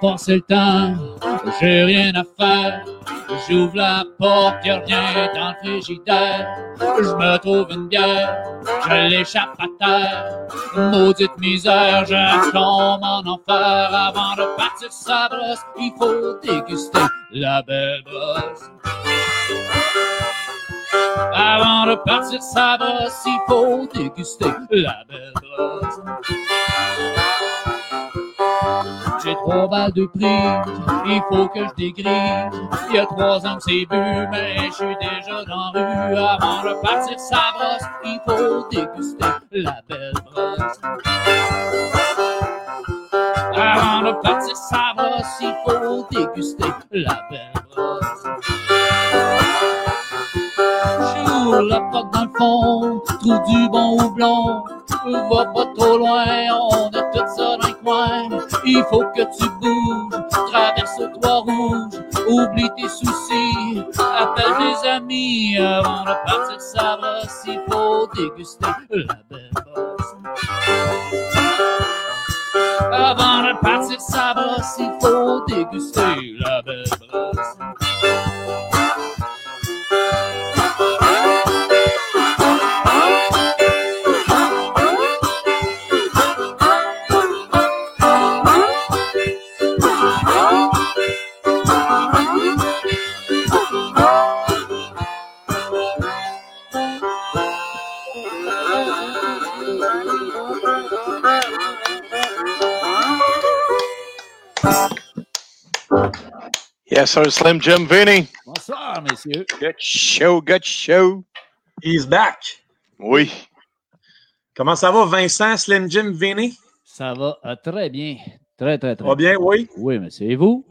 passer le temps, j'ai rien à faire. J'ouvre la porte, y'a rien dans le frigidaire. Je me trouve une bière, je l'échappe à terre. Maudite misère, je tombe en enfer. Avant de partir sa brosse, il faut déguster la belle brosse. Avant de partir sa brosse, il faut déguster la belle brosse. J'ai trois balles de prix, il faut que je dégrille. Il y a trois ans que c'est bu, mais je suis déjà dans la rue. Avant de partir sa brosse, il faut déguster la belle brosse. Avant de partir sa brosse, il faut déguster la belle brosse. J'ouvre la porte dans le fond, trouve du bon houblon. Va pas trop loin, on a tout ça dans le coin. Il faut que tu bouges, traverse trois rouge, oublie tes soucis, appelle tes amis avant de partir sa brosse. Il faut déguster la belle brosse. Avant de partir sa brosse, il faut déguster la belle brosse. Yes, sir, Slim Jim Vinny. Bonsoir, messieurs. Good show, good show. He's back. Oui. Comment ça va, Vincent, Slim Jim, Vinny? Ça va euh, très bien. Très, très, très Va bien, oui? Oui, monsieur. Et vous?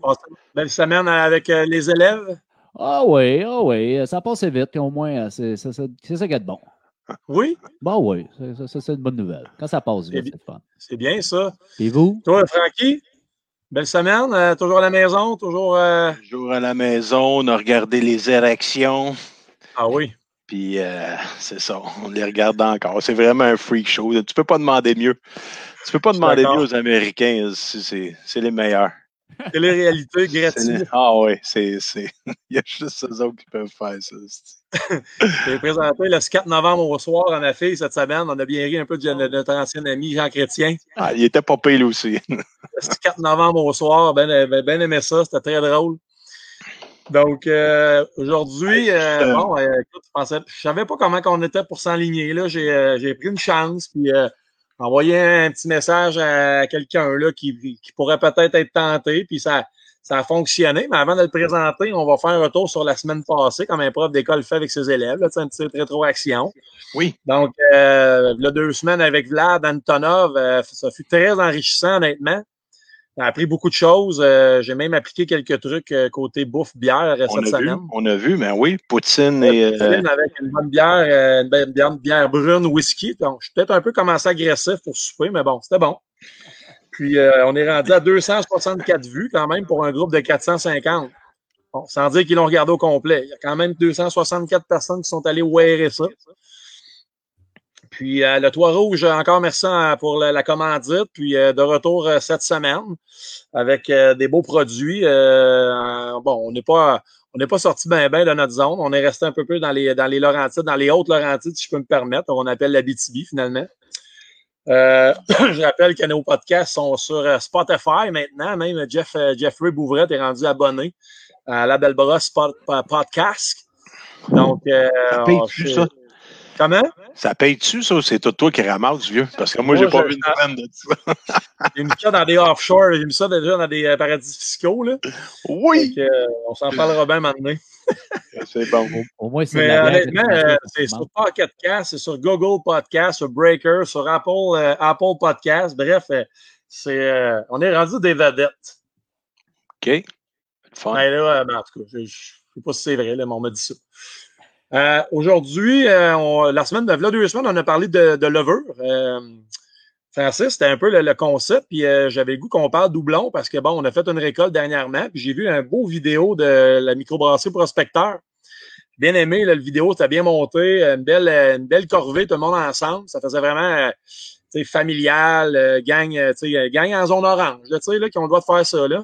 Belle semaine avec euh, les élèves? Ah oui, ah oui. Ça passe vite. Au moins, euh, c'est c'est ça qui est de bon. Oui? Bon, oui. c'est- ça, ça, c'est une bonne nouvelle. Quand ça passe vite, c'est fun. C'est bien, ça. Et vous? Toi, Francky? Belle semaine? euh, toujours à la maison? Toujours... euh, Jour à la maison, on a regardé les érections. Ah oui? Puis euh, c'est ça, on les regarde encore. C'est vraiment un freak show. Tu peux pas demander mieux. Tu peux pas demander mieux aux Américains. C'est- les meilleurs. C'est les- Ah oui, c'est. Il y a juste eux autres qui peuvent faire ça. J'ai présenté le 4 novembre au soir à ma fille cette semaine. On a bien ri un peu de de notre ancien ami Jean Chrétien. Ah, il était pas lui aussi. Le 4 novembre au soir, ben, ben, ben aimé ça, c'était très drôle. Donc, euh, aujourd'hui, euh, bon, euh, écoute, je pensais, je savais pas comment on était pour s'enligner. Là, j'ai, j'ai pris une chance, puis envoyé un petit message à quelqu'un là qui, qui pourrait peut-être être tenté, puis ça, ça a fonctionné. Mais avant de le présenter, on va faire un retour sur la semaine passée, comme un prof d'école fait avec ses élèves, là, sais, une petite rétroaction. Oui. Donc, euh, là, deux semaines avec Vlad Antonov, euh, ça fut très enrichissant, honnêtement. J'ai appris beaucoup de choses. Euh, J'ai même appliqué quelques trucs euh, côté bouffe, bière euh, On cette a vu, semaine. on a vu, mais oui, Poutine et. euh, Poutine Avec une bonne bière, euh, une bonne bière, bière brune, whisky. Donc, je suis peut-être un peu commencé agressif pour souper, mais bon, c'était bon. Puis, euh, on est rendu à 264 vues quand même pour un groupe de 450. Bon, sans dire qu'ils l'ont regardé au complet. Il y a quand même 264 personnes qui sont allées wearer ça. Puis euh, le Toit Rouge, encore merci euh, pour la, commandite. Puis de retour cette semaine avec des beaux produits. Bon, on n'est pas on n'est pas sorti bien bien de notre zone. On est resté un peu plus dans les dans les Laurentides, dans les hautes Laurentides, si je peux me permettre. On appelle la BTB finalement. Euh, je rappelle que nos podcasts sont sur euh, Spotify maintenant. Même Jeff, euh, Jeffrey Bouvret est rendu abonné à la Spot- Podcast. Donc, euh, je- ça? Comment? Ça paye-tu, ça, ou c'est tout toi qui ramasse, vieux? Parce que moi, Moi, j'ai pas vu une peine de ça. J'ai mis ça dans des offshore, j'ai mis ça déjà dans des euh, paradis fiscaux. Là. Oui! Donc, euh, on s'en parlera bien maintenant. C'est bon. Au, au moins, c'est honnêtement, euh, c'est forcément. sur Pocket Cast, c'est sur Google Podcast, sur Breaker, sur Apple, euh, Apple Podcast. Bref, euh, c'est, euh, on est rendu des vedettes. OK. Fun. Ben là, euh, ben, en tout cas, je ne sais pas si c'est vrai, là, mais on m'a dit ça. Euh, Aujourd'hui, euh, la semaine de deux semaines, on a parlé de, de levure. Euh, Francis, c'était un peu le, le concept, puis j'avais le goût qu'on parle doublon parce que bon, on a fait une récolte dernièrement, puis j'ai vu un beau vidéo de la microbrasserie Prospecteur. Bien aimé, là, le vidéo, c'était bien monté, une belle, une belle corvée, tout le monde ensemble. Ça faisait vraiment familiale, gang, gang en zone orange, là, là, qui ont le droit de faire ça. Là.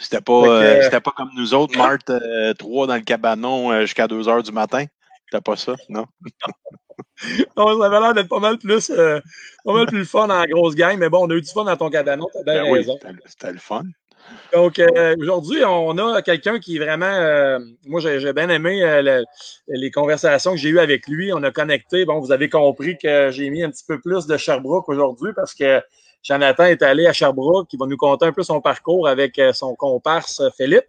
C'était pas, c'était pas comme nous autres, Marthe, trois dans le cabanon jusqu'à 2 heures du matin. C'était pas ça, non? non, ça avait l'air d'être pas mal plus pas mal plus fun en grosse gang, mais bon, on a eu du fun dans ton cabanon, t'as bien ben raison. Oui, c'était le fun. Donc, euh, aujourd'hui, on a quelqu'un qui vraiment, euh, moi, j'ai bien aimé euh, les conversations que j'ai eues avec lui. On a connecté. Bon, vous avez compris que j'ai mis un petit peu plus de Sherbrooke aujourd'hui parce que Jonathan est allé à Sherbrooke. Il va nous conter un peu son parcours avec son comparse Philippe.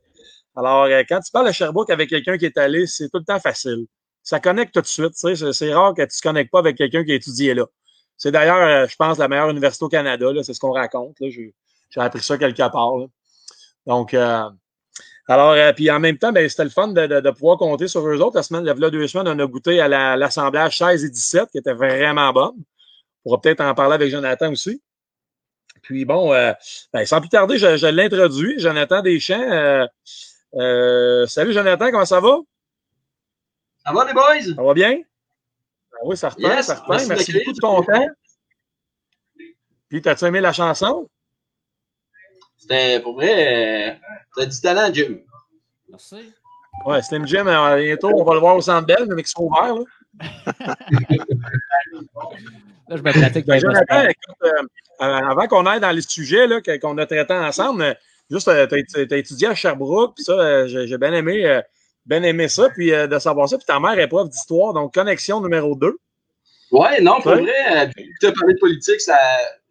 Alors, quand tu parles de Sherbrooke avec quelqu'un qui est allé, c'est tout le temps facile. Ça connecte tout de suite. C'est rare que tu ne te connectes pas avec quelqu'un qui a étudié là. C'est d'ailleurs, je pense, la meilleure université au Canada. C'est ce qu'on raconte. J'ai appris ça quelque part. Donc, euh, alors, euh, puis en même temps, ben, c'était le fun de, pouvoir compter sur eux autres. La semaine, il y a deux semaines, on a goûté à l'assemblage 16 et 17, qui était vraiment bonne. On pourra peut-être en parler avec Jonathan aussi. Puis bon, euh, ben, sans plus tarder, je, je l'introduis. Jonathan Deschamps. Euh, salut Jonathan, comment ça va? Ça va les boys? Ça va bien? Ben oui, ça repart, ça repart. Merci, Merci beaucoup de ton temps. Puis, t'as-tu aimé la chanson? C'était pour vrai, euh, t'as du talent, Jim. Merci. Ouais, Slim Jim, euh, bientôt, on va le voir au centre belle, mais qui sont ouverts. Là. là, je me pratique ben, Jonathan, écoute, euh, avant qu'on aille dans les sujets qu'on a traités ensemble, juste, tu as, étudié à Sherbrooke, puis ça, j'ai bien aimé, bien aimé ça, puis de savoir ça. Puis ta mère est prof d'histoire, donc connexion numéro 2. Ouais, non, pour vrai, tu as parlé de politique, ça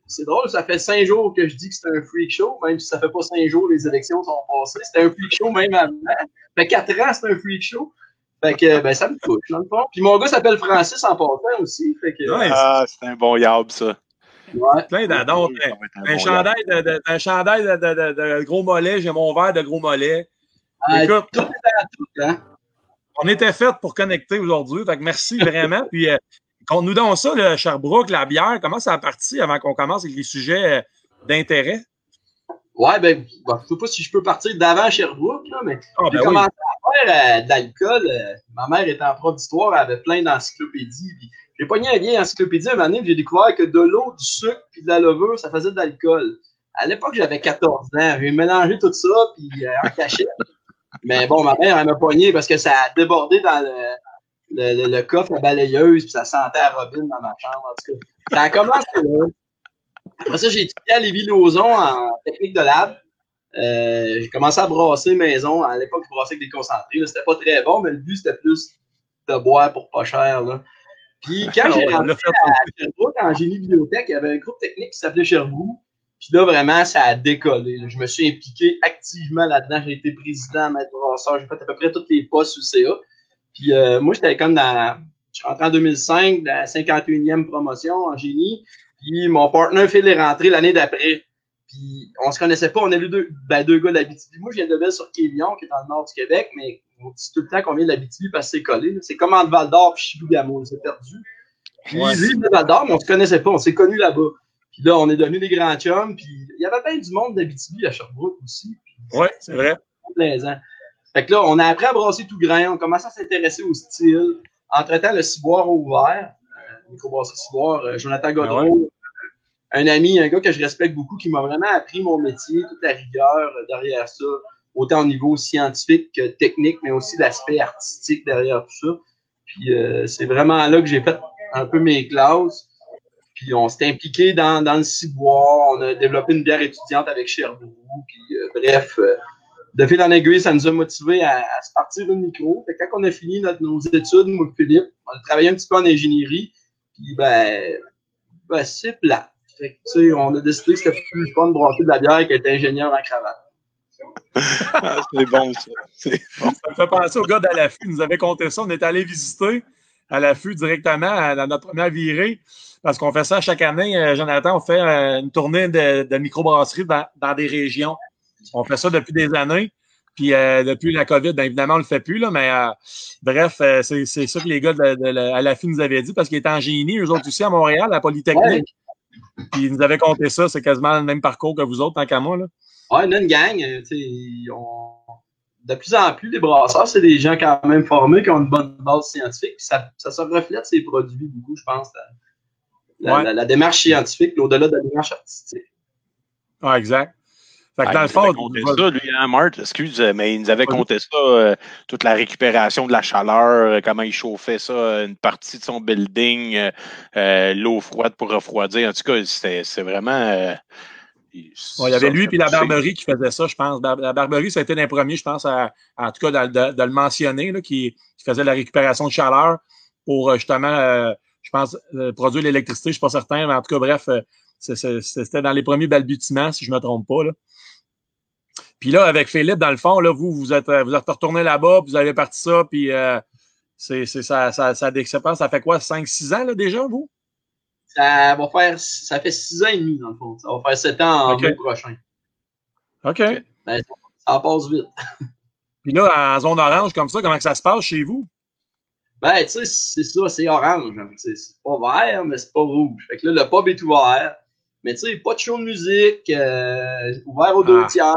c'est drôle, ça fait cinq jours que je dis que c'est un freak show, même si ça fait pas cinq jours les élections sont passées. C'était un freak show même avant. Ça fait quatre ans, c'est un freak show. Fait que ben, ça me touche, dans le fond. Puis mon gars s'appelle Francis en passant aussi. Fait que, ah, c'est un bon yab, ça. Ouais. Plein d'adons. Un, chandail de, de, un chandail de, de, de, gros mollet, j'ai mon verre de gros mollet. Ah, Écoute, tout est à tout, hein? On était fait pour connecter aujourd'hui. Fait que merci vraiment. Puis euh, Conte-nous donc ça, le Sherbrooke, la bière, comment ça a parti avant qu'on commence avec les sujets euh, d'intérêt? Ouais, ben, je ne sais pas si je peux partir d'avant Sherbrooke, là, mais ah, j'ai ben commencé à faire euh, de l'alcool. Euh, ma mère était en prof d'histoire, elle avait plein d'encyclopédies. J'ai pogné un vieille encyclopédie un moment j'ai découvert que de l'eau, du sucre puis de la levure, ça faisait de l'alcool. À l'époque, j'avais 14 ans. J'ai mélangé tout ça puis en cachette. Mais bon, ma mère, elle m'a pogné parce que ça a débordé dans le le, le, coffre à balayeuse, puis ça sentait à Robin dans ma chambre. En tout cas, ça a commencé là. Après ça, j'ai étudié à Lévis-Lauzon en technique de lab. Euh, j'ai commencé à brasser maison. À l'époque, je brassais avec des concentrés. C'était pas très bon, mais le but, c'était plus de boire pour pas cher. Là. Puis quand j'ai rentré à Sherbrooke, en génie bibliothèque, il y avait un groupe technique qui s'appelait Sherbrooke. Puis là, vraiment, ça a décollé. Je me suis impliqué activement là-dedans. J'ai été président, maître brasseur. J'ai fait à peu près tous les postes sous CA. Puis euh, moi, j'étais comme dans. Je suis rentré en 2005, la 51e promotion en génie. Puis mon partenaire Phil est rentré l'année d'après. Puis on se connaissait pas, on a vu deux, ben, deux gars d'Abitibi. Moi, je viens de Belle sur Kélion, qui est dans le nord du Québec, mais on dit tout le temps qu'on vient de l'Abitibi parce que c'est collé. C'est comme entre Val d'Or et Chibougamau, c'est perdu. Puis ouais. de Val d'Or, mais on se connaissait pas, on s'est connus là-bas. Puis là, on est devenus des grands chums. Puis il y avait plein du monde d'Abitibi à Sherbrooke aussi. Oui, c'est vrai. Plaisant. Fait que là, on a appris à brasser tout grain, on commence à s'intéresser au style. Entre-temps, le ciboire a ouvert, euh, microbrasserie ciboire, euh, Jonathan Godreau, un ami, un gars que je respecte beaucoup, qui m'a vraiment appris mon métier, toute la rigueur euh, derrière ça, autant au niveau scientifique que technique, mais aussi l'aspect artistique derrière tout ça. Puis euh, c'est vraiment là que j'ai fait un peu mes classes. Puis on s'est impliqué dans, dans le ciboire, on a développé une bière étudiante avec Sherbrooke, puis euh, bref, de fil en aiguille, ça nous a motivés à, se partir du micro. Fait quand on a fini notre, nos études, moi et Philippe, on a travaillé un petit peu en ingénierie. Puis ben, ben c'est plat. Fait que, on a décidé que c'était plus fun de brasser de la bière qu'être ingénieur en cravate. Ah, c'est bon, ça. Bon. Ça me fait penser au gars d'Alafu. Il nous avait compté ça. On est allé visiter à l'affût directement dans notre première virée. Parce qu'on fait ça chaque année, euh, Jonathan, on fait euh, une tournée de, de microbrasserie dans, dans des régions. On fait ça depuis des années. Puis euh, depuis la COVID, bien évidemment, on ne le fait plus, là, mais euh, bref, euh, c'est, c'est ça que les gars de, de, à la fin nous avaient dit, parce qu'ils étaient en génie, eux autres aussi à Montréal, à la Polytechnique. Puis ils nous avaient compté ça, c'est quasiment le même parcours que vous autres, tant qu'à moi. Là. Ouais, on a une gang. On... De plus en plus, les brasseurs, c'est des gens quand même formés, qui ont une bonne base scientifique. Puis ça, ça se reflète ces produits, beaucoup, je pense. la, démarche scientifique, au-delà de la démarche artistique. Ah, exact. Fait que dans le fond, ça, lui, hein, Marthe, excuse, mais il nous avait compté ça, euh, toute la récupération de la chaleur, euh, comment il chauffait ça, une partie de son building, euh, l'eau froide pour refroidir. En tout cas, c'est vraiment. Il y avait lui et la Barberie qui faisait ça, je pense. La Barberie, ça a été l'un premier, je pense, à, en tout cas, de, le mentionner, là, qui, faisait la récupération de chaleur pour justement, je pense, produire l'électricité. Je ne suis pas certain, mais en tout cas, bref, c'était dans les premiers balbutiements, si je ne me trompe pas. Là. Puis là, avec Philippe, dans le fond, là, vous, vous êtes, vous êtes retourné là-bas, vous avez parti ça, puis euh, c'est, ça, ça, ça, ça fait quoi, 5-6 ans là, déjà, vous? Ça va faire ça fait 6 ans et demi, dans le fond. Ça va faire 7 ans en mai prochain. OK. Ben, ça, passe vite. Puis là, en zone orange comme ça, comment ça se passe chez vous? Ben, tu sais, c'est ça, c'est orange. Hein. C'est pas vert, mais c'est pas rouge. Fait que là, le pub est ouvert. Mais tu sais, pas de show de musique, euh, ouvert aux deux ah. tiers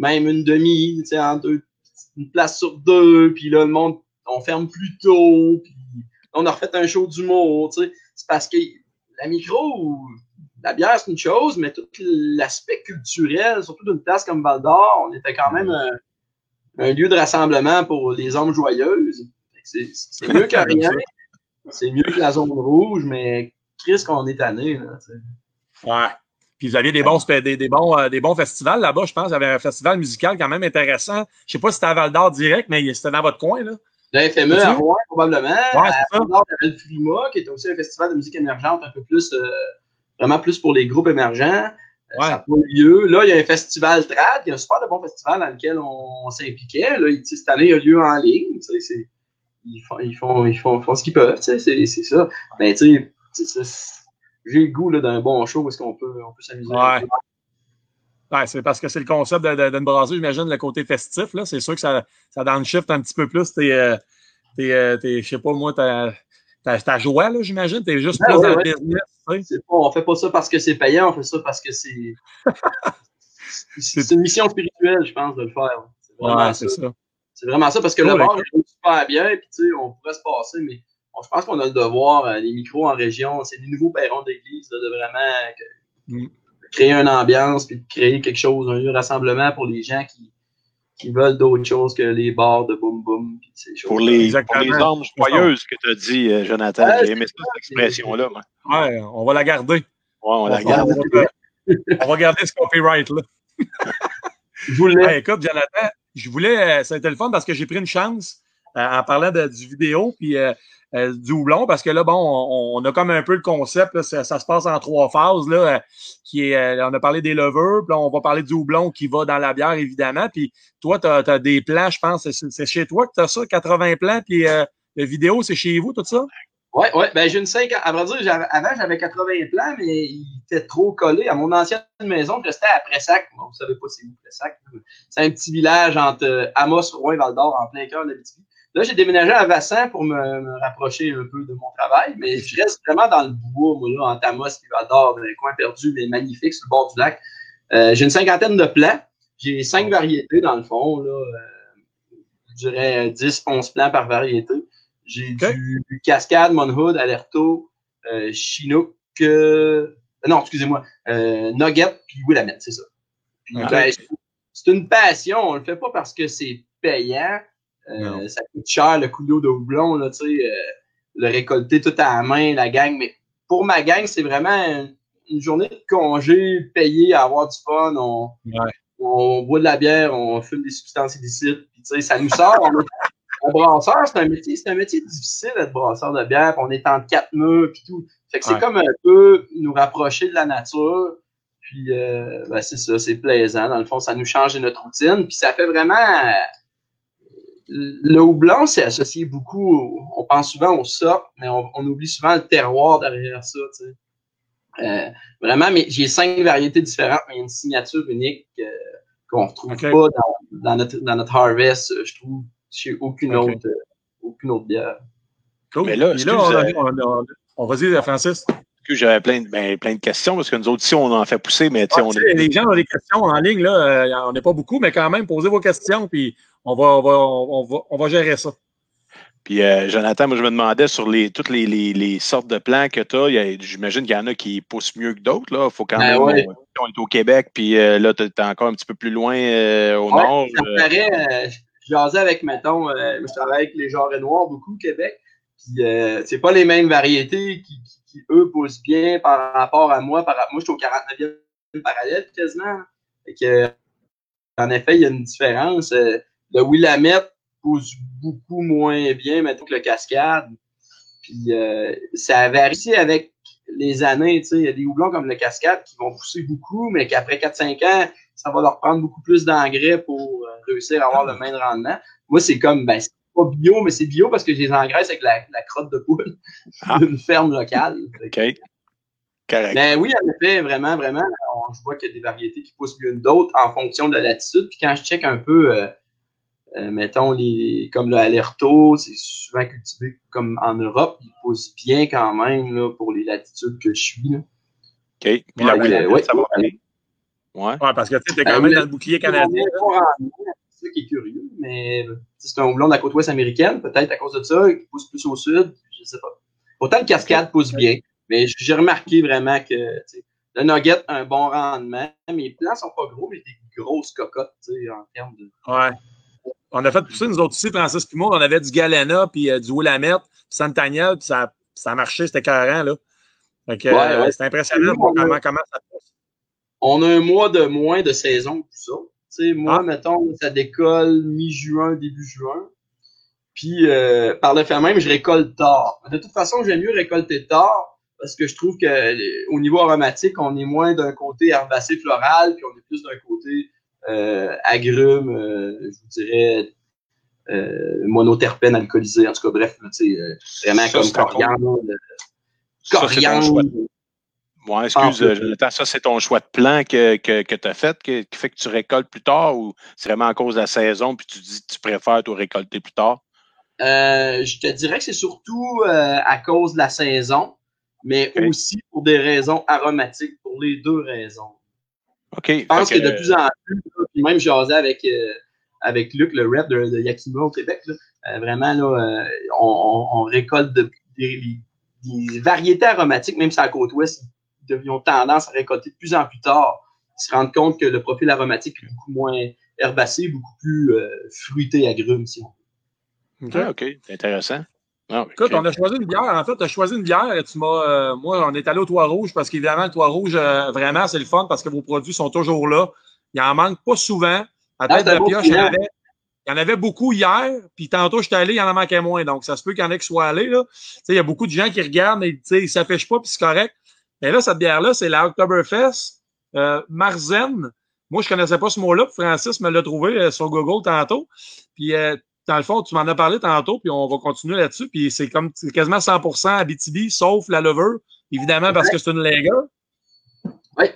même une demi, tu sais, en deux, une place sur deux, puis là, le monde, on ferme plus tôt, puis on a refait un show d'humour, tu sais. C'est parce que la micro, la bière, c'est une chose, mais tout l'aspect culturel, surtout d'une place comme Val d'Or, on était quand même un, lieu de rassemblement pour les hommes joyeuses. C'est mieux que rien. C'est mieux que la zone rouge, mais Chris, qu'on est tanné, là. Ouais. Puis vous aviez des bons, des, des bons, euh, des bons festivals là-bas, je pense. Il y avait un festival musical quand même intéressant. Je sais pas si c'était à Val d'Or direct, mais c'était dans votre coin, là. Le FME à Rouen, probablement. Ouais, à d'Or, il y avait le Frima, qui est aussi un festival de musique émergente, un peu plus, euh, vraiment plus pour les groupes émergents. Euh, ouais. Ça a lieu. Là, il y a un festival trad, il y a un super de bon festival dans lequel on, s'impliquait. Là, cette année, il y a lieu en ligne. Tu sais, ils font, ils font, ils font, font ce qu'ils peuvent. Tu sais, c'est ça. Mais tu sais, j'ai le goût d'un bon show est-ce qu'on peut, on peut s'amuser. Ouais. Ouais, c'est parce que c'est le concept d'une brasserie, j'imagine, le côté festif. C'est sûr que ça, ça downshift un petit peu plus tes, euh, tes, euh, tes je sais pas moi, ta, joie, j'imagine. T'es juste ben plus dans le business. Pas, on fait pas ça parce que c'est payant, on fait ça parce que c'est. c'est une mission spirituelle, je pense, de le faire. Ouais, c'est ça. C'est vraiment ça, parce que le bar, il super bien, puis tu sais, on pourrait se passer, mais je pense qu'on a le devoir, euh, les micros en région, c'est des nouveaux perrons d'église, de vraiment mm. Créer une ambiance, puis de créer quelque chose, un lieu de rassemblement pour les gens qui, qui veulent d'autres choses que les bars de boum boum. Pour les, pour les âmes joyeuses que tu as dit, euh, Jonathan. J'ai aimé cette expression-là. Ouais, on va la garder. Ouais, on, la garde. On va, garder ce copyright là. je voulais. écoute, Jonathan, je voulais. C'était le fun parce que j'ai pris une chance en parlant du vidéo. Puis euh, du houblon parce que là, bon, on, a comme un peu le concept, ça, se passe en trois phases, là, euh, qui est, euh, on a parlé des levures, puis là, on va parler du houblon qui va dans la bière, évidemment, puis toi, tu as, des plans, je pense, c'est chez toi que tu as ça, 80 plans, puis euh, la vidéo, c'est chez vous, tout ça? Oui, oui, ben j'ai une 5, à vrai dire, avant, j'avais 80 plans, mais il était trop collé à mon ancienne maison, c'était à Pressac, bon, vous savez pas c'est où Pressac, c'est un petit village entre Amos, Rouen et Val-d'Or, en plein cœur de l'Abitibi. Là, j'ai déménagé à Vassin pour me, rapprocher un peu de mon travail, mais je reste vraiment dans le bois, moi, là, en Tamas, qui dans les coins perdus, mais magnifiques, sur le bord du lac. Euh, j'ai une cinquantaine de plants. J'ai cinq variétés, dans le fond, là. Euh, je dirais 10, 11 plants par variété. J'ai du Cascade, Monhood, Alerto, euh, Chinook, euh, non, excusez-moi, euh, Nugget, puis Willamette, c'est ça. Ben, c'est une passion. On le fait pas parce que c'est payant. Euh, ça coûte cher le coup d'eau de houblon, là, tu sais, euh, le récolter tout à la main, la gang. Mais pour ma gang, c'est vraiment une, journée de congé payée à avoir du fun. On, on boit de la bière, on fume des substances illicites. Puis, tu sais, ça nous sort. on brasseur, c'est un métier, c'est un métier difficile d'être brasseur de bière. on est en quatre murs puis tout. Fait que c'est comme un peu nous rapprocher de la nature. Puis euh, ben c'est ça, c'est plaisant. Dans le fond, ça nous change de notre routine. Puis ça fait vraiment le houblon, c'est associé beaucoup, on pense souvent au sort, mais on, oublie souvent le terroir derrière ça. Tu sais. euh, vraiment, mais j'ai cinq variétés différentes, mais il y a une signature unique euh, qu'on ne retrouve pas dans, dans, notre, dans notre harvest, je trouve, chez aucune, autre, euh, aucune autre bière. Cool. Mais là, là on, on, on, va dire, Francis. J'avais plein, ben, plein de questions parce que nous autres ici, on en fait pousser, mais ah, on est... Les gens ont des questions en ligne, là, euh, on n'est pas beaucoup, mais quand même, posez vos questions, puis on va, on va, on va, on va gérer ça. Puis, euh, Jonathan, moi, je me demandais sur les, toutes les, les, les sortes de plants que tu as, j'imagine qu'il y en a qui poussent mieux que d'autres. Il faut quand ben même. Ouais. On est au Québec, puis euh, là, tu es encore un petit peu plus loin euh, au nord. Ça me paraît, je jasais avec, mettons, je travaille avec les jarrets noirs beaucoup au Québec. Puis, c'est pas les mêmes variétés qui, qui, eux, poussent bien par rapport à moi. Par, moi, je suis au 49e parallèle quasiment. Fait que, en effet, il y a une différence. Le Willamette pousse beaucoup moins bien, maintenant que le cascade. Puis euh, ça varie avec les années. Il y a des houblons comme le cascade qui vont pousser beaucoup, mais qu'après 4-5 ans, ça va leur prendre beaucoup plus d'engrais pour euh, réussir à avoir le même rendement. Moi, c'est comme, ben, pas bio, mais c'est bio parce que je les engraisse avec la, la crotte de poule ah. d'une ferme locale. OK. Correct. Mais oui, en effet, vraiment, vraiment, on, je vois qu'il y a des variétés qui poussent mieux que d'autres en fonction de la latitude. Puis quand je check un peu euh, euh, mettons, les, comme le Alerto, c'est souvent cultivé comme en Europe. Il pousse bien quand même là, pour les latitudes que je suis. Là. OK. Puis la ouais, ça va aller. Ouais. ouais. parce que tu es quand même dans le bouclier canadien. Ça qui est curieux, mais c'est un houblon de la côte ouest américaine, peut-être à cause de ça, qui pousse plus au sud, je ne sais pas. Autant le cascade pousse bien, mais j'ai remarqué vraiment que le nugget a un bon rendement. Mes plants sont pas gros, mais des grosses cocottes en termes de. Ouais. On a fait pousser nous autres ici, Francis puis on avait du Galena, puis euh, du Willamette, puis Santaniel, puis ça, ça a marché, c'était carré, là. Que, euh, c'est impressionnant comment, comment ça passe. On a un mois de moins de saison que ça. Sais, moi, ah. mettons, ça décolle mi-juin, début juin. Puis, euh, par le fait même, je récolte tard. De toute façon, j'aime mieux récolter tard parce que je trouve que au niveau aromatique, on est moins d'un côté herbacé floral, puis on est plus d'un côté euh, agrumes, euh, je vous dirais euh, monoterpènes alcoolisés, en tout cas, bref, vraiment comme coriandre. Coriandre. Ouais, excuse, Jonathan, ça, c'est ton choix de plan que, que, que tu as fait qui, fait que tu récoltes plus tard ou c'est vraiment à cause de la saison puis tu dis que tu préfères te récolter plus tard? je te dirais que c'est surtout à cause de la saison, mais aussi pour des raisons aromatiques, pour les deux raisons. Je pense que, de plus en plus, puis même jasé avec, euh, avec Luc, le rep de, Yakima au Québec, euh, vraiment, là, euh, on, on, récolte des, variétés aromatiques, même si à la côte ouest, ils ont tendance à récolter de plus en plus tard. Ils se rendent compte que le profil aromatique est beaucoup moins herbacé, beaucoup plus fruité, agrume, si on veut. OK, OK. Intéressant. Ah, Écoute, on a choisi une bière. En fait, tu as choisi une bière. Tu m'as, euh, moi, on est allé au Toit Rouge parce qu'évidemment, le Toit Rouge, euh, vraiment, c'est le fun parce que vos produits sont toujours là. Il en manque pas souvent. À tête de pioche, il y, en avait, il y en avait beaucoup hier. Puis tantôt, je suis allé, il y en a manqué moins. Donc, ça se peut qu'il y en ait qui soient allés. Là. il y a beaucoup de gens qui regardent et ils ne s'affichent pas, puis c'est correct. Mais là, cette bière-là, c'est la Oktoberfest euh, Marzen. Moi, je connaissais pas ce mot-là. Francis me l'a trouvé euh, sur Google tantôt. Puis dans le fond, tu m'en as parlé tantôt, puis on va continuer là-dessus. Puis c'est comme quasiment 100% Abitibi, sauf la lever, évidemment, parce que c'est une Lega. Oui.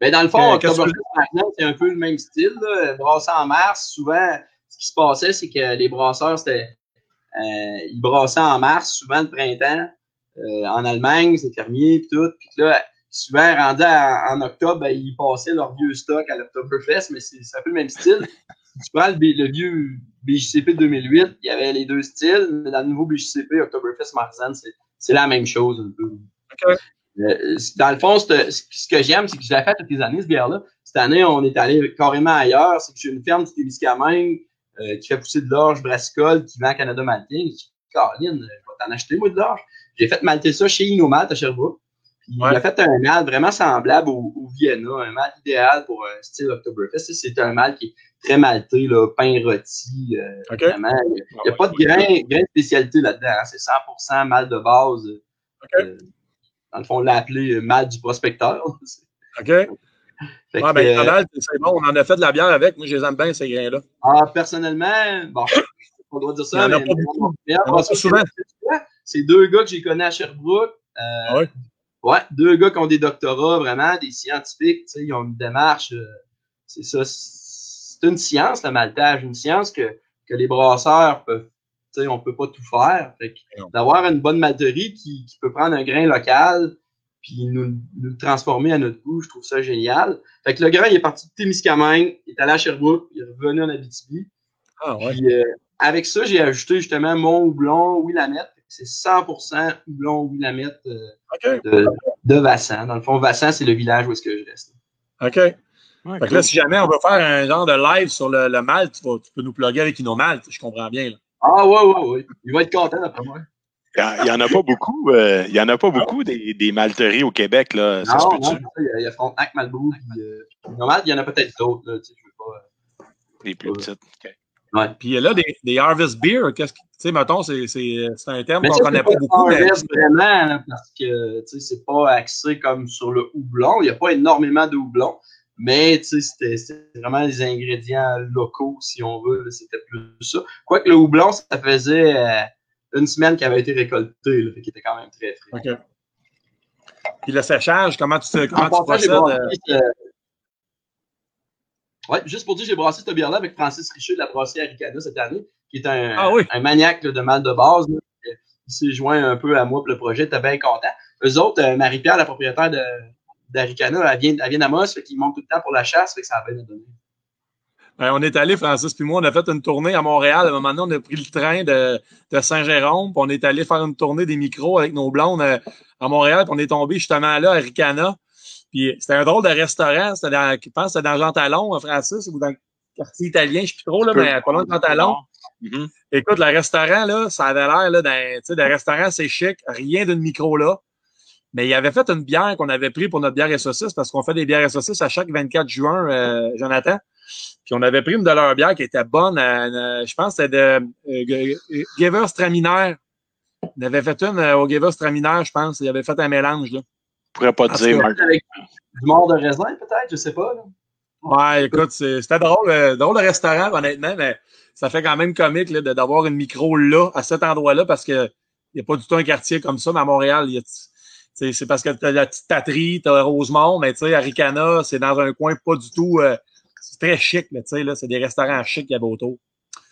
Mais dans le fond, c'est un peu le même style. Là. Brasser en mars, souvent, ce qui se passait, c'est que les brasseurs, c'était. Euh, ils brassaient en mars, souvent le printemps. Euh, en Allemagne, c'est fermier, et tout. Puis là, souvent, rendu en octobre, ben, ils passaient leur vieux stock à l'Octoberfest, mais c'est un peu le même style tu prends le, vieux BJCP de 2008, il y avait les deux styles, mais dans le nouveau BJCP, Oktoberfest Marzen, c'est la même chose un peu. Euh, dans le fond, ce que j'aime, c'est que je l'ai fait toutes les années, ce bière-là. Cette année, on est allé carrément ailleurs. C'est que j'ai une ferme du Témiscamingue euh, qui fait pousser de l'orge brassicole, qui vend Canada dis, Caroline, je vais t'en acheter, moi, de l'orge. J'ai fait malter ça chez Inomalt à Sherbrooke. Il a fait un mal vraiment semblable au, au, Vienna, un mal idéal pour un style Oktoberfest. C'est un mal qui est très là, pain rôti. Euh, vraiment. Il n'y a, pas de grain, grain de spécialité là-dedans. Hein. C'est 100% mal de base. Euh, dans le fond, on l'a appelé euh, mal du prospecteur. OK. Ah, ben, c'est bon, on en a fait de la bière avec. Moi, je les aime bien, ces grains-là. Ah, personnellement, bon, on doit dire ça. mais, pas souvent. C'est deux gars que j'ai connus à Sherbrooke. ah ouais? Ouais, deux gars qui ont des doctorats, vraiment, des scientifiques, tu sais, ils ont une démarche, c'est ça, c'est une science, le maltage, une science que, que les brasseurs peuvent, tu sais, on peut pas tout faire. d'avoir une bonne malterie qui, qui, peut prendre un grain local puis nous, nous le transformer à notre goût, je trouve ça génial. Fait que le grain, il est parti de Témiscamingue, il est allé à Sherbrooke, il est revenu en Abitibi. Ah ouais. Puis, euh, avec ça, j'ai ajouté justement mon houblon Willamette. C'est 100% houblon Willamette euh, de, de Vassan. Dans le fond, Vassan, c'est le village où est-ce que je reste. OK. fait que là, si jamais on veut faire un genre de live sur le, le malt, tu, peux nous plugger avec Inomalt, je comprends bien. Là. Ah ouais, ouais, ouais. Il va être content après moi. Il n'y en a pas beaucoup. Euh, il y en a pas beaucoup des, des malteries au Québec. Là. Ça non, non, il y a Frontenac, Malbrou, puis euh, il y en a peut-être d'autres. Tu sais, je veux pas. Euh, les plus petites. OK. Ouais. Puis là, des, des Harvest Beer, qu'est-ce que. Tu sais, mettons, c'est un terme qu'on ne connaît pas beaucoup. Mais... vraiment, parce que, c'est pas axé comme sur le houblon. Il n'y a pas énormément de houblon. Mais, c'était vraiment les ingrédients locaux, si on veut. C'était plus ça. Quoique le houblon, ça faisait euh, une semaine qu'il avait été récolté, là, qu'il était quand même très frais. OK. Puis le séchage, comment tu, comment tu procèdes? Euh... Ouais, juste pour dire, j'ai brassé cette bière-là avec Francis Richer de la brasserie Aricana cette année, qui est un, ah un maniaque de mal de base. Il s'est joint un peu à moi pour le projet, était bien content. Eux autres, euh, Marie-Pierre, la propriétaire d'Aricana, elle vient, elle vient d'Amos, fait qu'ils montent tout le temps pour la chasse, fait que ça a bien donné. Ben, on est allé, Francis puis moi, on a fait une tournée à Montréal. À un moment donné, on a pris le train de, de Saint-Jérôme, puis on est allé faire une tournée des micros avec nos blondes euh, à Montréal, puis on est tombé justement là, à Ricana. Puis c'était un drôle de restaurant. C'était dans, je pense que c'était dans Jean Talon, Francis, ou dans le quartier italien, je ne sais plus trop, là, mais pas loin de Jean Talon. Mm-hmm. Écoute, le restaurant, là, ça avait l'air là, d'un, d'un restaurant, c'est chic, rien d'une micro là. Mais il avait fait une bière qu'on avait pris pour notre bière et saucisse, parce qu'on fait des bières et saucisses à chaque 24 juin, euh, Jonathan. Puis on avait pris une de leurs bières qui était bonne. je pense que c'était de euh, Giver Straminaire. On avait fait une euh, au Giver Straminaire, je pense. Il avait fait un mélange. Là. Je pourrais pas te dire, Marc. Du mort de raisin, peut-être, je sais pas. Là. Ouais, écoute, c'était drôle, euh, drôle de restaurant, honnêtement, mais ça fait quand même comique d'avoir une micro là, à cet endroit-là, parce qu'il n'y a pas du tout un quartier comme ça, mais à Montréal, c'est parce que tu as la petite Tatry, tu as Rosemont, mais tu sais, Aricana, c'est dans un coin pas du tout. Euh, c'est très chic, tu sais, là, c'est des restaurants chics qu'il y a autour.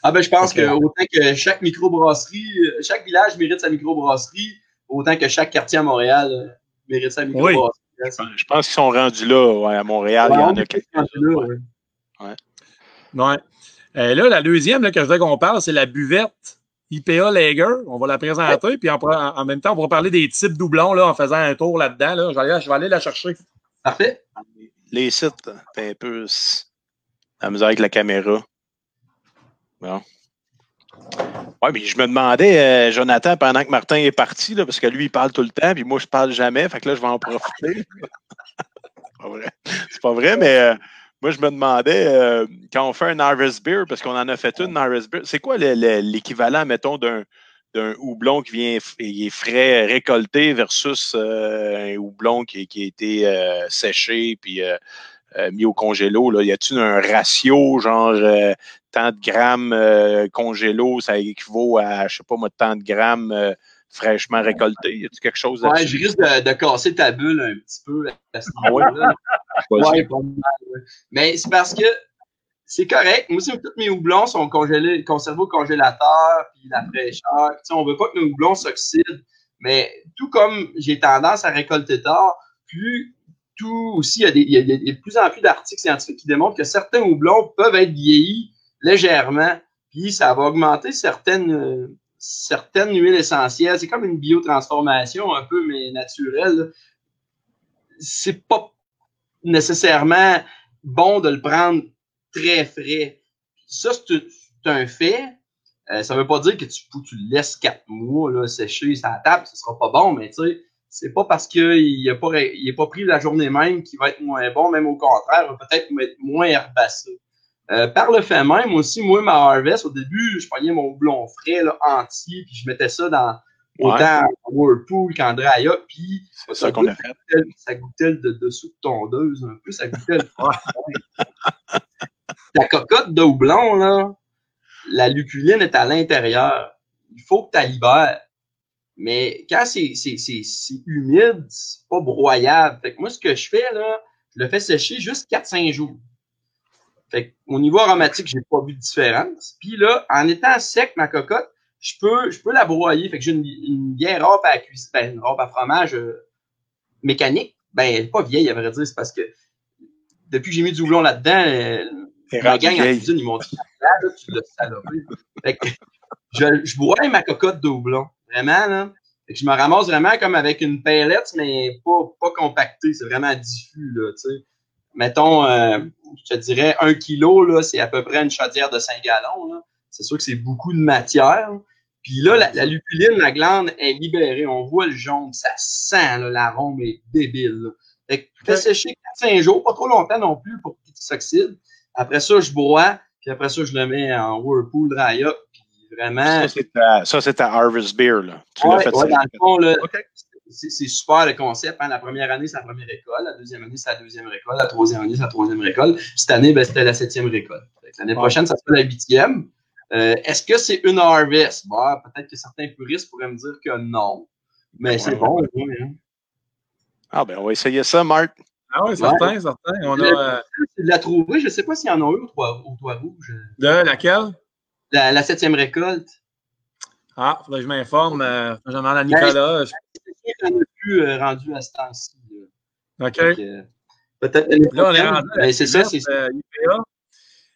Ah ben je pense que autant que chaque microbrasserie, euh, chaque village mérite sa microbrasserie, autant que chaque quartier à Montréal mérite sa microbrasserie. Je pense qu'ils sont rendus là, à Montréal. il y en a quelques là, ouais. ouais. Euh, là, la deuxième là, que je veux qu'on parle, c'est la buvette IPA Lager. On va la présenter, puis en, même temps, on va parler des types doublons là, en faisant un tour là-dedans. Là. Je, vais aller, je, vais aller, la chercher. Parfait. Les sites, un peu la misère avec la caméra. Bon. Oui, mais je me demandais, euh, Jonathan, pendant que Martin est parti, là, parce que lui, il parle tout le temps, puis moi, je parle jamais, fait que là, je vais en profiter. c'est pas pas vrai, mais euh, moi, je me demandais, euh, quand on fait un Harvest Beer, parce qu'on en a fait une Harvest Beer, c'est quoi l'équivalent, mettons, d'un d'un houblon qui vient il est frais récolté versus un houblon qui, qui a été séché puis mis au congélo. Là. Y a-t-il un ratio, genre tant de grammes euh, congélo, ça équivaut à, je sais pas moi, tant de grammes euh, fraîchement récoltés. Y a-t-il quelque chose Ouais, je risque de, casser ta bulle un petit peu à ce niveau-là. ouais, Mais c'est parce que c'est correct. Moi aussi, tous mes houblons sont congelés, conservés au congélateur, puis la fraîcheur. Tu sais, on veut pas que nos houblons s'oxydent. Mais tout comme j'ai tendance à récolter tard, plus tout aussi, il y a, de plus en plus d'articles scientifiques qui démontrent que certains houblons peuvent être vieillis légèrement, puis ça va augmenter certaines, certaines huiles essentielles. C'est comme une biotransformation un peu, mais naturelle. C'est pas nécessairement bon de le prendre très frais. Ça, c'est un fait. Euh, ça veut pas dire que tu, tu le laisses quatre mois là, sécher la table, ce sera pas bon, mais tu sais, c'est pas parce qu'il n'a pas, il pas pris la journée même qu'il va être moins bon, même au contraire, il va peut-être être moins herbaceux. Euh, par le fait même, aussi, moi, ma Harvest, au début, je prenais mon blond frais là, entier, puis je mettais ça dans autant Whirlpool qu'Andraya, puis ça, ça, goûtait, ça goûtait le dessous de tondeuse un peu, ça goûtait le Ta cocotte de houblon, là, la luculine est à l'intérieur. Il faut que tu la libères. Mais quand c'est humide, c'est pas broyable. Fait que moi, ce que je fais, là, je le fais sécher juste 4-5 jours. Fait au niveau aromatique, j'ai pas vu de différence. Puis là, en étant sec, ma cocotte, je peux, je peux la broyer. Fait que j'ai une, une vieille robe à cuisine, ben, une robe à fromage euh, mécanique. Ben, elle est pas vieille, à vrai dire, c'est parce que depuis que j'ai mis du houblon là-dedans, La gang en cuisine, ils m'ont dit là, tu l'as salopé. je, je bois ma cocotte de houblon. Vraiment, là. je me ramasse vraiment comme avec une palette, mais pas, pas compactée. C'est vraiment diffus, là, tu sais. Mettons, euh, je te dirais, un kilo, là, c'est à peu près une chaudière de 5 gallons, C'est sûr que c'est beaucoup de matière. Puis là, la, lupuline, la glande est libérée. On voit le jaune, ça sent, l'arôme est débile. Fait que fais sécher 4-5 jours, pas trop longtemps non plus pour qu'il s'oxyde. Après ça, je bois, puis après ça, je le mets en Whirlpool dry up. Vraiment. Ça, c'est ta, Harvest Beer, là. Tu ouais, fait ouais, dans le fond, là, c'est super le concept. Hein. La première année, c'est la première école. La deuxième année, c'est la deuxième récolte. La troisième année, c'est la troisième récolte. cette année, ben, c'était la septième récolte. L'année prochaine, ça sera la huitième. Euh, Est-ce que c'est une harvest? Bon, peut-être que certains puristes pourraient me dire que non. Mais c'est bon. Hein. Ah, ben, on va essayer ça, Marc. Ah oui, certain, certain. On a, euh... de la trouver. Je ne sais pas s'il y en a eu au toit Rouge. De laquelle? La, la septième récolte. Ah, faudrait que je m'informe. Euh, je demande à Nicolas. Ben, je n'en a plus euh, rendu à ce temps-ci. OK. Euh, peut-être Là, on est rendu. Ben, c'est ça, c'est ça.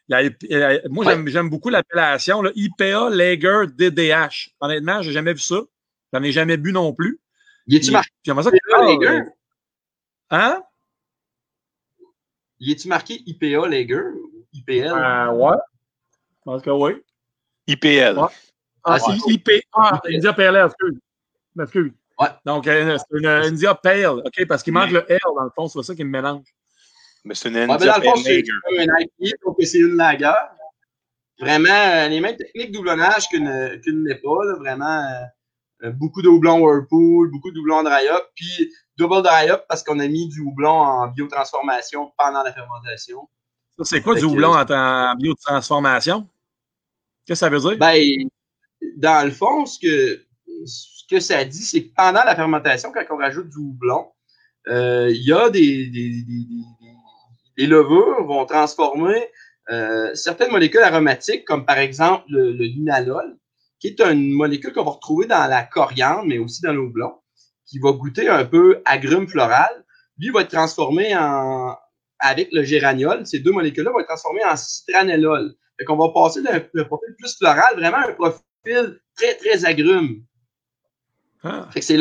IPA. moi, j'aime beaucoup l'appellation IPA Lager DDH. Honnêtement, je n'ai jamais vu ça. J'en ai jamais bu non plus. Y est-tu marqué IPA Lager? Hein? Y est-tu marqué IPA Lager ou IPL? Euh, ouais. Je pense que oui. IPL. Ouais. Ah, c'est IPA. India PL, excuse. M'excuse. Ouais. Donc, euh, c'est une India Pale, OK? Parce qu'il manque le L dans le fond, c'est ça qui me mélange. Mais c'est une India ouais, dans le fond, c'est un IPA, donc c'est une lager. Vraiment, euh, les mêmes techniques doublonnage qu'une qu'une n'est pas, vraiment. Euh, beaucoup de houblon Whirlpool, beaucoup de houblon dry up, puis double dry up parce qu'on a mis du houblon en biotransformation pendant la fermentation. Ça, c'est quoi du houblon en, en biotransformation? Que ça veut dire? Ben, dans le fond, ce que, ça dit, c'est que pendant la fermentation, quand on rajoute du houblon, euh, il y a des, des, des, des, levures vont transformer euh, certaines molécules aromatiques, comme par exemple le, le linalol, qui est une molécule qu'on va retrouver dans la coriandre, mais aussi dans le houblon, qui va goûter un peu agrume floral. Lui va être transformé en, avec le géraniol. Ces deux molécules-là vont être transformées en citranellol. Fait qu'on va passer d'un profil plus floral, vraiment un profil très, très agrume. Ah. Fait que c'est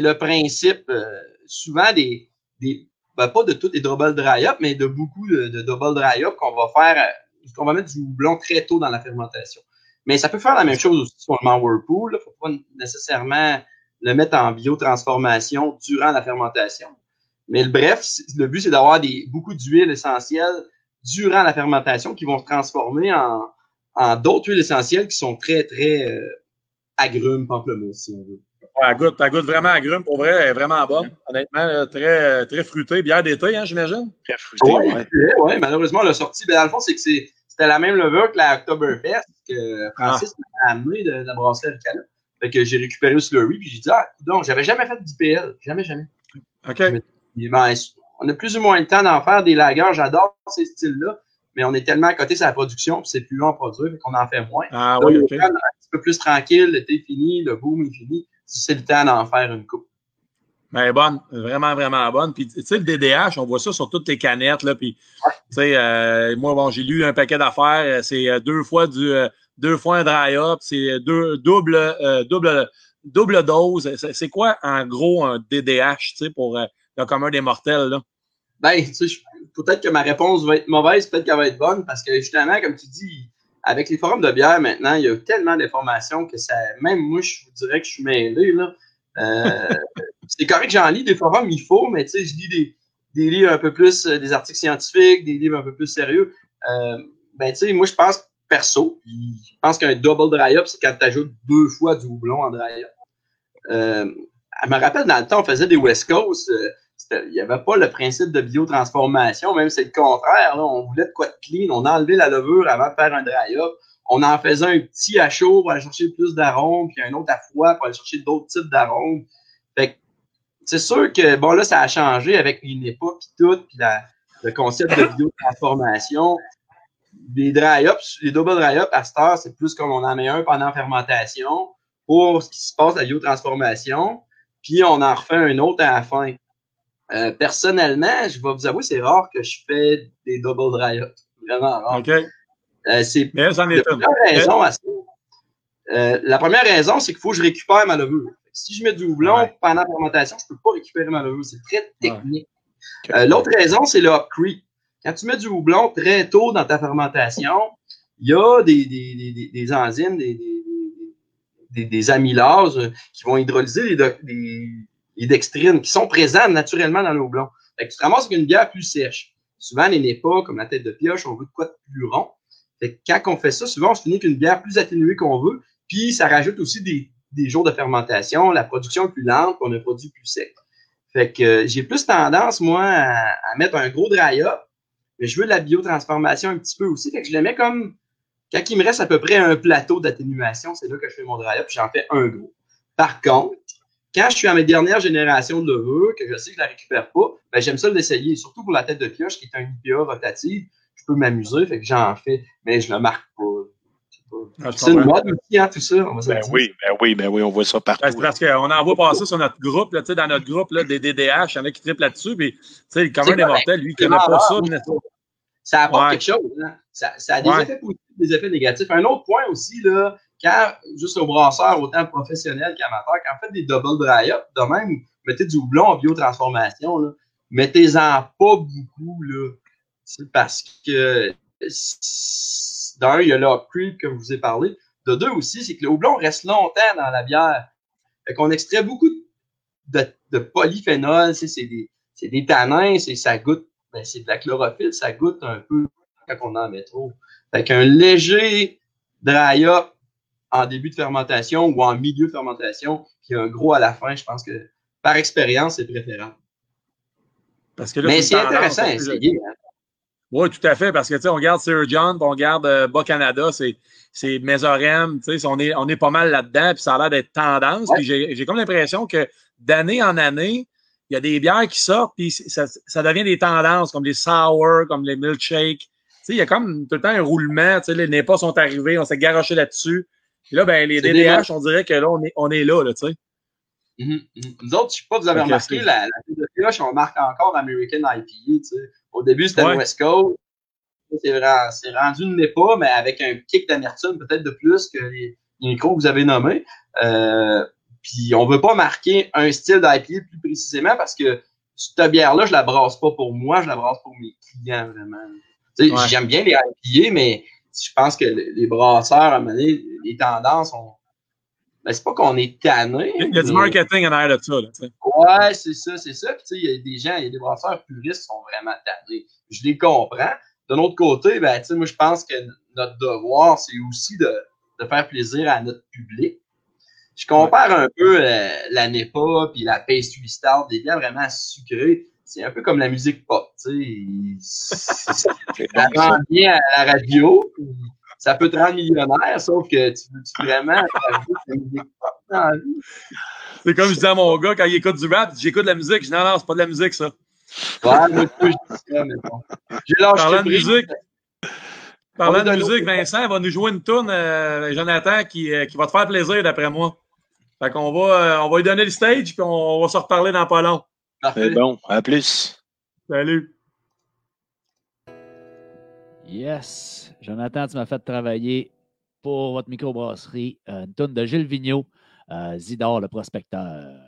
le, principe, euh, souvent des, des ben pas de toutes les double dry up, mais de beaucoup de, de double dry up qu'on va faire, euh, qu'on va mettre du houblon très tôt dans la fermentation. Mais ça peut faire la même chose aussi sur le Whirlpool. Il ne faut pas nécessairement le mettre en biotransformation durant la fermentation. Mais le bref, le but, c'est d'avoir beaucoup d'huiles essentielles durant la fermentation qui vont se transformer en, en d'autres huiles essentielles qui sont très, très euh, agrumes, pamplemousse, si on veut. Ouais, elle goûte, elle goûte vraiment agrume. Pour vrai, elle est vraiment bonne. Honnêtement, très, très fruitée. Bière d'été, hein, j'imagine? Très fruitée, oui. Ouais. ouais. malheureusement, elle a sorti. Ben, dans le fond, c'est que c'était la même levure que la Oktoberfest que Francis ah. m'a amené de, la brasserie Alcala. Fait que j'ai récupéré le slurry, puis j'ai dit, ah, donc, j'avais jamais fait d'IPL. Jamais, jamais. OK. ben, on a plus ou moins le temps d'en faire des lagers. J'adore ces styles-là, mais on est tellement à côté de la production, puis c'est plus long à produire, qu'on en fait moins. Ah oui. Un petit peu plus tranquille, l'été est fini, le boom est fini. C'est le temps d'en faire une coupe. Ben, bonne, vraiment, vraiment bonne. Puis, tu sais, le DDH, on voit ça sur toutes les canettes, là. Puis, tu sais, euh, moi, bon, j'ai lu un paquet d'affaires. C'est euh, deux fois du, euh, deux fois un dry-up. C'est deux, double, double, double dose. C'est quoi, en gros, un DDH, tu sais, pour le commun des mortels, là? Ben, tu sais, peut-être que ma réponse va être mauvaise, peut-être qu'elle va être bonne, parce que justement, comme tu dis, avec les forums de bière maintenant, il y a tellement d'informations que ça, même moi, je vous dirais que je suis mêlé, là. Euh, c'est correct que j'en lis des forums, il faut, mais tu sais, je lis des, des livres un peu plus, euh, des articles scientifiques, des livres un peu plus sérieux. Euh, ben, tu sais, moi, je pense, perso, je pense qu'un double dry-up, c'est quand tu ajoutes deux fois du houblon en dry-up. Euh, je me rappelle, dans le temps, on faisait des West Coast, il n'y avait pas le principe de biotransformation, même c'est le contraire. Là, on voulait de quoi de clean, on a enlevé la levure avant de faire un dry-up. On en faisait un petit à chaud pour aller chercher plus d'arômes, puis un autre à froid pour aller chercher d'autres types d'arômes. Fait c'est sûr que, bon, là, ça a changé avec une époque et tout, puis le concept de biotransformation. Les dry-ups, les double dry-ups, à cette heure, c'est plus comme on en met un pendant la fermentation pour ce qui se passe, la biotransformation, puis on en refait un autre à la fin. Euh, personnellement, je vais vous avouer, c'est rare que je fais des double dry-ups. vraiment rare. OK. Euh, c'est la première raison à ça. Euh, la première raison, c'est qu'il faut que je récupère ma levure. Si je mets du houblon pendant la fermentation, je ne peux pas récupérer ma levure. C'est très technique. L'autre raison, c'est le hop creep. Quand tu mets du houblon très tôt dans ta fermentation, il y a des, des, des, des enzymes, des, des, amylases qui vont hydrolyser les, les, dextrines qui sont présentes naturellement dans le houblon. Fait que tu te ramasses avec une bière plus sèche. Souvent, les n'est pas comme la tête de pioche, on veut de quoi de plus rond. Fait que quand on fait ça, souvent, on se finit qu'une bière plus atténuée qu'on veut, puis ça rajoute aussi des, des jours de fermentation, la production est plus lente, puis on a un produit plus sec. Fait que euh, j'ai plus tendance, moi, à, mettre un gros dry up, mais je veux de la biotransformation un petit peu aussi. Fait que je le mets comme quand il me reste à peu près un plateau d'atténuation, c'est là que je fais mon dry up, j'en fais un gros. Par contre, quand je suis à mes dernières générations de levure, que je sais que je ne la récupère pas, ben j'aime ça l'essayer, surtout pour la tête de pioche, qui est un IPA rotative. Je peux m'amuser, fait que j'en fais, mais je ne le marque pas. Ah, c'est une mode aussi, hein, tout ça. ben oui, ben oui, ben oui, on voit ça partout. Ben, parce qu'on en voit passer sur notre groupe, là, dans notre groupe là, des DDH, il y en a qui triplent là-dessus, puis le commun des mortels, lui, qui connaît pas ça. Ça apporte quelque chose. Hein. Ça, ça, a des effets positifs, des effets négatifs. Un autre point aussi, là, quand, juste au brasseur, autant professionnel qu'amateur, quand on fait des double dry-up, de même, mettez du houblon en biotransformation, mettez-en pas beaucoup, là. Parce que d'un, il y a l'upgrade que je vous ai parlé. De deux aussi, c'est que le houblon reste longtemps dans la bière. Fait qu'on extrait beaucoup de, polyphénol, c'est des, tanins, ça goûte, ben, c'est de la chlorophylle, ça goûte un peu quand on en met trop. Fait qu'un léger dry-up en début de fermentation ou en milieu de fermentation, puis un gros à la fin, je pense que par expérience, c'est préférable. Parce que Mais c'est intéressant à essayer. Hein. Oui, tout à fait, parce que tu sais, on regarde Sir John, on regarde euh, Bas Canada, c'est, c'est Mesorem, tu sais, on est, on est pas mal là-dedans, puis ça a l'air d'être tendance. Puis j'ai, j'ai comme l'impression que d'année en année, il y a des bières qui sortent, puis ça, ça devient des tendances, comme les sour, comme les milkshakes. Tu sais, il y a comme tout le temps un roulement, tu sais, les NEPA sont arrivés, on s'est garoché là-dessus. Puis là, ben, les DDH, on dirait que là, on est, on est là, là, tu sais. Mm-hmm, mm-hmm. Nous autres, je sais pas, vous avez remarqué, la, la on marque encore American IPA, tu sais. Au début, c'était West Coast. C'est rendu une NEPA, mais avec un kick d'amertume peut-être de plus que les, micros que vous avez nommés. Euh, puis on veut pas marquer un style d'IPA plus précisément parce que cette bière-là, je la brasse pas pour moi, je la brasse pour mes clients vraiment. J'aime bien les IPA, mais je pense que les brasseurs, à un moment donné, les tendances ont, ben, c'est pas qu'on est tanné. Il y a du marketing en arrière de ça. Là, ouais, c'est ça, c'est ça. Puis, il y a des gens, il y a des brasseurs puristes qui sont vraiment tannés. Je les comprends. D'un autre côté, ben, moi, je pense que notre devoir, c'est aussi de, de, faire plaisir à notre public. Je compare un peu euh, la NEPA puis la Pastry Star, des biens vraiment sucrés. C'est un peu comme la musique pop, tu sais. Ça rend bien à la radio ça peut te rendre millionnaire, sauf que tu veux vraiment C'est comme je disais à mon gars quand il écoute du rap, j'écoute de la musique. Je dis non, non, c'est pas de la musique, ça. Ouais, moi, je dis ça, mais bon. Parlant de musique. Parlant de musique, Vincent va nous jouer une tourne, euh, Jonathan, qui, euh, qui va te faire plaisir, d'après moi. Fait qu'on va, euh, on va lui donner le stage, puis on, va se reparler dans pas long. C'est bon. À plus. Salut. Yes. Jonathan, tu m'as fait travailler pour votre microbrasserie euh, une tonne de Gilles Vigneault, euh, Zidore le prospecteur.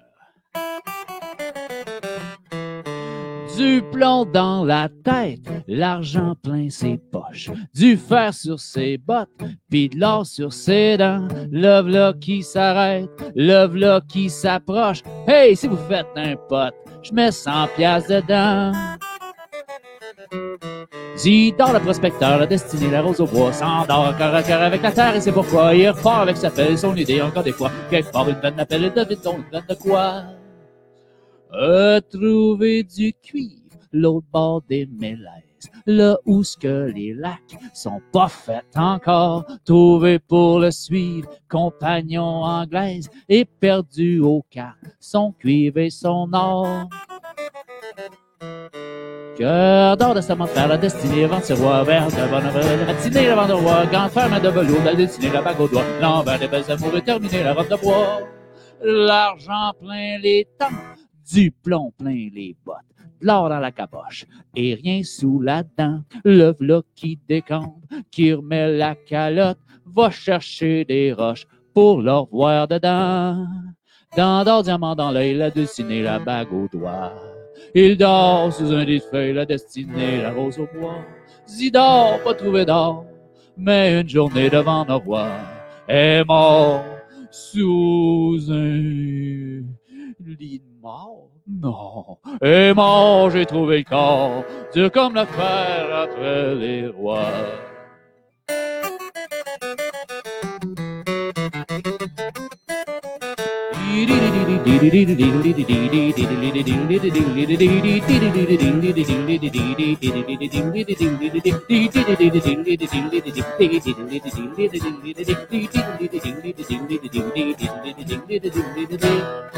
Du plomb dans la tête, l'argent plein ses poches, du fer sur ses bottes, puis de l'or sur ses dents. Love là qui s'arrête, love là qui s'approche. Hey, si vous faites un pote, je mets 100 piastres dedans. Zidore le prospecteur, la destinée, la rose au bois, s'endort cœur à cœur avec la terre et c'est pourquoi il repart avec sa pelle, son idée encore des fois. Quelque part une peine d'appel et devine-t-on une peine de quoi? Retrouver du cuivre, l'autre bord des mélèzes, là où ce que les lacs sont pas faits encore. Trouver pour le suivre, compagnon anglaise, et perdu au cas, son cuivre et son or. Cœur d'or de sa faire la destinée, vent ses rois vert, de bonne la matinée, vent de roi, gant ferme de velours, la destinée, la bague au doigt, l'envers des belles amours terminé, la robe de bois. L'argent plein les temps, du plomb plein les bottes, de l'or dans la caboche. Et rien sous la dent, le v'là qui décampe, qui remet la calotte, va chercher des roches pour leur voir dedans. Dans d'or diamant dans l'œil, la dessinée, la bague au doigt. Il dort sous un des feuilles, la destinée, la rose au bois. Zidore, pas trouvé d'or, mais une journée devant nos rois est mort sous un lit de mort. Non, est mort, j'ai trouvé le corps, dur comme la fer après les rois.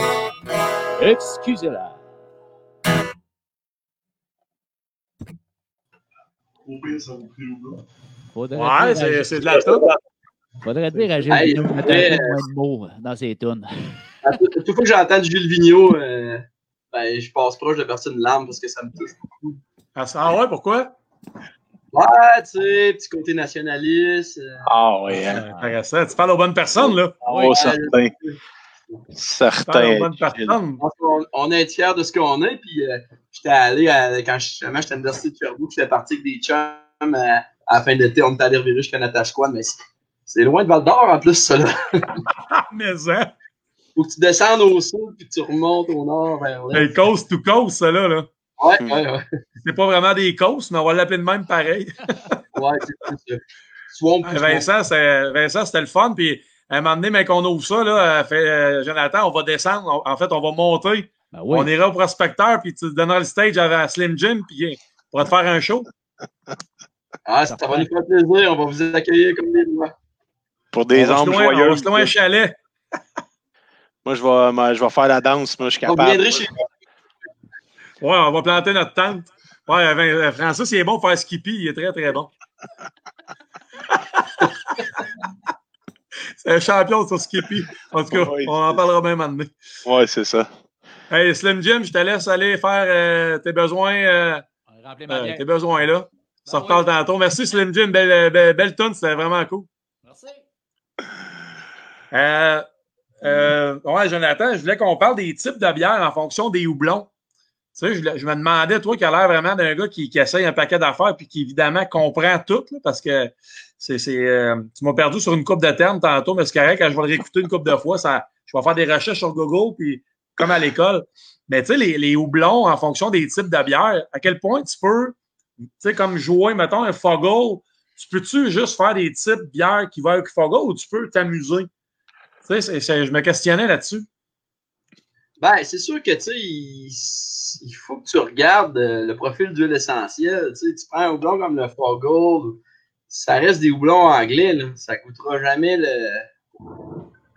Excusez-la. Ouais, c'est de la tune. Faudrait dire à Gilles hey, Vigneault de mettre un peu moins de mots dans ses tunes. Toute fois que j'entends Gilles Vigneault, euh, ben, je passe proche de personne une larme parce que ça me touche beaucoup. Ah, ah ouais, pourquoi? Ouais, tu sais, petit côté nationaliste. Euh... Ah ouais. Hein. Intéressant. Tu parles aux bonnes personnes, là. Oh, ouais, certain. Certain. On, on est fiers de ce qu'on est. Puis euh, j'étais allé, à, quand justement j'étais à l'Université de Sherbrooke, j'étais parti avec des chums euh, à la fin de l'été. On était allé revirer jusqu'à Natashquan, mais c'est loin de Val d'Or en plus, ça là. mais ça. Faut que tu descendes au sud puis tu remontes au nord vers l'est. Hey, coast to coast, ça là. là. Ouais, ouais, ouais. C'est pas vraiment des coasts, mais on va l'appeler de même pareil. ouais, c'est ça. Swamp, Vincent, c'était le fun. Puis à un moment donné, mais qu'on ouvre ça, là, fait, euh, Jonathan, on va descendre. en fait, on va monter. Ben oui. On ira au prospecteur, puis tu donneras le stage à Slim Jim, puis on va te faire un show. Ah, ça va nous faire plaisir. On va vous accueillir comme des lois. Pour des âmes joyeuses. On va se loin un chalet. Moi, je vais, moi, je vais faire la danse. Moi, je suis capable. On viendrait chez Ouais, on va planter notre tente. Ouais, euh, Francis, il est bon pour faire skippy. Il est très, très bon. c'est un champion sur skippy. En tout cas, ouais, on en parlera même un Ouais, c'est ça. Hey, Slim Jim, je te laisse aller faire euh, tes besoins. Euh, euh, tes besoins là. Ça ben reparle tantôt. Merci, Slim Jim. Belle, belle, belle tune, c'était vraiment cool. Merci. Euh, euh, ouais, Jonathan, je voulais qu'on parle des types de bières en fonction des houblons. Tu sais, je, je me demandais, toi, qui a l'air vraiment d'un gars qui, qui, essaye un paquet d'affaires puis qui, évidemment, comprend tout, là, parce que c'est, euh, tu m'as perdu sur une coupe de termes tantôt, mais c'est correct, quand je vais le réécouter une coupe de fois, ça, je vais faire des recherches sur Google, puis comme à l'école. Mais tu sais, les, les, houblons, en fonction des types de bières, à quel point tu peux, tu sais, comme jouer, mettons, un Foggle, tu peux-tu juste faire des types de bières qui vont avec Foggle ou tu peux t'amuser? Tu sais, je me questionnais là-dessus. Ben, c'est sûr que, tu sais, il, il, faut que tu regardes euh, le profil d'huile essentielle. Tu sais, tu prends un houblon comme le Foggle, ça reste des houblons anglais, là. Ça coûtera jamais le...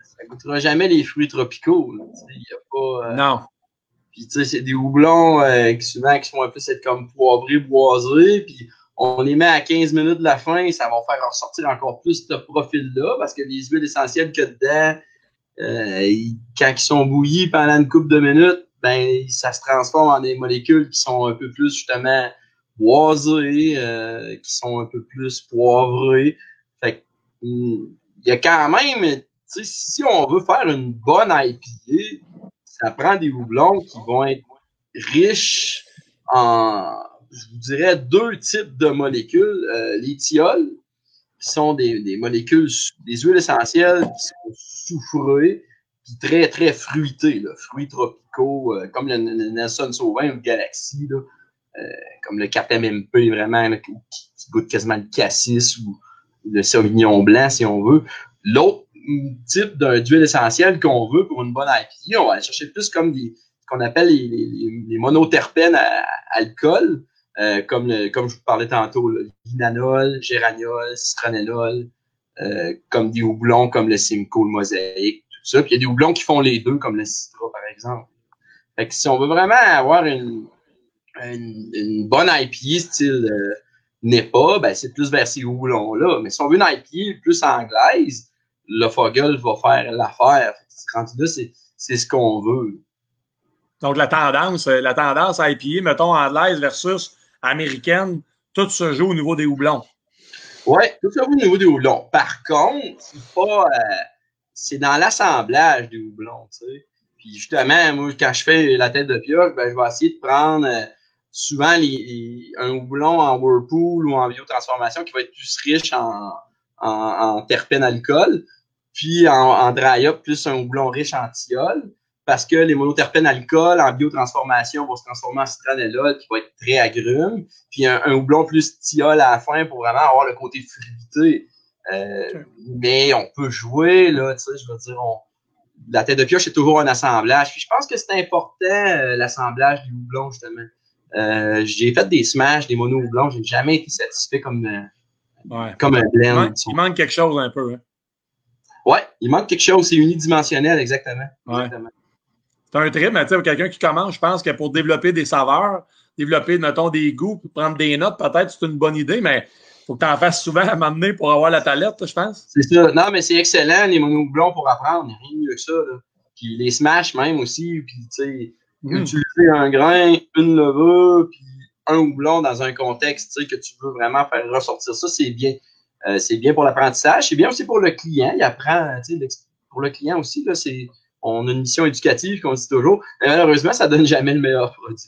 Ça coûtera jamais les fruits tropicaux, y a pas... Euh... Non. Puis, tu sais, c'est des houblons euh, qui souvent qui sont un peu être comme poivrés, boisés, puis on les met à 15 minutes de la fin, ça va faire ressortir encore plus ce profil-là, parce que les huiles essentielles que dedans, euh, quand ils sont bouillis pendant une couple de minutes, ben ça se transforme en des molécules qui sont un peu plus justement boisées, euh, qui sont un peu plus poivrées. Fait il y a quand même, si on veut faire une bonne IPA, ça prend des houblons qui vont être riches en je vous dirais, deux types de molécules. Euh, les qui sont des, des, molécules, des huiles essentielles qui sont soufrées, puis très, très fruitées, fruits tropicaux, euh, comme le, Nelson Sauvin ou Galaxy, comme le 4MMP, vraiment, là, qui, qui, goûte quasiment le cassis ou le Sauvignon blanc, si on veut. L'autre type d'huile essentielle qu'on veut pour une bonne IPA, on va aller chercher plus comme des qu'on appelle les, monoterpènes à, à alcool, euh, comme, le, comme je vous parlais tantôt, l'inanol, géraniol, citronellol, euh, comme des houblons comme le Simcoe, le Mosaïque, tout ça. Puis il y a des houblons qui font les deux, comme le Citra, par exemple. Fait que si on veut vraiment avoir une, une, une bonne IPA style euh, NEPA, ben c'est plus vers ces houblons-là. Mais si on veut une IPA plus anglaise, le Fogel va faire l'affaire. Rendu là, c'est ce qu'on veut. Donc, la tendance, la tendance à IPA, mettons, anglaise versus américaine, tout se joue au niveau des houblons. Oui, tout se joue au niveau des houblons. Par contre, c'est pas. Euh, c'est dans l'assemblage des houblons, tu sais. Puis justement, moi, quand je fais la tête de pioche, ben, je vais essayer de prendre euh, souvent les, un houblon en whirlpool ou en biotransformation qui va être plus riche en, en, en terpènes alcool, puis en, en dry up plus un houblon riche en thiol parce que les monoterpènes alcool en biotransformation vont se transformer en citronellol qui va être très agrume, puis un, houblon plus thiol à la fin pour vraiment avoir le côté fluidité. Euh, mais on peut jouer, là, tu sais, je veux dire, on, la tête de pioche, c'est toujours un assemblage. Puis je pense que c'est important, euh, l'assemblage du houblon, justement. Euh, j'ai fait des smash, des mono houblons, j'ai jamais été satisfait comme, comme un blend. Il manque, quelque chose un peu. Hein. Ouais, il manque quelque chose, c'est unidimensionnel, exactement. c'est un trip, mais tu sais, quelqu'un qui commence, je pense que pour développer des saveurs, développer, mettons, des goûts, prendre des notes, peut-être c'est une bonne idée, mais il faut que tu en fasses souvent à m'amener pour avoir la palette, je pense. C'est ça. Non, mais c'est excellent, les monoblons pour apprendre. Il n'y a rien de mieux que ça. Puis les smash même aussi. Puis, tu sais, mm. utiliser un grain, une levure, puis un houblon dans un contexte que tu veux vraiment faire ressortir ça, c'est bien. Euh, c'est bien pour l'apprentissage. C'est bien aussi pour le client. Il apprend, tu sais, pour le client aussi, là, c'est on a une mission éducative qu'on dit toujours. Mais malheureusement, ça donne jamais le meilleur produit.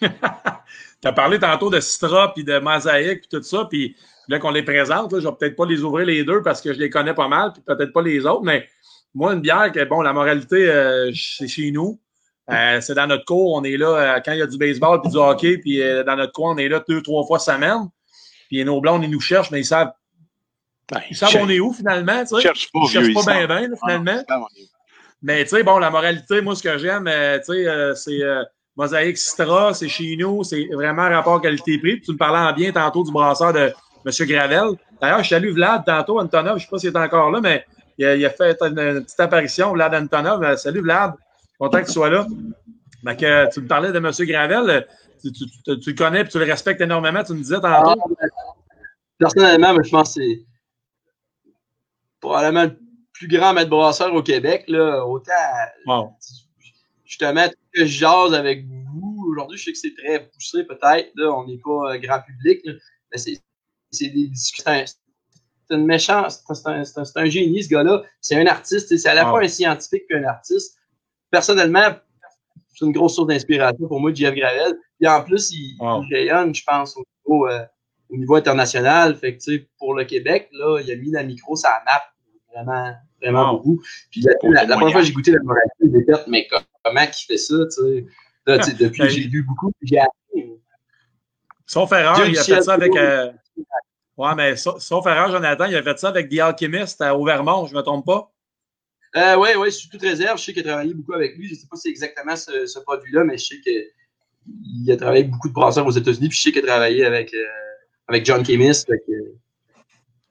tu as parlé tantôt de Citra puis de Mosaïque puis tout ça, puis là qu'on les présente, là, je vais peut-être pas les ouvrir les deux parce que je les connais pas mal, puis peut-être pas les autres, mais moi, une bière, que, bon, la moralité, euh, c'est chez nous. Euh, c'est dans notre cours, on est là euh, quand il y a du baseball puis du hockey, puis dans notre coin, on est là deux, trois fois semaine. Puis nos blancs, ils nous cherchent, mais ils savent. Ben, ils savent on est où finalement, tu sais. Ils cherchent pas, ils cherchent pas bien, bien, finalement. Mais tu sais, bon, la moralité, moi, ce que j'aime, euh, tu sais, euh, c'est euh, Mosaïque Citra, c'est chez nous, c'est vraiment rapport qualité-prix. Tu me parlais en bien tantôt du brasseur de M. Gravel. D'ailleurs, je salue Vlad tantôt, Antonov, je ne sais pas s'il est encore là, mais il a, fait une, petite apparition, Vlad Antonov. Salut Vlad, content que tu sois là. que, tu me parlais de M. Gravel, tu, le connais et tu le respectes énormément, tu me disais tantôt. Ah, personnellement, je pense que c'est probablement plus grand maître brasseur au Québec, là, autant wow. justement que je jase avec vous. Aujourd'hui, je sais que c'est très poussé, peut-être. Là, on n'est pas grand public, mais c'est, des discussions. C'est une méchante, c'est un, un, génie, ce gars-là. C'est un artiste. C'est à la fois un scientifique et un artiste. Personnellement, c'est une grosse source d'inspiration pour moi, Jeff Gravel. Et en plus, il, rayonne, je pense, au niveau, euh, au niveau international. Fait que, pour le Québec, là, il a mis la micro sur la map vraiment, vraiment beaucoup. Puis la, première fois que j'ai goûté la moralité des pertes, mais comment il fait ça, tu sais? Là, depuis, j'ai vu beaucoup, j'ai appris. Sauf erreur, il a fait ça avec. Euh... Ouais, mais sauf erreur, Jonathan, il a fait ça avec The Alchemist à Auvermont, je ne me trompe pas? Euh, oui, oui, je suis toute réserve. Je sais qu'il a travaillé beaucoup avec lui. Je ne sais pas si c'est exactement ce, ce produit-là, mais je sais qu'il a travaillé avec beaucoup de brasseurs aux États-Unis. Puis je sais qu'il a travaillé avec, euh, avec John Chemist.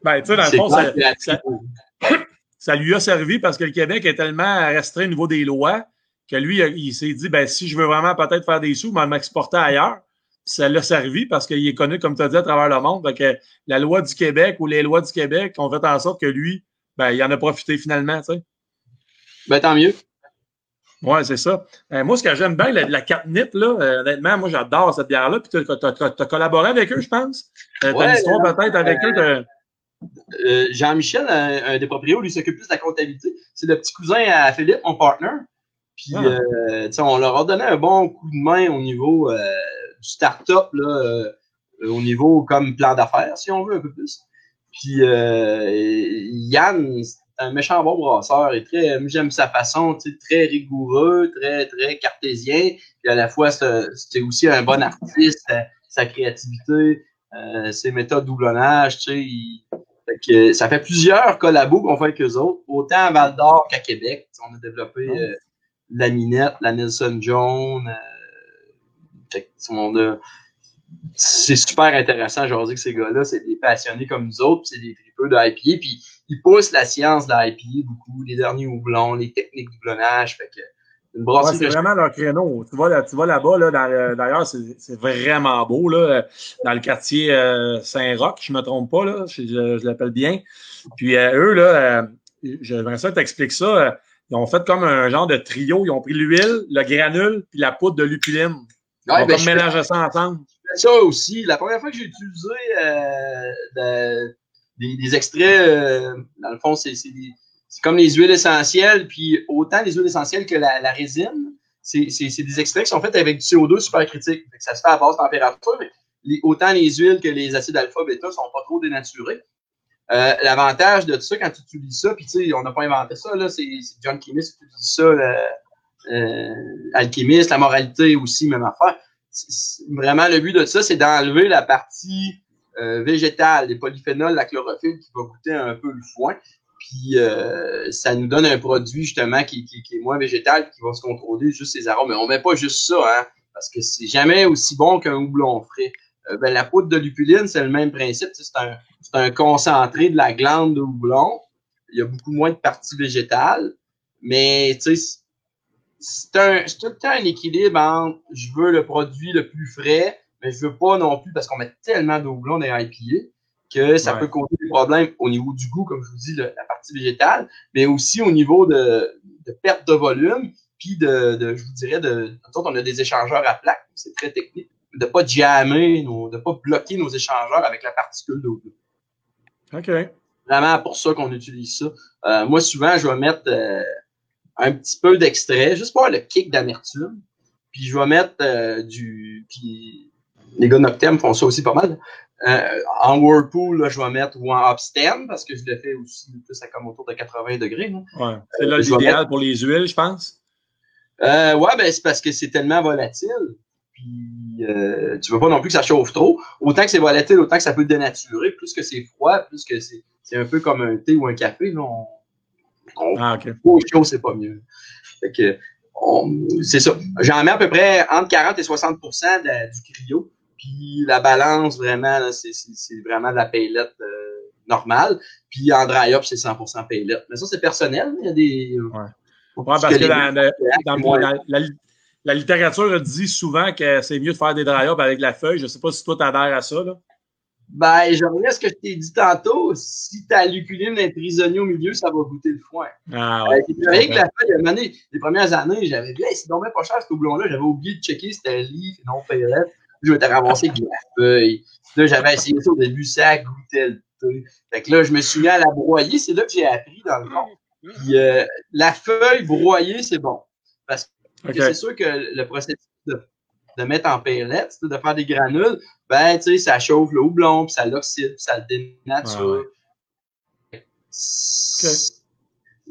ben, tu sais, dans le fond, ça, ça lui a servi parce que le Québec est tellement restreint au niveau des lois que lui, il s'est dit, ben, si je veux vraiment peut-être faire des sous, m'exporter ailleurs. ça l'a servi parce qu'il est connu, comme tu as dit, à travers le monde. Donc, la loi du Québec ou les lois du Québec ont fait en sorte que lui, ben, il en a profité finalement, tu sais. Ben, tant mieux. Oui, c'est ça. Euh, moi, ce que j'aime bien, la, la catnip, là, euh, honnêtement, moi, j'adore cette bière-là. Puis, tu as, collaboré avec eux, je pense? Euh, tu as une histoire peut-être avec eux de euh, Jean-Michel, un, des propriétaires, lui s'occupe plus de la comptabilité. C'est le petit cousin à Philippe, mon partner. Puis, ah. euh, on leur a donné un bon coup de main au niveau euh, du start-up, au niveau comme plan d'affaires, si on veut, un peu plus. Puis, Yann, un méchant bon brasseur et très, j'aime sa façon, très rigoureux, très, très cartésien. Puis, à la fois, c'est aussi un bon artiste, sa, créativité. ses méthodes doublonnage, tu sais, ça fait plusieurs collabos qu'on fait avec eux autres, autant à Val d'Or qu'à Québec. On a développé euh, la Minette, la Nelson Jones. Euh, c'est super intéressant, je dire que ces gars-là, c'est des passionnés comme nous autres, c'est des tripeux de IPA, puis ils poussent la science de l'IPA beaucoup, les derniers houblons, les techniques de doublonnage. Fait que c'est vraiment leur créneau. Tu vas, là, tu là-bas, là, euh, d'ailleurs, c'est vraiment beau, là, dans le quartier euh, Saint-Roch, je ne me trompe pas, là, je, je, l'appelle bien. Puis euh, eux, là, j'aimerais ça t'expliquer ça. ils ont fait comme un genre de trio. Ils ont pris l'huile, le granule, puis la poudre de lupuline. ils ont ben, mélangé ça ensemble. Ça aussi. La première fois que j'ai utilisé euh, des, extraits, euh, dans le fond, c'est comme les huiles essentielles, puis autant les huiles essentielles que la, résine, c'est des extraits qui sont faits avec du CO2 super critique. Ça se fait à basse température, mais autant les huiles que les acides alpha-bêta sont pas trop dénaturés. Euh, l'avantage de tout ça, quand tu utilises ça, puis tu sais, on n'a pas inventé ça, là, c'est John Chemist qui utilise ça, euh, Alchimiste, la moralité aussi, même affaire. Vraiment, le but de ça, c'est d'enlever la partie euh, végétale, les polyphénols, la chlorophylle qui va goûter un peu le foin. Puis ça nous donne un produit justement qui, est moins végétal, qui va se contrôler juste ses arômes. Mais on met pas juste ça, hein, parce que c'est jamais aussi bon qu'un houblon frais. Euh, ben, la poudre de lupuline, c'est le même principe. C'est un, un, concentré de la glande de houblon. Il y a beaucoup moins de parties végétales. Mais c'est un, tout le temps un équilibre entre je veux le produit le plus frais, mais je veux pas non plus, parce qu'on met tellement de houblon dans les IPA, que ça peut causer des problèmes au niveau du goût, comme je vous dis, la partie végétale, mais aussi au niveau de, de perte de volume, puis de, de, je vous dirais, de, on a des échangeurs à plaques, c'est très technique de ne pas jammer, de ne pas bloquer nos échangeurs avec la particule d'eau. OK. Vraiment pour ça qu'on utilise ça. Euh, moi, souvent, je vais mettre euh, un petit peu d'extrait, juste pour avoir le kick d'amertume. Puis je vais mettre euh, du. Puis les gars Noctem font ça aussi pas mal. en Whirlpool, là, je vais mettre ou en Upstem, parce que je le fais aussi plus à comme autour de 80 degrés. Ouais. C'est là l'idéal pour les huiles, je pense. ouais, ben c'est parce que c'est tellement volatile puis euh, tu veux pas non plus que ça chauffe trop. Autant que c'est volatile, autant que ça peut dénaturer. Plus que c'est froid, plus que c'est, un peu comme un thé ou un café. Là, on, ah, ok. chaud, c'est pas mieux. Fait que, c'est ça. J'en mets à peu près entre 40 et 60% du cryo. Puis la balance, vraiment, c'est, vraiment de la paylette euh, normale. Puis en dry-up, c'est 100% paylette. Mais ça, c'est personnel. Il y a des... Ouais. parce, que, dans, la, la littérature dit souvent que c'est mieux de faire des dry avec la feuille. Je ne sais pas si toi t'adhères à ça. Là. Ben, je reviens à ce que je t'ai dit tantôt. Si ta luculine est prisonnier au milieu, ça va goûter le foin. Ah, ouais. Euh, avec la feuille, les premières années, j'avais dit, hey, c'est donc pas cher ce houblon-là. J'avais oublié de checker si c'était livre et non payette. Je m'étais ramassé avec la feuille. Là, j'avais essayé ça au début, ça goûtait le truc. Fait que là, je me suis mis à la broyer. C'est là que j'ai appris, dans le fond. Puis, euh, la feuille broyée, c'est bon. Parce que c'est sûr que le processus de, mettre en pellets, de faire des granules, ben, tu sais, ça chauffe le houblon, puis ça l'oxyde, puis ça le dénature.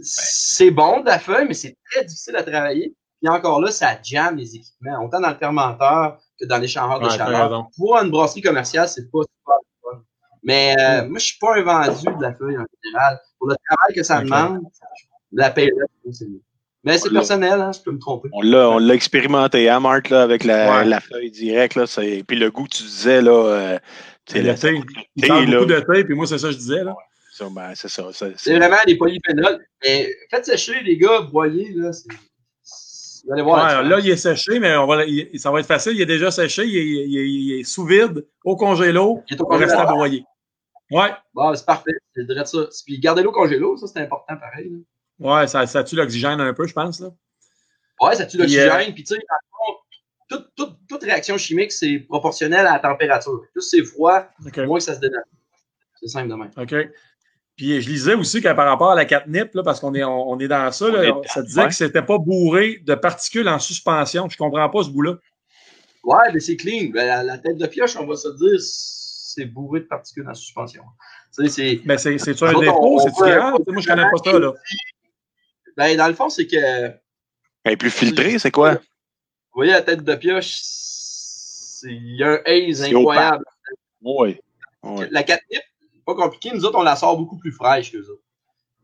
C'est bon de la feuille, mais c'est très difficile à travailler. Puis encore là, ça jamme les équipements, autant dans le fermenteur que dans les l'échangeur de chaleur. Pour une brasserie commerciale, c'est pas super fun. Mais euh, moi, je suis pas un vendu de la feuille en général. Pour le travail que ça demande, la pellette, c'est mieux. Mais c'est personnel, hein, je peux me tromper. On l'a, on l'a expérimenté, hein, Marc, là, avec la, la feuille directe. Là, puis le goût, tu disais, là. Euh, c'est le thé. Il parle beaucoup de thé, puis moi, c'est ça que je disais, là. Ben, c'est ça. c'est vraiment des polyphénols. Mais faites sécher, les gars, broyer, là, c'est. Vous allez voir. là, il est séché, mais on va, ça va être facile. Il est déjà séché. Il est, il est, sous vide, au congélo. Il est au congélo. reste à broyer. Ouais. Bon, c'est parfait. Je dirais ça. Puis gardez-le au congélo, ça, c'est important pareil. Là. Ouais, ça, ça tue l'oxygène un peu, je pense. Là. Ouais, ça tue l'oxygène. Puis, tu sais, toute, toute, toute, réaction chimique, c'est proportionnel à la température. Plus c'est froid, moins ça se dénature. C'est simple de même. OK. Puis je lisais aussi que par rapport à la catnip, là, parce qu'on est, on, est dans ça, là, ça disait que c'était pas bourré de particules en suspension. Je comprends pas ce bout-là. Ouais, mais c'est clean. Ben, la, tête de pioche, on va se dire, c'est bourré de particules en suspension. c'est. Mais c'est, c'est un défaut, c'est grave? Moi, je connais pas ça, là. Ben, dans le fond, c'est que. Elle est plus filtrée, c'est quoi? Vous voyez la tête de pioche, il y a un haze incroyable. Oui. La catnip, pas compliqué, nous autres, on la sort beaucoup plus fraîche que ça.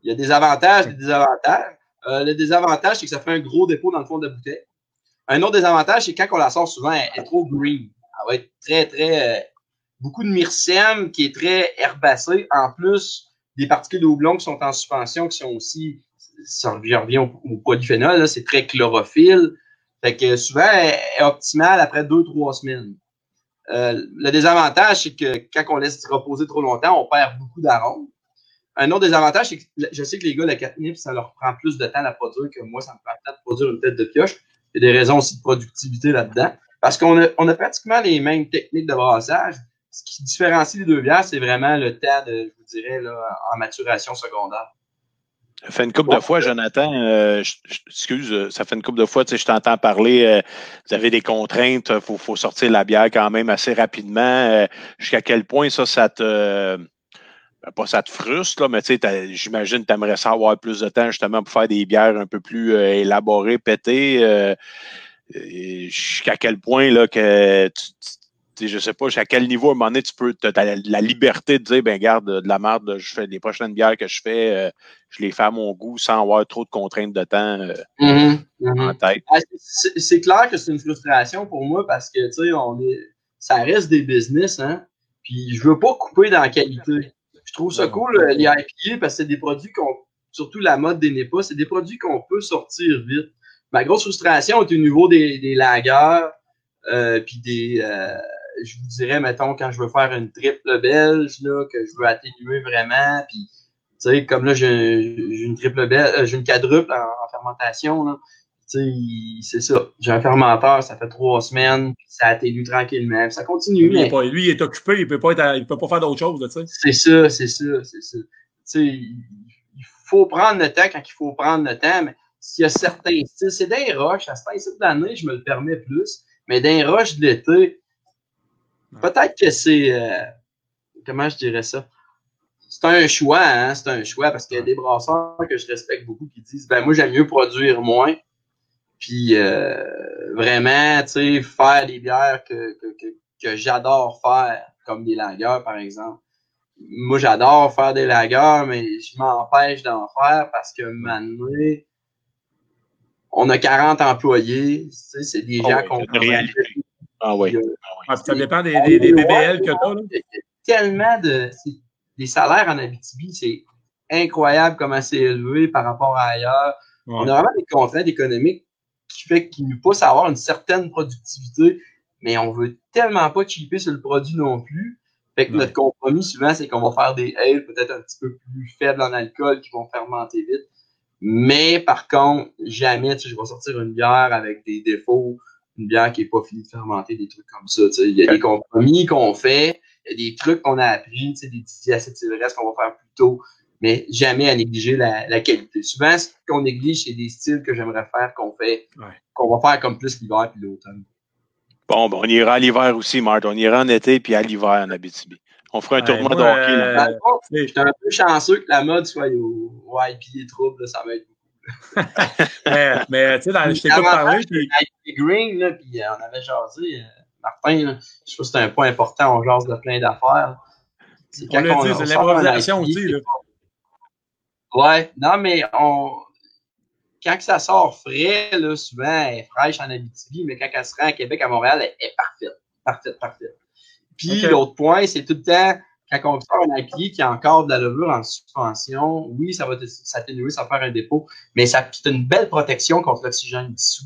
Il y a des avantages des désavantages. Euh, le désavantage, c'est que ça fait un gros dépôt dans le fond de la bouteille. Un autre désavantage, c'est quand on la sort souvent, elle est trop green. Elle va être très, très. Euh, beaucoup de myrcène qui est très herbacé, en plus des particules de houblon qui sont en suspension, qui sont aussi ça revient au, polyphénol, c'est très chlorophylle. Fait que souvent, elle est optimale après deux, trois semaines. Euh, le désavantage, c'est que quand on laisse reposer trop longtemps, on perd beaucoup d'arômes. un autre désavantage, c'est que je sais que les gars, la catnip, ça leur prend plus de temps à produire que moi, ça me prend le temps de produire une tête de pioche. Il y a des raisons aussi de productivité là-dedans. Parce qu'on a, pratiquement les mêmes techniques de brassage. Ce qui différencie les deux bières, c'est vraiment le temps je vous dirais, en maturation secondaire. Ça fait une couple de fois, Jonathan, euh, excuse, ça fait une couple de fois, tu sais, je t'entends parler, euh, vous avez des contraintes, il faut, faut, sortir la bière quand même assez rapidement. Euh, jusqu'à quel point ça, ça te ben, pas ça te frustre, là, mais tu sais, j'imagine que tu aimerais ça avoir plus de temps justement pour faire des bières un peu plus élaborées, pétées. jusqu'à quel point là, que tu, je sais pas à quel niveau à un moment donné tu peux as la, liberté de dire ben garde de la merde, je fais les prochaines bières que je fais, euh, je les fais à mon goût sans avoir trop de contraintes de temps euh, mm-hmm, mm-hmm. en tête. Ah, c'est clair que c'est une frustration pour moi parce que tu sais, on est ça reste des business, hein. Puis je veux pas couper dans la qualité. Je trouve ça cool, les IPA, parce que c'est des produits qu'on. Surtout la mode des NEPA, c'est des produits qu'on peut sortir vite. Ma grosse frustration est au niveau des, des lagers, euh, puis des, je vous dirais, mettons, quand je veux faire une triple belge, là, que je veux atténuer vraiment, puis, tu sais, comme là, j'ai une triple belge, euh, j'ai une quadruple en, fermentation, là. Tu sais, c'est ça. J'ai un fermenteur, ça fait trois semaines, puis ça atténue tranquillement, puis ça continue. Lui, il, lui, il est occupé, il peut pas être, il peut pas faire d'autre chose, tu sais. C'est ça, c'est ça, c'est ça. Tu sais, il faut prendre le temps quand il faut prendre le temps, mais s'il y a certains styles, c'est des roches, à ce temps de l'année, je me le permets plus, mais des roches de l'été, Peut-être que c'est. Euh, comment je dirais ça? C'est un choix, hein? C'est un choix parce qu'il y a des brasseurs que je respecte beaucoup qui disent ben moi j'aime mieux produire moins. Puis euh, vraiment, tu sais, faire des bières que, que, que, que j'adore faire, comme des lagers, par exemple. Moi, j'adore faire des lagers, mais je m'empêche d'en faire parce que maintenant, on a 40 employés. Tu sais, c'est des oh gens qu'on ah oui. Ah, ça dépend des, des, des BBL que tu as. Il y a tellement de. Les salaires en Abitibi, c'est incroyable comment c'est élevé par rapport à ailleurs. On a vraiment des contraintes économiques qui fait qu'ils nous poussent à avoir une certaine productivité, mais on veut tellement pas chipper sur le produit non plus. Fait que notre compromis, souvent, c'est qu'on va faire des ales peut-être un petit peu plus faibles en alcool qui vont fermenter vite. Mais par contre, jamais, tu sais, je vais sortir une bière avec des défauts une bière qui n'est pas finie de fermenter, des trucs comme ça. Il y a des compromis qu'on fait, il y a des trucs qu'on a appris, des diacétylrestes qu'on va faire plus tôt, mais jamais à négliger la, qualité. Souvent, ce qu'on néglige, c'est des styles que j'aimerais faire, qu'on fait, qu'on va faire comme plus l'hiver puis l'automne. Bon, ben, on ira à l'hiver aussi, Marthe. On ira en été puis à l'hiver en Abitibi. On fera un tournoi de hockey. Euh, je suis un peu chanceux que la mode soit au, au IPA trouble, ça va être mais, tu sais, je t'écoute parler. Puis... Green, là, puis euh, on avait jasé. Euh, Martin, là, je trouve que c'est un point important. On jase de plein d'affaires. On l'a dit, c'est l'improvisation aussi. Là. Ouais, non, mais on, quand ça sort frais, là, souvent, elle est fraîche en Abitibi, mais quand elle se rend à Québec, à Montréal, elle est parfaite. Parfaite, parfaite. Puis l'autre point, c'est tout le temps quand on sort un acquis qui a encore de la levure en suspension, oui, ça va s'atténuer, ça va faire un dépôt, mais ça c'est une belle protection contre l'oxygène dessous.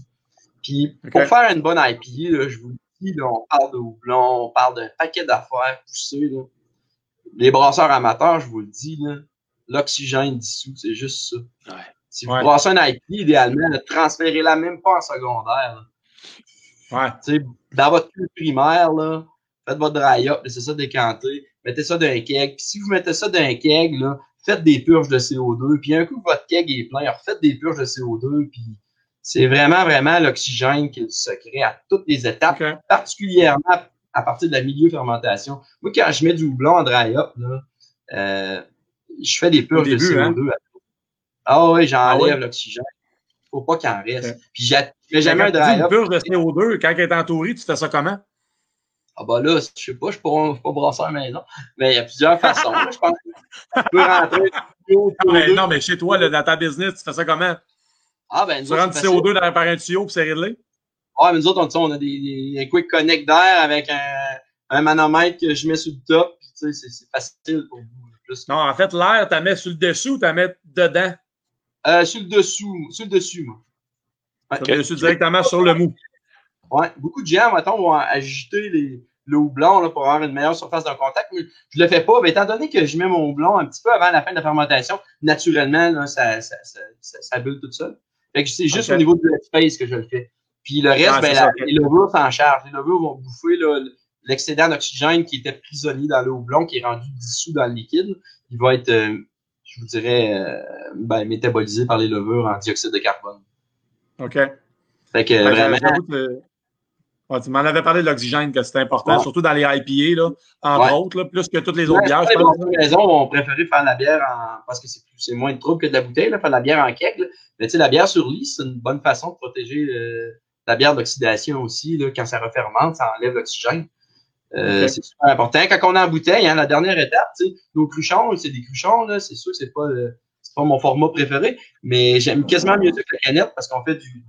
Puis pour faire une bonne IPA, je vous dis, on parle de houblon, on parle d'un paquet d'affaires poussées. Les brasseurs amateurs, je vous le dis, l'oxygène dissous, c'est juste ça. Si vous brassez un IPA, idéalement, transférez-la même pas en secondaire. Ouais. Dans votre primaire, là, faites votre dry up, laissez ça décanter mettez ça dans un keg. Puis si vous mettez ça dans un keg, là, faites des purges de CO2. Puis un coup votre keg est plein, refaites des purges de CO2. Puis c'est vraiment, vraiment l'oxygène qui se crée à toutes les étapes, particulièrement à partir de la milieu fermentation. Moi, quand je mets du houblon en dry up, là, euh, je fais des purges de CO2. Hein? Ah oui, j'enlève ah l'oxygène. Faut pas qu'il en reste. Puis j'ai jamais un dry up. Une purge de CO2, quand elle est entourée, tu fais ça comment? Ah bah là, je sais pas, je ne suis pas brasseur maison. Mais il y a plusieurs façons. je pense que tu peux rentrer non, mais, non, mais chez toi, là, dans ta business, tu fais ça comment? Ah ben, tu rentres du CO2 dans, par un tuyau puis c'est réglé? Ah, mais nous autres, on, on a des, des, quick connect d'air avec un, un, manomètre que je mets sur le top. Puis, tu sais, c'est facile pour vous. Non, en fait, l'air, tu la mets sur le dessous ou tu la mets dedans? Euh, sur le dessous. Sur le dessus, moi. Sur le dessus directement sur le mou. Ouais, beaucoup de gens, maintenant, vont ajouter les, le houblon là, pour avoir une meilleure surface de contact. Mais je le fais pas, mais étant donné que je mets mon houblon un petit peu avant la fin de la fermentation, naturellement, là, ça, ça, ça, ça, bulle tout seul. Fait que c'est juste au niveau de l'espace que je le fais. Puis le reste, ben, la, les levures s'en chargent. Les levures vont bouffer l'excédent d'oxygène qui était prisonnier dans le houblon, qui est rendu dissous dans le liquide. Il va être, euh, je vous dirais, euh, ben, métabolisé par les levures en dioxyde de carbone. OK. Fait que ben, vraiment. Tu m'en avais parlé de l'oxygène, que c'était important, surtout dans les IPA, là, entre autres, là, plus que toutes les autres bières. Les bonnes ont préféré faire la bière en. parce que c'est moins de trouble que de la bouteille, là, faire la bière en keg. Mais tu sais, la bière sur lit, c'est une bonne façon de protéger euh, la bière d'oxydation aussi. Là, quand ça refermente, ça enlève l'oxygène. Euh, c'est super important. Quand on est en bouteille, hein, la dernière étape, nos cruchons, c'est des cruchons, là, c'est sûr que c'est pas, pas mon format préféré, mais j'aime quasiment mieux ça que la canette parce qu'on fait du,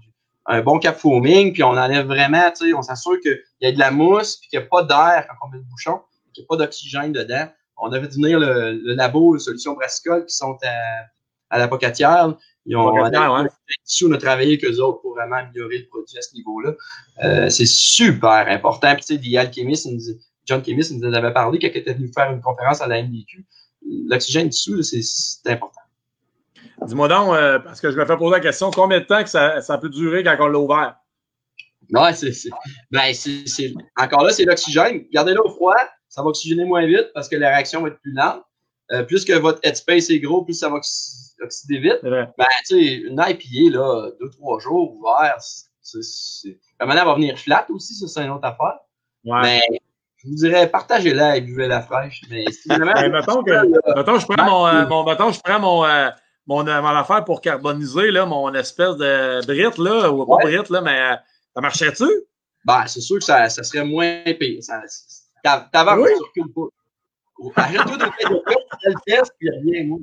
un bon cap foaming, puis on enlève vraiment, tu sais, on s'assure qu'il y a de la mousse, puis qu'il n'y a pas d'air quand on met le bouchon, qu'il n'y a pas d'oxygène dedans. On a fait venir le, le labo, Solution Brascol, qui sont à, à la Pocatière. Ils ont, on a travaillé avec eux autres pour vraiment améliorer le produit à ce niveau-là. Euh, c'est super important. Puis, tu sais, Dial Chemist, John Chemist nous en avait parlé quand il était venu faire une conférence à la MDQ. L'oxygène dessous, c'est important. Dis-moi donc, euh, parce que je me fais poser la question, combien de temps que ça, ça peut durer quand on l'a ouvert? Ouais, c'est. Ben, c'est. Encore là, c'est l'oxygène. Gardez-le au froid, ça va oxygéner moins vite parce que la réaction va être plus lente. Euh, plus que votre headspace est gros, plus ça va oxyder vite. Ben, tu sais, une IPA, là, deux, trois jours ouvert, c'est. La manière va venir flat aussi, ça, c'est une autre affaire. Ouais. Mais je vous dirais, partagez-la et buvez-la fraîche. Mais si vraiment. Ben, mettons que. mettons, je prends mon. Euh, mon mettons, je prends mon mon, euh, mon affaire pour carboniser, là, mon espèce de brite, là, ou pas brite, là, mais euh, ça marcherait-tu? Ben, c'est sûr que ça, ça serait moins pire. T'avances, oui. tu recules pas. Arrête-toi de faire le test, puis rien, moi.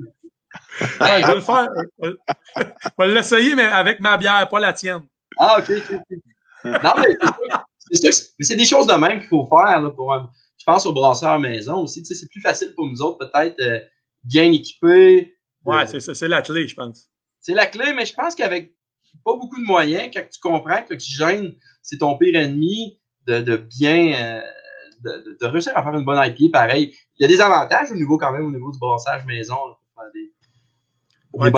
Je vais le faire. Je vais l'essayer, mais avec ma bière, pas la tienne. Ah, OK, OK, Non, mais c'est des choses de même qu'il faut faire. Là, pour je pense aux brasseurs maison aussi. C'est plus facile pour nous autres, peut-être, euh, bien équipés, Ouais, c'est la clé, je pense. C'est la clé, mais je pense qu'avec pas beaucoup de moyens, quand tu comprends que l'oxygène, c'est ton pire ennemi, de, de bien, euh, de, de, réussir à faire une bonne IP, pareil. Il y a des avantages au niveau, quand même, au niveau du brassage maison, pour faire des, ouais,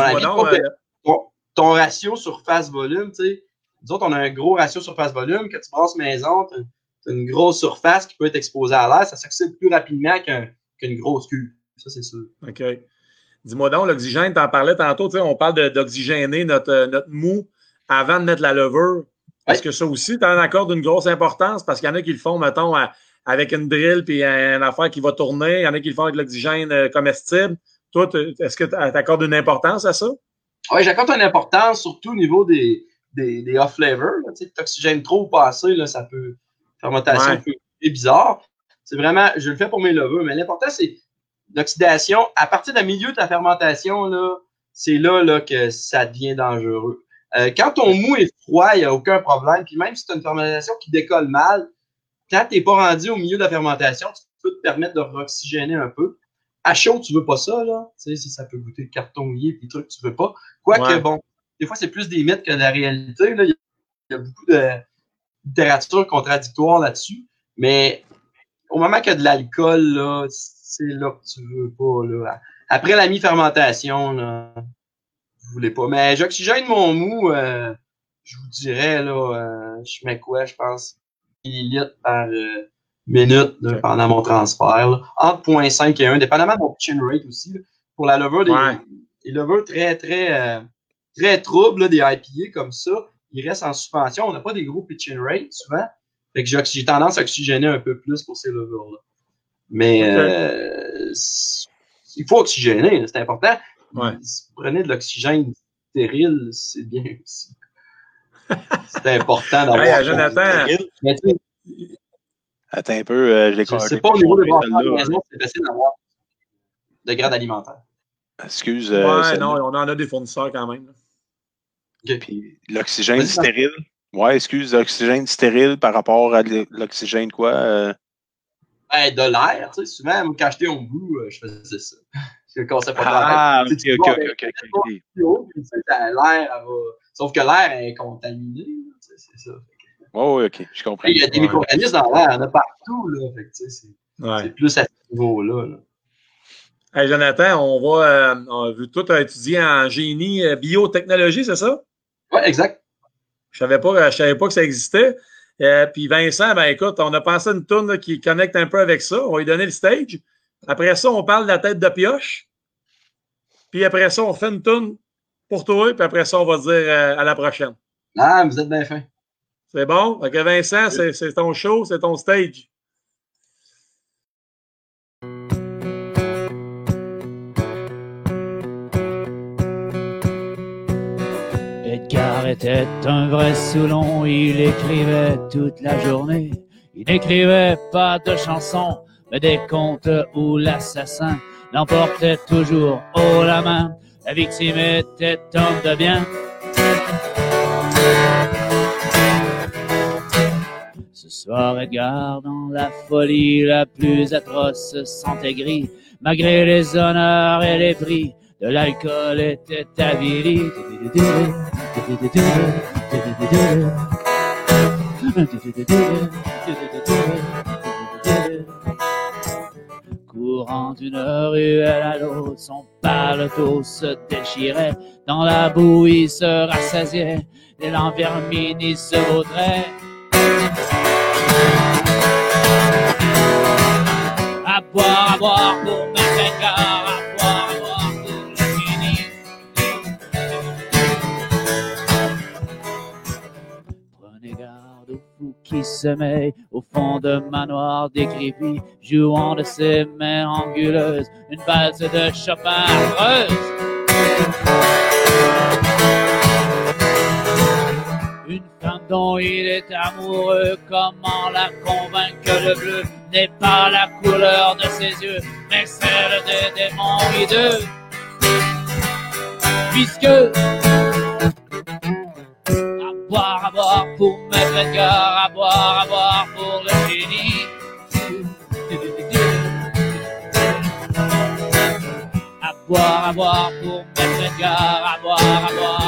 euh, ton, ratio surface-volume, tu sais. Nous autres, on a un gros ratio surface-volume. Quand tu brasses maison, tu as, une grosse surface qui peut être exposée à l'air. Ça s'oxyde plus rapidement qu'une grosse cuve. Ça, c'est sûr. OK. Dis-moi donc, l'oxygène, tu en parlais tantôt, on parle d'oxygéner notre, euh, notre mou avant de mettre la levure. Est-ce que ça aussi, tu en accordes une grosse importance? Parce qu'il y en a qui le font, mettons, avec une drill puis une affaire qui va tourner. Il y en a qui le font avec l'oxygène euh, comestible. Toi, est-ce que tu accordes une importance à ça? Oui, j'accorde une importance, surtout au niveau des, des, des off-flavors. Tu sais, trop ou pas assez, là, ça peut. Fermentation peut être bizarre. C'est vraiment, je le fais pour mes levures, mais l'important, c'est l'oxydation, à partir du milieu de ta fermentation, là, c'est là, là que ça devient dangereux. Euh, quand ton mou est froid, il n'y a aucun problème. Puis même si tu as une fermentation qui décolle mal, quand tu n'es pas rendu au milieu de la fermentation, tu peux te permettre de oxygéner un peu. À chaud, tu veux pas ça, là. Tu sais, ça peut goûter le carton mouillé, des trucs que tu veux pas. Quoique, bon, des fois, c'est plus des mythes que de la réalité. Là. Il y a beaucoup de littérature contradictoire là-dessus. Mais au moment qu'il y a de l'alcool, là, c'est là que tu veux pas. Là. Après la mi-fermentation, là, vous voulez pas. Mais j'oxygène mon mou, euh, je vous dirais, là, euh, je mets quoi, je pense, millilitres par euh, minute pendant mon transfert. Là. Entre 0.5 et 1, dépendamment de mon pitching rate aussi. pour la levure, des, les levures très, très, très troubles, des IPA comme ça, ils restent en suspension. On n'a pas des gros pitching rates souvent. Fait que j'ai tendance à oxygéner un peu plus pour ces levures-là. Mais euh, il faut oxygéner, c'est important. Si vous prenez de l'oxygène stérile, c'est bien aussi. C'est important d'avoir. Hey, Jonathan. Attends un peu, euh, je l'ai C'est pas au niveau de la maison, c'est facile d'avoir de grade alimentaire. Excuse. Euh, ouais, non, on en a des fournisseurs quand même. Puis l'oxygène stérile. Ouais, excuse, l'oxygène stérile par rapport à l'oxygène quoi? Euh... Ben, de l'air, tu sais, souvent, quand j'étais au bout, euh, je faisais ça. Je cassais pas de Ah, ok, ok, ok, ok. L'air, Sauf que l'air est contaminé, c'est ça. Oh, oui, OK, je comprends. Il y a des micro-organismes dans l'air, il y en a partout. Là. C'est plus à ce niveau-là. Hey, Jonathan, on va. Euh, on, vu tout étudier en génie euh, biotechnologie, c'est ça? Oui, exact. Je savais pas, je savais pas que ça existait. Euh, puis Vincent, ben écoute, on a pensé une tourne qui connecte un peu avec ça. On va lui donner le stage. Après ça, on parle de la tête de pioche. Puis après ça, on fait une tourne pour toi. Puis après ça, on va dire euh, à la prochaine. Ah, vous êtes bien fin. C'est bon? Ok, Vincent, c'est ton show, c'est ton stage. Edgar était un vrai Soulon, il écrivait toute la journée. Il n'écrivait pas de chansons, mais des contes où l'assassin l'emportait toujours haut la main. La victime était homme de bien. Ce soir, Edgar, dans la folie la plus atroce, sentait gris, malgré les honneurs et les prix de l'alcool était avili. Courant d'une ruelle à l'autre, son paletot se déchirait, dans la boue il se rassasiait, et l'envermine il se vaudrait. À boire, à boire pour mettre un qui met au fond de manoir décrépit, jouant de ses mains anguleuses une valse de Chopin. Une femme dont il est amoureux, comment la convaincre que le bleu n'est pas la couleur de ses yeux, mais celle des démons hideux? Puisque boire, à boire pour mettre Edgar, à boire, à boire pour le génie. À boire, à boire pour mettre Edgar, à boire, à boire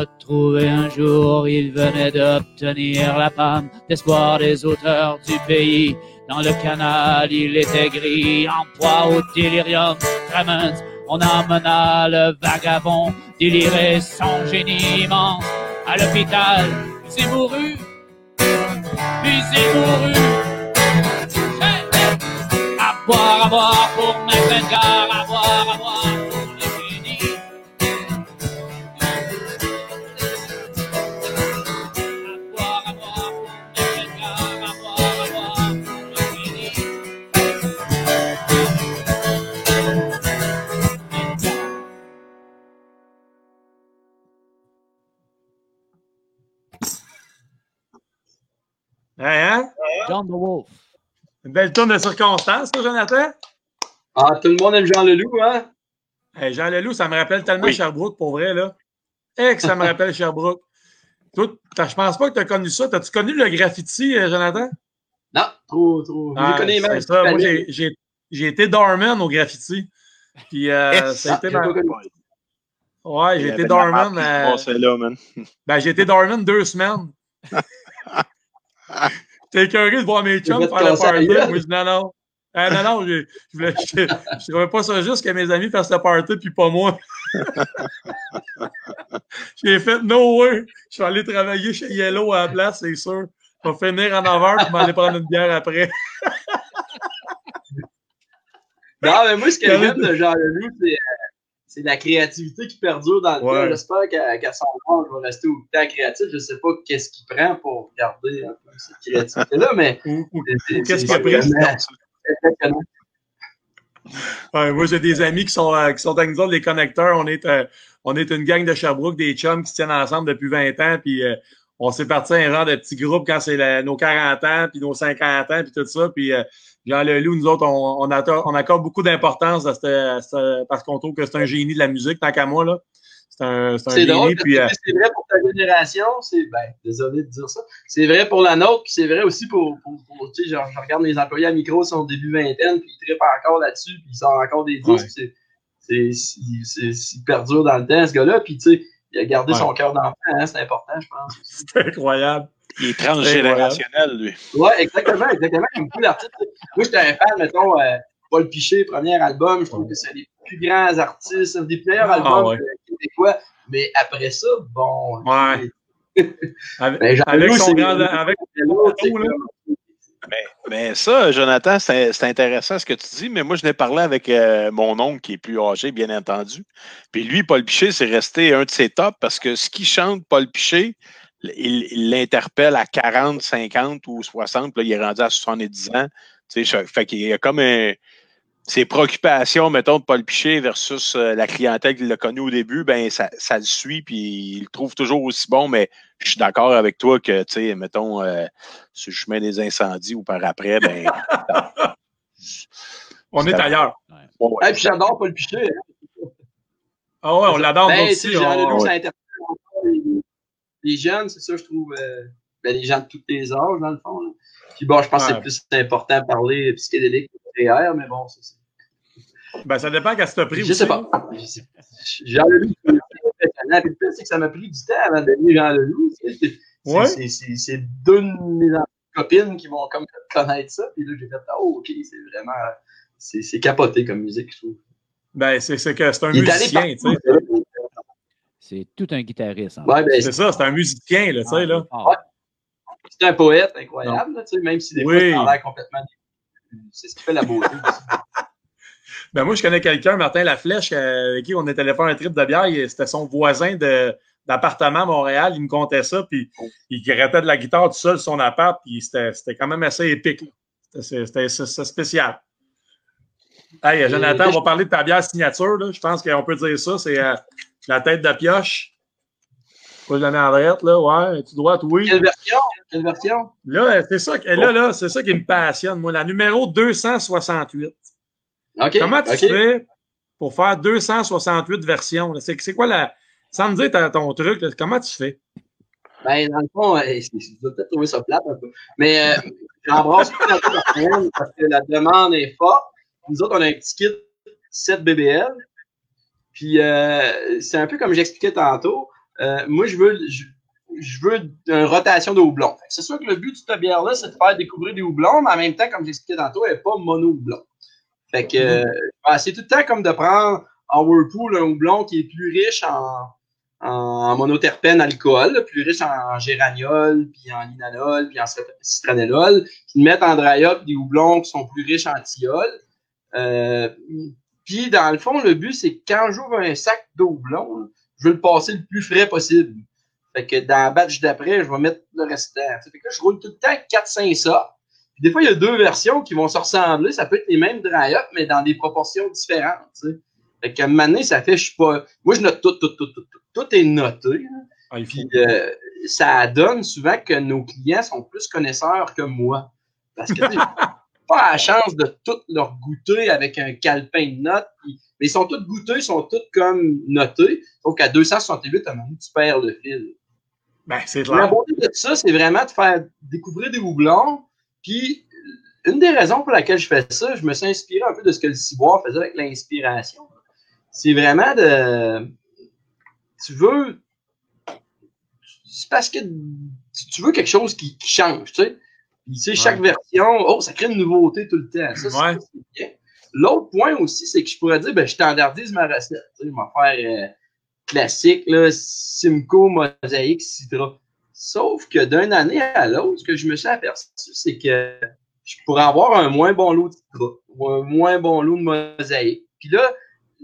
retrouvé un jour, il venait d'obtenir la panne d'espoir des auteurs du pays. Dans le canal, il était gris, en proie au délirium. Clemens, on emmena le vagabond, déliré son génie immense. À l'hôpital, c'est mouru puis c'est mouru. À boire, à boire pour mettre Edgar, à boire, à boire Hein? John the Wolf. Une belle tourne de circonstances, ça, Jonathan? Ah, tout le monde aime Jean Leloup, hein? Hey, Jean Leloup, ça me rappelle tellement Sherbrooke, pour vrai, là. Eh, que ça me rappelle Sherbrooke. Toi, je pense pas que tu as connu ça. As-tu connu le graffiti, euh, Jonathan? Non, trop, trop. Ah, je connais même. Ça. Moi, j'ai été dormant au graffiti. Puis, euh, ça a été ma... Ouais, j'ai été dormant. Euh... Ben, j'ai été dormant deux semaines. T'es écœuré de voir mes chums faire le party? Moi, je dis non, non. Ah, non, non, je ne trouvais pas ça juste que mes amis fassent le party puis pas moi. J'ai fait no way. Je suis allé travailler chez Yellow à la place, c'est sûr. Je vais finir en 9 heures et m'aller prendre une bière après. non, mais moi, ce que j'aime de Jean Leloup, c'est c'est la créativité qui perdure dans le temps. J'espère qu'à qu son âge, je vais rester autant créatif. Je ne sais pas qu'est-ce qu'il prend pour garder un peu cette créativité-là, mais. Qu'est-ce qu'il a pris? Ouais, moi, j'ai des amis qui sont, euh, qui sont avec nous autres, les connecteurs. On est, euh, on est une gang de Sherbrooke, des chums qui se tiennent ensemble depuis 20 ans. Puis, euh, on s'est parti un genre de petit groupe quand c'est nos 40 ans, puis nos 50 ans, puis tout ça. Puis Jean Leloup, nous autres, on, on, on accorde beaucoup d'importance à, ce, parce qu'on trouve que c'est un génie de la musique, tant qu'à moi. là. C'est un, un génie. Drôle, puis, euh, c'est vrai pour ta génération, c'est ben, désolé de dire ça. C'est vrai pour la nôtre, puis c'est vrai aussi pour, pour, tu sais, je regarde mes employés à micro, ils sont au début vingtaine, puis ils trippent encore là-dessus, puis ils sortent encore des disques. C'est C'est perdure dans le temps, ce gars-là. Puis, tu sais, il a gardé son cœur d'enfant, hein, c'est important, je pense. C'est incroyable. Il est transgénérationnel, lui. Oui, exactement, exactement. J'aime beaucoup l'artiste. Moi, j'étais un fan, mettons, euh, Paul Piché, premier album. Je trouve que c'est un des plus grands artistes, un des meilleurs ah, albums ouais. québécois. Mais après ça, bon. Ouais. avec, ben, avec son grand. Avec, mais, mais, ça, Jonathan, c'est intéressant ce que tu dis, mais moi, je n'ai parlé avec euh, mon oncle qui est plus âgé, bien entendu. Puis lui, Paul Piché, c'est resté un de ses tops parce que ce qui chante Paul Piché, il l'interpelle à 40, 50 ou 60, puis là, il est rendu à 70 ans. Tu sais, fait qu'il y a comme un, ses préoccupations, mettons, de Paul Piché versus euh, la clientèle qu'il a connue au début, ben ça, ça, le suit, puis il le trouve toujours aussi bon, mais je suis d'accord avec toi que, tu sais, mettons, euh, sur le chemin des incendies ou par après, ben. on est ailleurs. Ouais. puis j'adore Paul Piché. Hein. Ah ouais, on l'adore ben, aussi. On... Les jeunes, c'est ça, je trouve, euh, ben, les gens de tous les âges, dans le fond. Là. Puis bon, je pense que c'est plus important de parler psychédélique que VR, mais bon, c'est ça. Ben, ça dépend qu'à ce prix. Je sais pas. Jean Leloup, c'est Le c'est que ça m'a pris du temps avant de lire Jean Leloup. C'est deux de mes copines qui vont comme connaître ça. Puis là, j'ai fait, oh, OK, c'est vraiment. C'est capoté comme musique, je trouve. Ben, c'est que c'est un musicien, tu sais. C'est tout un guitariste. Ouais, ben, c'est ça, c'est un musicien, là, tu sais, là. Ouais. C'est un poète incroyable, là, tu sais, même si des oui. fois, il a l'air complètement. C'est ce qui fait la beauté aussi. Ben moi, je connais quelqu'un, Martin Laflèche, euh, avec qui on était allé faire un trip de bière. C'était son voisin d'appartement à Montréal. Il me contait ça, puis il grattait de la guitare tout seul sur son appart, puis c'était quand même assez épique. C'était spécial. Hey, Jonathan, on va parler de ta bière signature. Là. Je pense qu'on peut dire ça. C'est euh, la tête de pioche. Pas donner en là. Ouais, tu droite, oui. Quelle version? Quelle version? Là, c'est ça, là, là, c'est ça qui me passionne, moi. La numéro 268. Comment tu fais pour faire 268 versions? C'est quoi la. Sans me dire ton truc, comment tu fais? Ben, dans le fond, euh, je dois peut-être trouver ça plate un peu. Mais euh, j'embrasse tout la parce que la demande est forte. Nous autres, on a un petit kit 7 BBL. Puis euh, c'est un peu comme j'expliquais tantôt. Euh, moi, je veux, je, veux une rotation de houblon. C'est sûr que le but de cette bière-là, c'est de faire découvrir des houblons, mais en même temps, comme j'expliquais tantôt, elle n'est pas mono-houblon. Fait que euh, c'est tout le temps comme de prendre en Whirlpool un houblon qui est plus riche en, en monoterpène alcool, plus riche en géraniol, puis en linalol, puis en citronellol, puis de mettre en dry up des houblons qui sont plus riches en thiol. Euh, puis dans le fond, le but, c'est que quand j'ouvre un sac de houblon, je veux le passer le plus frais possible. Fait que dans la batch d'après, je vais mettre le restant. Fait que là, je roule tout le temps 4-5 ça des fois, il y a deux versions qui vont se ressembler. Ça peut être les mêmes dry-up, mais dans des proportions différentes. Tu sais. Fait qu'à un moment donné, ça fait, je sais pas. Moi, je note tout, tout, tout, tout. Tout, est noté. Ah, Puis euh, ça donne souvent que nos clients sont plus connaisseurs que moi. Parce que pas la chance de tout leur goûter avec un calepin de notes. mais ils sont tous goûtés, ils sont tous comme notés. Donc à 268, à un moment tu perds le fil. Ben, c'est La beauté de ça, c'est vraiment de faire découvrir des houblons puis, une des raisons pour laquelle je fais ça, je me suis inspiré un peu de ce que le ciboire faisait avec l'inspiration. C'est vraiment de. Tu veux. C'est parce que tu veux quelque chose qui, change, tu sais. Puis, tu sais, chaque version, oh, ça crée une nouveauté tout le temps. Ça, c'est bien. L'autre point aussi, c'est que je pourrais dire, ben, je standardise ma recette. Tu sais, je vais faire euh, classique, là, Simcoe, Mosaïque, Citra. Sauf que d'une année à l'autre, ce que je me suis aperçu, c'est que je pourrais avoir un moins bon lot de ou un moins bon lot de mosaïque. Puis là,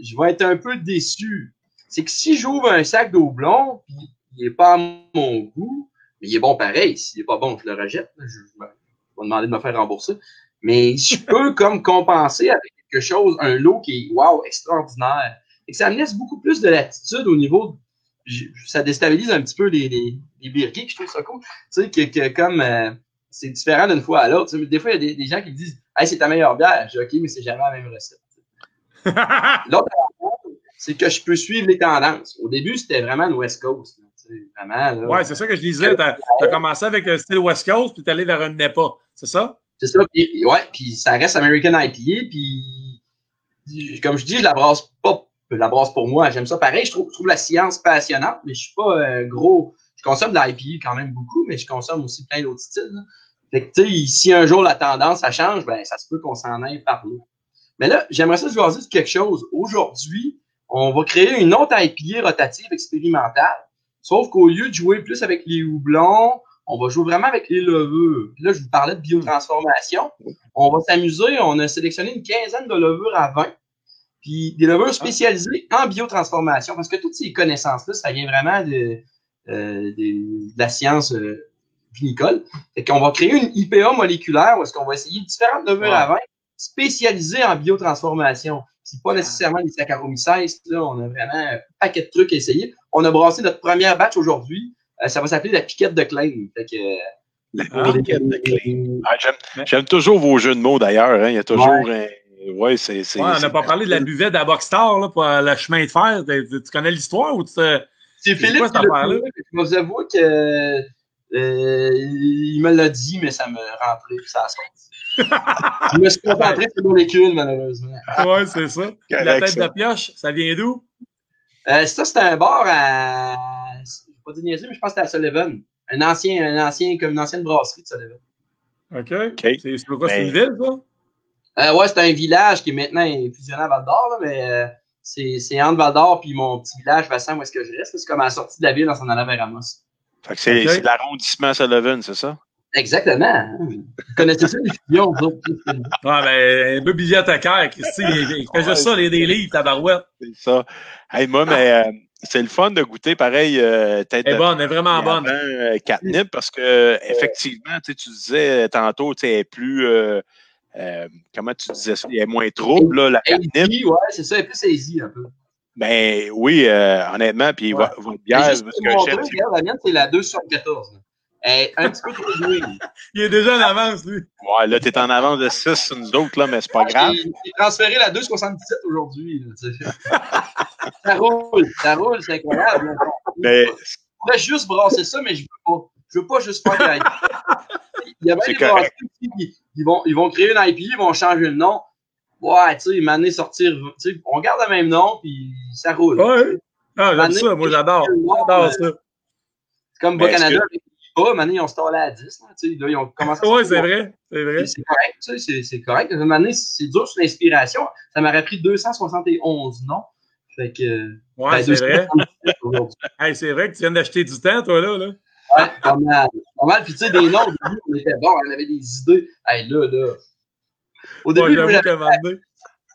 je vais être un peu déçu. C'est que si j'ouvre un sac d'eau blond, puis il n'est pas à mon goût, mais il est bon pareil. S'il n'est pas bon, je le rejette. Je, vais demander de me faire rembourser. Mais je peux comme compenser avec quelque chose, un lot qui est wow, extraordinaire. Et que ça me laisse beaucoup plus de latitude au niveau ça déstabilise un petit peu les, les, les je trouve ça cool. Tu sais, que, que comme euh, c'est différent d'une fois à l'autre. Des fois, il y a des, gens qui disent Hey, c'est ta meilleure bière. Je dis OK, mais c'est jamais la même recette. L'autre c'est que je peux suivre les tendances. Au début, c'était vraiment le West Coast. Vraiment, ouais, c'est ça que je disais. Tu as, commencé avec le style West Coast, puis tu es allé vers un NEPA. C'est ça? C'est ça. Puis, ouais, puis ça reste American IPA. Puis, comme je dis, je la brasse pas. Je la brasse pour moi. J'aime ça pareil. Je trouve, trouve, la science passionnante, mais je suis pas euh, gros. Je consomme de l'IPA quand même beaucoup, mais je consomme aussi plein d'autres styles. Fait que, tu sais, si un jour la tendance, ça change, ben, ça se peut qu'on s'en aille par là. Mais là, j'aimerais ça vous dire quelque chose. Aujourd'hui, on va créer une autre IPA rotative expérimentale. Sauf qu'au lieu de jouer plus avec les houblons, on va jouer vraiment avec les levures. Puis là, je vous parlais de biotransformation. On va s'amuser. On a sélectionné une quinzaine de levures à 20. Puis des levures spécialisées en biotransformation. Parce que toutes ces connaissances-là, ça vient vraiment de, euh, de, la science euh, vinicole. Fait qu'on va créer une IPA moléculaire où est-ce qu'on va essayer différentes levures à 20 spécialisées en biotransformation. C'est pas nécessairement des Saccharomyces. Là, on a vraiment un paquet de trucs à essayer. On a brassé notre première batch aujourd'hui. Euh, ça va s'appeler la piquette de Klein. Fait que, la ah, piquette de Klein. Ah, j'aime toujours vos jeux de mots d'ailleurs. Hein. Il y a toujours ouais. un. Ouais, c'est. Ouais, on n'a pas parlé de la buvette à Boxstar là, pour le chemin de fer. Tu, connais l'histoire ou tu C'est Philippe qui l'a Je vous avoue que euh, il me l'a dit, mais ça me rentrait ça a sorti je me suis concentré sur les molécules, malheureusement. Oui, c'est ça. La tête de pioche, ça vient d'où? Euh, ça, c'était un bar à. Je vais pas dire niaiser, mais je pense que c'était à Sullivan. Un ancien, un ancien, comme une ancienne brasserie de Sullivan. OK. C'est quoi, c'est une ville, ça? Euh, ouais, c'est un village qui est maintenant fusionné à Val d'Or, mais euh, c'est entre Val d'Or puis mon petit village Vassan où est-ce que je reste. C'est comme à la sortie de la ville en s'en allant vers Amos. Fait que c'est l'arrondissement Sullivan, c'est ça? Exactement. Vous connaissez ça, les fusions, vous autres? Ouais, ben, un peu bibliothécaire, Christy, il fait juste ça, les, des livres, tabarouette. C'est ça. Hey, moi, mais euh, c'est le fun de goûter pareil. Euh, Elle est bonne, elle est vraiment bonne. Euh, catnip, parce que, effectivement, tu disais tantôt, tu es plus. Euh, comment tu disais ça? Il est moins trouble, là, la catnip. Oui, ouais, c'est ça, elle est plus saisie un peu. Ben oui, honnêtement, puis ouais. votre bière, parce que je La mienne, c'est la 214 un petit peu trop joué. Il est déjà en avance, lui. Ouais, là, t'es en avance de 6 sur nous autres, là, mais c'est pas grave. J'ai transféré la 2,77 aujourd'hui. ça roule, ça roule, c'est incroyable. Mais... Je pourrais juste brasser ça, mais je veux pas. Je veux pas juste faire de Il y a même des brasseries qui ils vont, ils vont créer une IP, ils vont changer le nom. Ouais, tu sais, m'amener sortir. Tu sais, on garde le même nom, puis ça roule. Ouais. Ah, j'aime ça, moi j'adore. J'adore ça. C'est comme Bas-Canada pas, maintenant, ils ont stallé à 10. Là, là, ils ont commencé à Oui, c'est vrai. C'est vrai. C'est correct. C'est, c'est correct. Maintenant, c'est dur sur l'inspiration. Ça m'aurait pris 271 non? Fait que. Ouais, ben, c'est vrai. hey, c'est vrai que tu viens d'acheter du temps, toi, là. là. Ouais, pas mal. Pas mal. Puis, tu sais, des noms, au début, on était bon, on avait des idées. Hey, là, là. Au début, ouais, on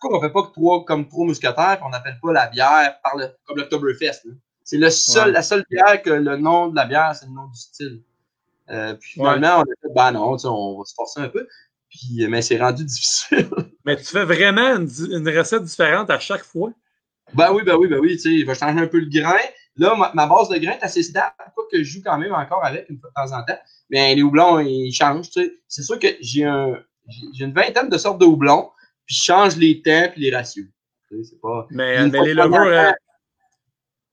pourquoi on fait pas que trois, comme trois mousquetaires, et on n'appelle pas la bière par le, comme l'Octoberfest? C'est seul, la seule bière que le nom de la bière, c'est le nom du style. Euh, puis finalement, on a fait, ben non, on va se forcer un peu. Puis, mais c'est rendu difficile. mais tu fais vraiment une, recette différente à chaque fois? Ben oui, ben oui, ben oui. Tu sais, il va changer un peu le grain. Là, ma, base de grain est assez stable. Pourquoi que je joue quand même encore avec une fois de temps en temps? Mais les houblons, ils changent. Tu sais. C'est sûr que j'ai un, j'ai une vingtaine de sortes de houblons. Puis je change les temps et les ratios. Tu sais, pas, mais, mais les levures, euh,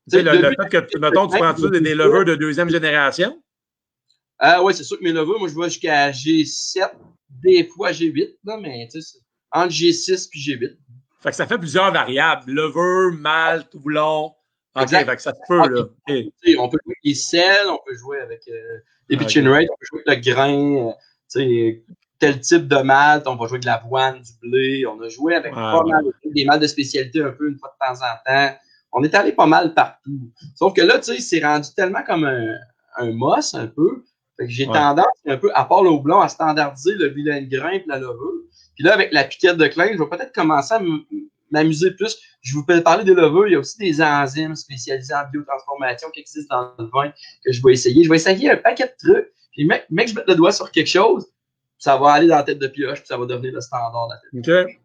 tu sais, le, fait que, mettons, tu prends des levures de deuxième génération? Ah oui, c'est sûr que mes levures, moi, je vais jusqu'à G7, des fois G8, là, mais tu sais, entre G6 puis G8. Fait que ça fait plusieurs variables. Levure, malt, houblon. OK, fait que ça se peut, là. On peut jouer avec les sels, on peut jouer avec euh, les okay. on peut jouer avec le grain, euh, tu sais, tel type de malt, on va jouer de l'avoine, du blé. On a joué avec pas mal des maltes de spécialité un peu une fois de temps en temps. On est allé pas mal partout. Sauf que là, tu sais, c'est rendu tellement comme un, un moss un peu j'ai tendance un peu, à part le houblon, à standardiser le vilain grain et la levure. Puis là, avec la piquette de Klein, je vais peut-être commencer à m'amuser plus. Je vous peux parler des levures. Il y a aussi des enzymes spécialisées en biotransformation qui existent dans le vin que je vais essayer. Je vais essayer un paquet de trucs. Puis, mec, mec je mette le doigt sur quelque chose, ça va aller dans la tête de pioche, puis ça va devenir le standard de la tête. OK.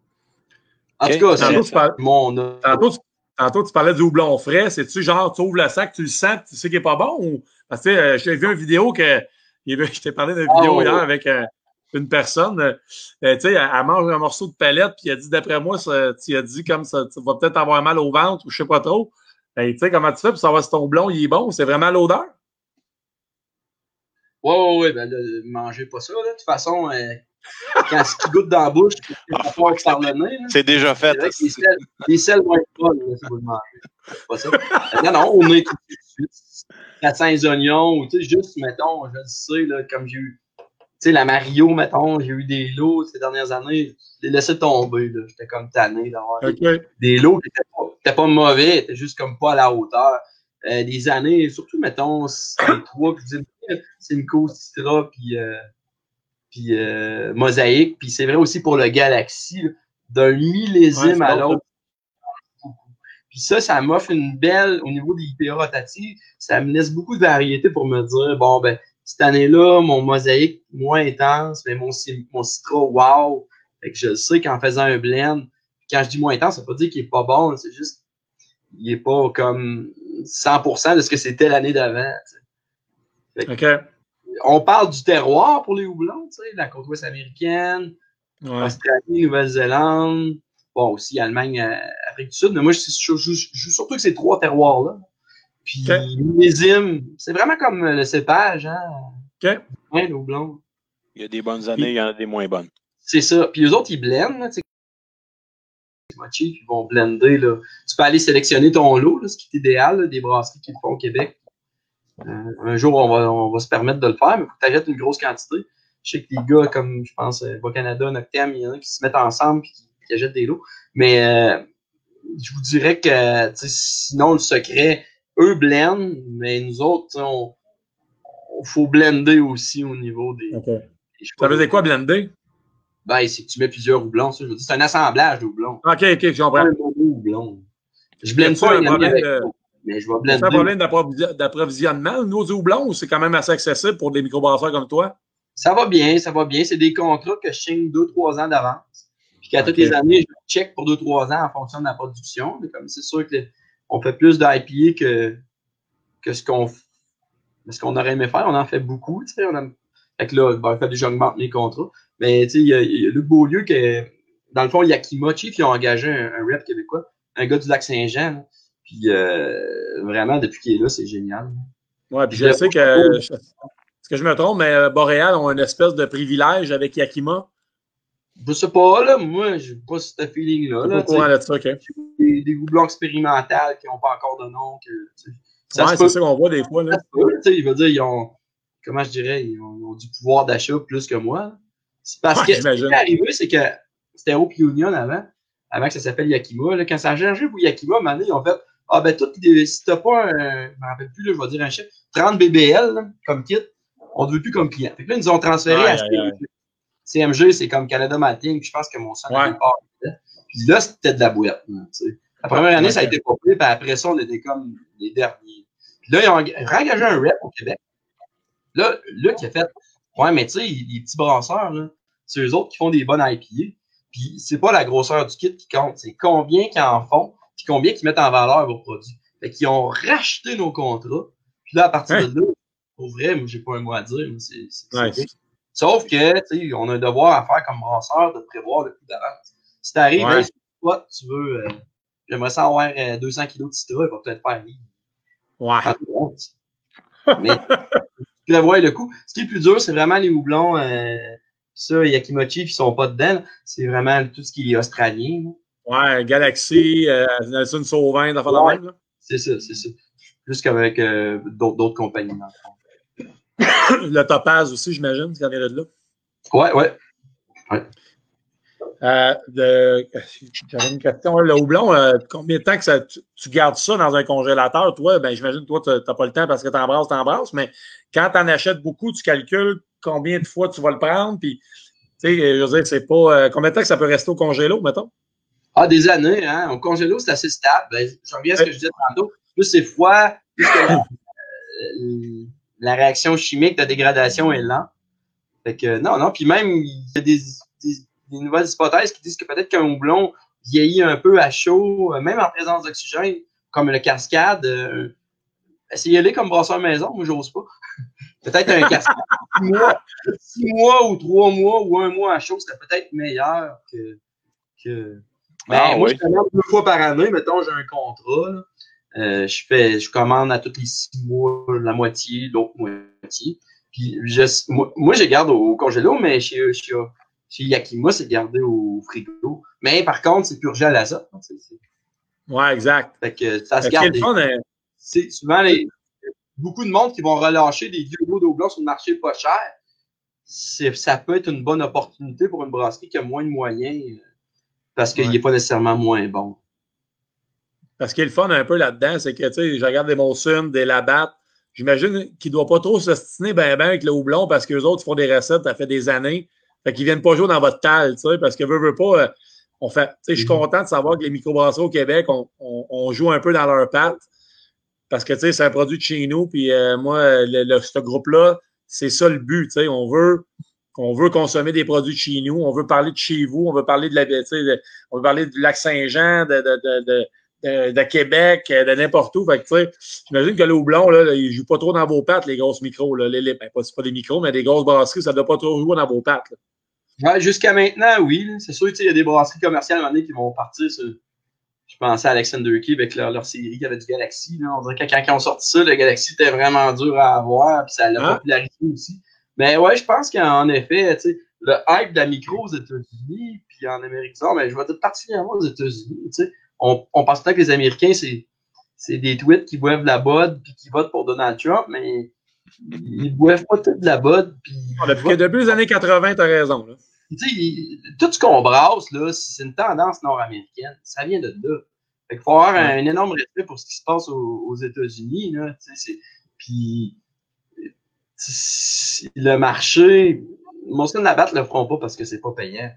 En tout cas, c'est mon. Tantôt, tantôt, tu parlais du houblon frais. C'est-tu genre, tu ouvres le sac, tu le sens, tu sais qu'il n'est pas bon? Ou... Parce que euh, j'ai vu une vidéo que. Je t'ai parlé d'une vidéo ah, hier avec euh, une personne. Euh, tu sais, elle, mange un morceau de palette, puis elle dit, d'après moi, tu as dit comme ça, tu vas peut-être avoir mal au ventre ou je sais pas trop. Ben, tu sais, comment tu fais pour savoir si ton houblon, il est bon? C'est vraiment l'odeur? Oui, oui, oui. Ben, mangez pas ça. Là. De toute façon, quand ce qui goûte dans la bouche, c'est déjà fait. Les sels, vont être bonnes, si vous le mangez. pas ça. Non, non, on est tout de suite. 400 oignons, ou tu sais, juste, mettons, je le sais, là, comme j'ai eu, tu sais, la Mario, mettons, j'ai eu des lots ces dernières années, je l'ai laissé tomber, là. J'étais comme tanné d'avoir des lots qui n'étaient pas, pas, mauvais, étaient juste comme pas à la hauteur. Euh, des années, surtout, mettons, les trois, puis c'est une cause Citra, puis euh, puis euh, Mosaïque, puis c'est vrai aussi pour le Galaxy, d'un millésime à l'autre. Puis ça, ça m'offre une belle, au niveau des IPA rotatives, ça me laisse beaucoup de variété pour me dire, bon, ben, cette année-là, mon mosaïque moins intense, mais mon, mon citra, wow! Fait que je sais qu'en faisant un blend, quand je dis moins intense, ça veut pas dire qu'il est pas bon, c'est juste, il est pas comme 100% de ce que c'était l'année d'avant. OK on parle du terroir pour les houblons, tu sais, la côte ouest américaine, Australie, Nouvelle-Zélande, bon, aussi Allemagne, euh, Afrique du Sud, mais moi, je joue surtout que ces trois terroirs-là. Puis hymnes, c'est vraiment comme le cépage, hein? OK. Ouais, le houblon. Il y a des bonnes années, il y en a des moins bonnes. C'est ça. Puis les autres, ils blendent, tu sais. Ils vont blender, là. Tu peux aller sélectionner ton lot, là, ce qui est idéal, des brasseries qui le font au Québec. Euh, un jour, on va, on va se permettre de le faire, mais il faut que tu achètes une grosse quantité. Je sais que les gars, comme je pense, euh, Bas-Canada, Noctem, il y en a qui se mettent ensemble et qui, achètent des lots. Mais euh, je vous dirais que sinon, le secret, eux blendent, mais nous autres, on, faut blender aussi au niveau des. ça veut dire quoi, blender? Ben, c'est que tu mets plusieurs houblons. C'est un assemblage de houblons. OK, OK, je comprends. Je blende pas un avec mais je vais blender. C'est un problème d'approvisionnement, nos houblons, ou c'est quand même assez accessible pour des microbrasseurs comme toi? Ça va bien, ça va bien. C'est des contrats que je signe deux, trois ans d'avance. Puis qu'à toutes les années, je check pour deux, trois ans en fonction de la production. Mais comme c'est sûr qu'on fait plus d'IPA que, que ce qu'on ce qu'on aurait aimé faire. On en fait beaucoup. Tu sais, on a, fait que là, ben, fait déjà augmenter les contrats. Mais tu sais, il y a, y a Luc Beaulieu que, dans le fond, Yakima Chief, ils ont engagé un, un rep québécois, un gars du lac Saint-Jean. Puis euh, vraiment, depuis qu'il est là, c'est génial. Oui, puis je sais que. Est-ce que je me trompe, mais euh, Boréal ont une espèce de privilège avec Yakima? Je sais pas, là. Moi, j'ai pas ce feeling-là. Là, ça. Des, des houblons expérimentaux qui n'ont pas encore de nom. Que, ça ouais, c'est ça qu'on voit des fois. Là. il veut dire, ils ont, comment je dirais, ils ont, du pouvoir d'achat plus que moi. C'est parce que ce qui est arrivé, c'est que c'était Hope Union avant, avant que ça s'appelle Yakima. Là, quand ça a changé pour Yakima, maintenant, ils ont fait ah, ben, tout, si t'as pas un, je me rappelle plus, là, je vais dire un chiffre, 30 BBL, comme kit, on ne veut plus comme client. Fait que là, ils nous ont transféré à CMG. CMG, c'est comme Canada Mating, je pense que mon sang ouais. pas. Puis là, c'était de la boîte. La première année, ça a été popé, puis après ça, on était comme les derniers. Puis là, ils ont engagé un rep au Québec. Là, Luc, il a fait Ouais, mais tu sais, les petits brasseurs, là, c'est eux autres qui font des bonnes IPA. Puis c'est pas la grosseur du kit qui compte, c'est combien qu'ils en font puis combien qu'ils mettent en valeur vos produits. Fait qu'ils ont racheté nos contrats. Puis là, à partir de là, pour vrai, moi, j'ai pas un mot à dire. C'est, Sauf que, tu sais, on a un devoir à faire comme brasseur de prévoir le coup d'avance. Si t'arrives, ouais. toi, tu veux, euh, j'aimerais ça avoir 200 euh, kilos de citra, il va peut-être faire vivre. Ouais. Mais, tu prévois le coup. Ce qui est plus dur, c'est vraiment les houblons, euh, ça, Yakimochi, qui sont pas dedans. C'est vraiment tout ce qui est australien. Ouais, Galaxy, euh, Nelson Sauvin, dans ouais, même. C'est ça, c'est ça. Plus qu'avec euh, d'autres compagnies, le Topaz aussi, j'imagine, ça vient de là. Ouais, ouais. ouais. Euh, J'avais une question. Le houblon, euh, combien de temps que ça, tu, gardes ça dans un congélateur? Toi, ben, j'imagine toi, tu n'as pas le temps parce que tu embrasses, tu embrasses, mais quand tu en achètes beaucoup, tu calcules combien de fois tu vas le prendre. Puis, tu sais, je veux dire, c'est pas. Euh, combien de temps que ça peut rester au congélo, mettons? Ah, des années, hein. Au congélo, c'est assez stable. Ben, je reviens à ce que je disais tantôt. Plus c'est froid, plus que euh, la, réaction chimique de dégradation est lente. Fait que, non, non. Puis même, il y a des, des, nouvelles hypothèses qui disent que peut-être qu'un houblon vieillit un peu à chaud, même en présence d'oxygène, comme le cascade. Euh, essayez-les comme brasseur maison, moi, j'ose pas. peut-être un cascade. six, mois, six mois ou trois mois ou un mois à chaud, c'était peut-être meilleur que. que... Mais ah, moi, je commande deux fois par année, mettons, j'ai un contrat. Euh, je fais, je commande à tous les six mois la moitié, l'autre moitié. Puis moi, moi, je garde au congélo, mais chez, chez, chez Yakima, c'est gardé au frigo. Mais par contre, c'est purgé à l'azote. Ouais, exact. Fait que ça se garde. Hein? C'est souvent les, beaucoup de monde qui vont relâcher des vieux lots d'eau blanc sur le marché pas cher. Ça peut être une bonne opportunité pour une brasserie qui a moins de moyens euh, parce qu'il n'est pas nécessairement moins bon. Parce qu'il est le fun un peu là-dedans, c'est que, tu sais, je regarde des Molson, des Labatt, j'imagine qu'ils ne doivent pas trop s'ostiner ben ben avec le houblon parce qu'eux autres font des recettes, ça fait des années. Fait qu'ils viennent pas jouer dans votre talle, tu sais, parce que veut, veut pas, euh, on fait, tu sais, je suis mm-hmm. content de savoir que les microbrasseries au Québec, on, joue un peu dans leur patte. Parce que, tu sais, c'est un produit de chez nous, puis euh, moi, le, ce groupe-là, c'est ça le but, tu sais, on veut, on veut consommer des produits de chez nous, on veut parler de chez vous, on veut parler de la, sais, on veut parler du lac Saint-Jean, de, de, de de, Québec, euh, de n'importe où. Fait que, tu sais, j'imagine que le houblon, là, il joue pas trop dans vos pattes, les grosses micros. Là. Les, ben, pas, pas des micros, mais des grosses brasseries, ça ne doit pas trop jouer dans vos pattes. Ouais, jusqu'à maintenant, oui. C'est sûr, il y a des brasseries commerciales à un moment donné qui vont partir sur. Je pensais à Alexander Key avec leur, leur, série qui avait du Galaxy. Là. On dirait que quand, ils ont sorti ça, le Galaxy était vraiment dur à avoir, puis ça l'a hein? popularisé aussi. Mais ouais, je pense qu'en effet, tu sais, le hype de la micro aux États-Unis, puis en Amérique du Nord, mais je vais dire particulièrement aux États-Unis, tu sais, on, on pense pas que les Américains, c'est, c'est des tweets qui boivent de la bod puis qui votent pour Donald Trump, mais ils boivent pas tout de la bod. Puis depuis, depuis les années 80, tu as raison. Là. tout ce qu'on brasse, là, c'est une tendance nord-américaine. Ça vient de là. il faut avoir un, énorme respect pour ce qui se passe aux, États-Unis. Puis le marché, Moscou Nabat ne le feront pas parce que c'est pas payant.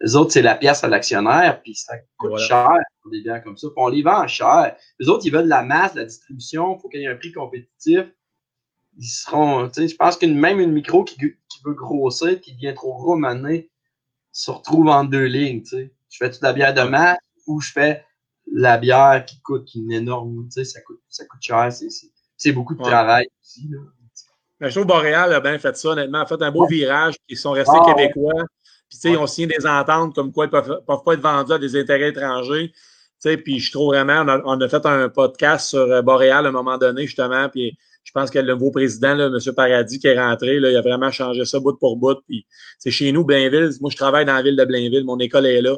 Les autres, c'est la pièce à l'actionnaire, puis ça coûte cher des biens comme ça. Puis on les vend cher. Les autres, ils veulent de la masse, de la distribution, il faut qu'il y ait un prix compétitif. Ils seront, tu sais, je pense que même une micro qui, veut grossir, qui devient trop gros maintenant, se retrouve en deux lignes, tu sais. Je fais toute la bière de masse ou je fais la bière qui coûte une énorme, tu sais, ça coûte, ça coûte cher, c'est beaucoup de travail aussi, là. Mais je trouve Boréal a bien fait ça, honnêtement. A fait un beau virage. Ils sont restés ah, québécois. Puis, tu sais, ils ont signé des ententes comme quoi ils ne peuvent, pas être vendus à des intérêts étrangers. Tu puis je trouve vraiment, on a, fait un podcast sur euh, Boréal à un moment donné, justement, puis je pense que le nouveau président, là, M. Paradis, qui est rentré, là, il a vraiment changé ça bout pour bout. Puis c'est chez nous, Blainville. Moi, je travaille dans la ville de Blainville. Mon école est là.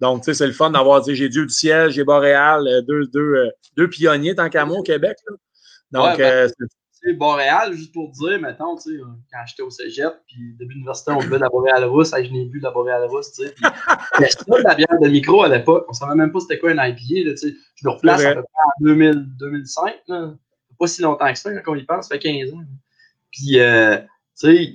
Donc, tu sais, c'est le fun d'avoir, dit j'ai Dieu du ciel, j'ai Boréal, euh, deux, deux, euh, deux pionniers tant qu'à moi au Québec. Donc, ben, Boréal, juste pour dire, mettons, tu sais, quand j'étais au cégep, puis début d'université, on buvait de la Boréal rousse, je n'ai bu de la Boréal rousse, tu sais. C'était la bière de micro à l'époque, on ne savait même pas c'était quoi un IPA, tu sais. Je le replace à peu près en 2000, 2005, là. Pas si longtemps que ça, quand on y pense, ça fait 15 ans. Puis, euh, tu sais,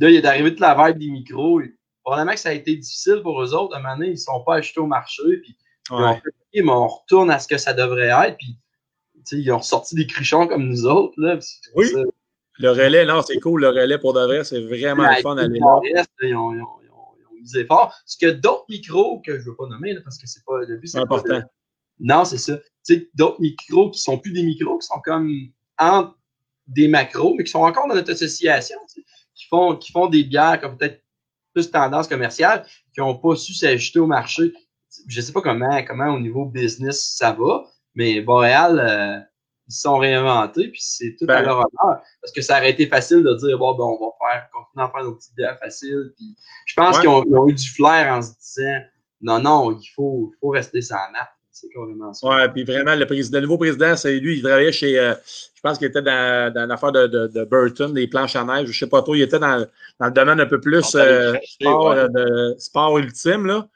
là, il est arrivé de la vibe des micros. Probablement que ça a été difficile pour eux autres. À un moment donné, ils ne sont pas achetés au marché, puis ouais. on, on retourne à ce que ça devrait être, puis ils ont sorti des cruchons comme nous autres. Là, oui. Le relais, non, c'est cool. Le relais pour de vrai, c'est vraiment le fun d'aller là. Ils ont, ils, ont, ils, ont, misé fort. Ce que d'autres micros que je ne veux pas nommer, là, parce que c'est pas le but. C'est important. Non, c'est ça. D'autres micros qui sont plus des micros, qui sont comme entre des macros, mais qui sont encore dans notre association, qui font, qui font des bières comme peut-être plus tendance commerciale, qui n'ont pas su s'ajuster au marché. Je ne sais pas comment, comment au niveau business ça va, mais Boréal, euh, ils se sont réinventés, puis c'est tout à ben. leur honneur. Parce que ça aurait été facile de dire, bon, ben, on va faire, continuer à faire nos petites bières faciles. Puis je pense qu'ils ont, eu du flair en se disant, non, non, il faut, faut rester sans map. C'est carrément ça. Ouais, puis vraiment, le, président, le nouveau président, c'est lui, il travaillait chez, euh, je pense qu'il était dans, dans l'affaire de, de, de, Burton, des planches à neige, je sais pas trop, il était dans, dans le domaine un peu plus euh, sport, de, sport ultime, là.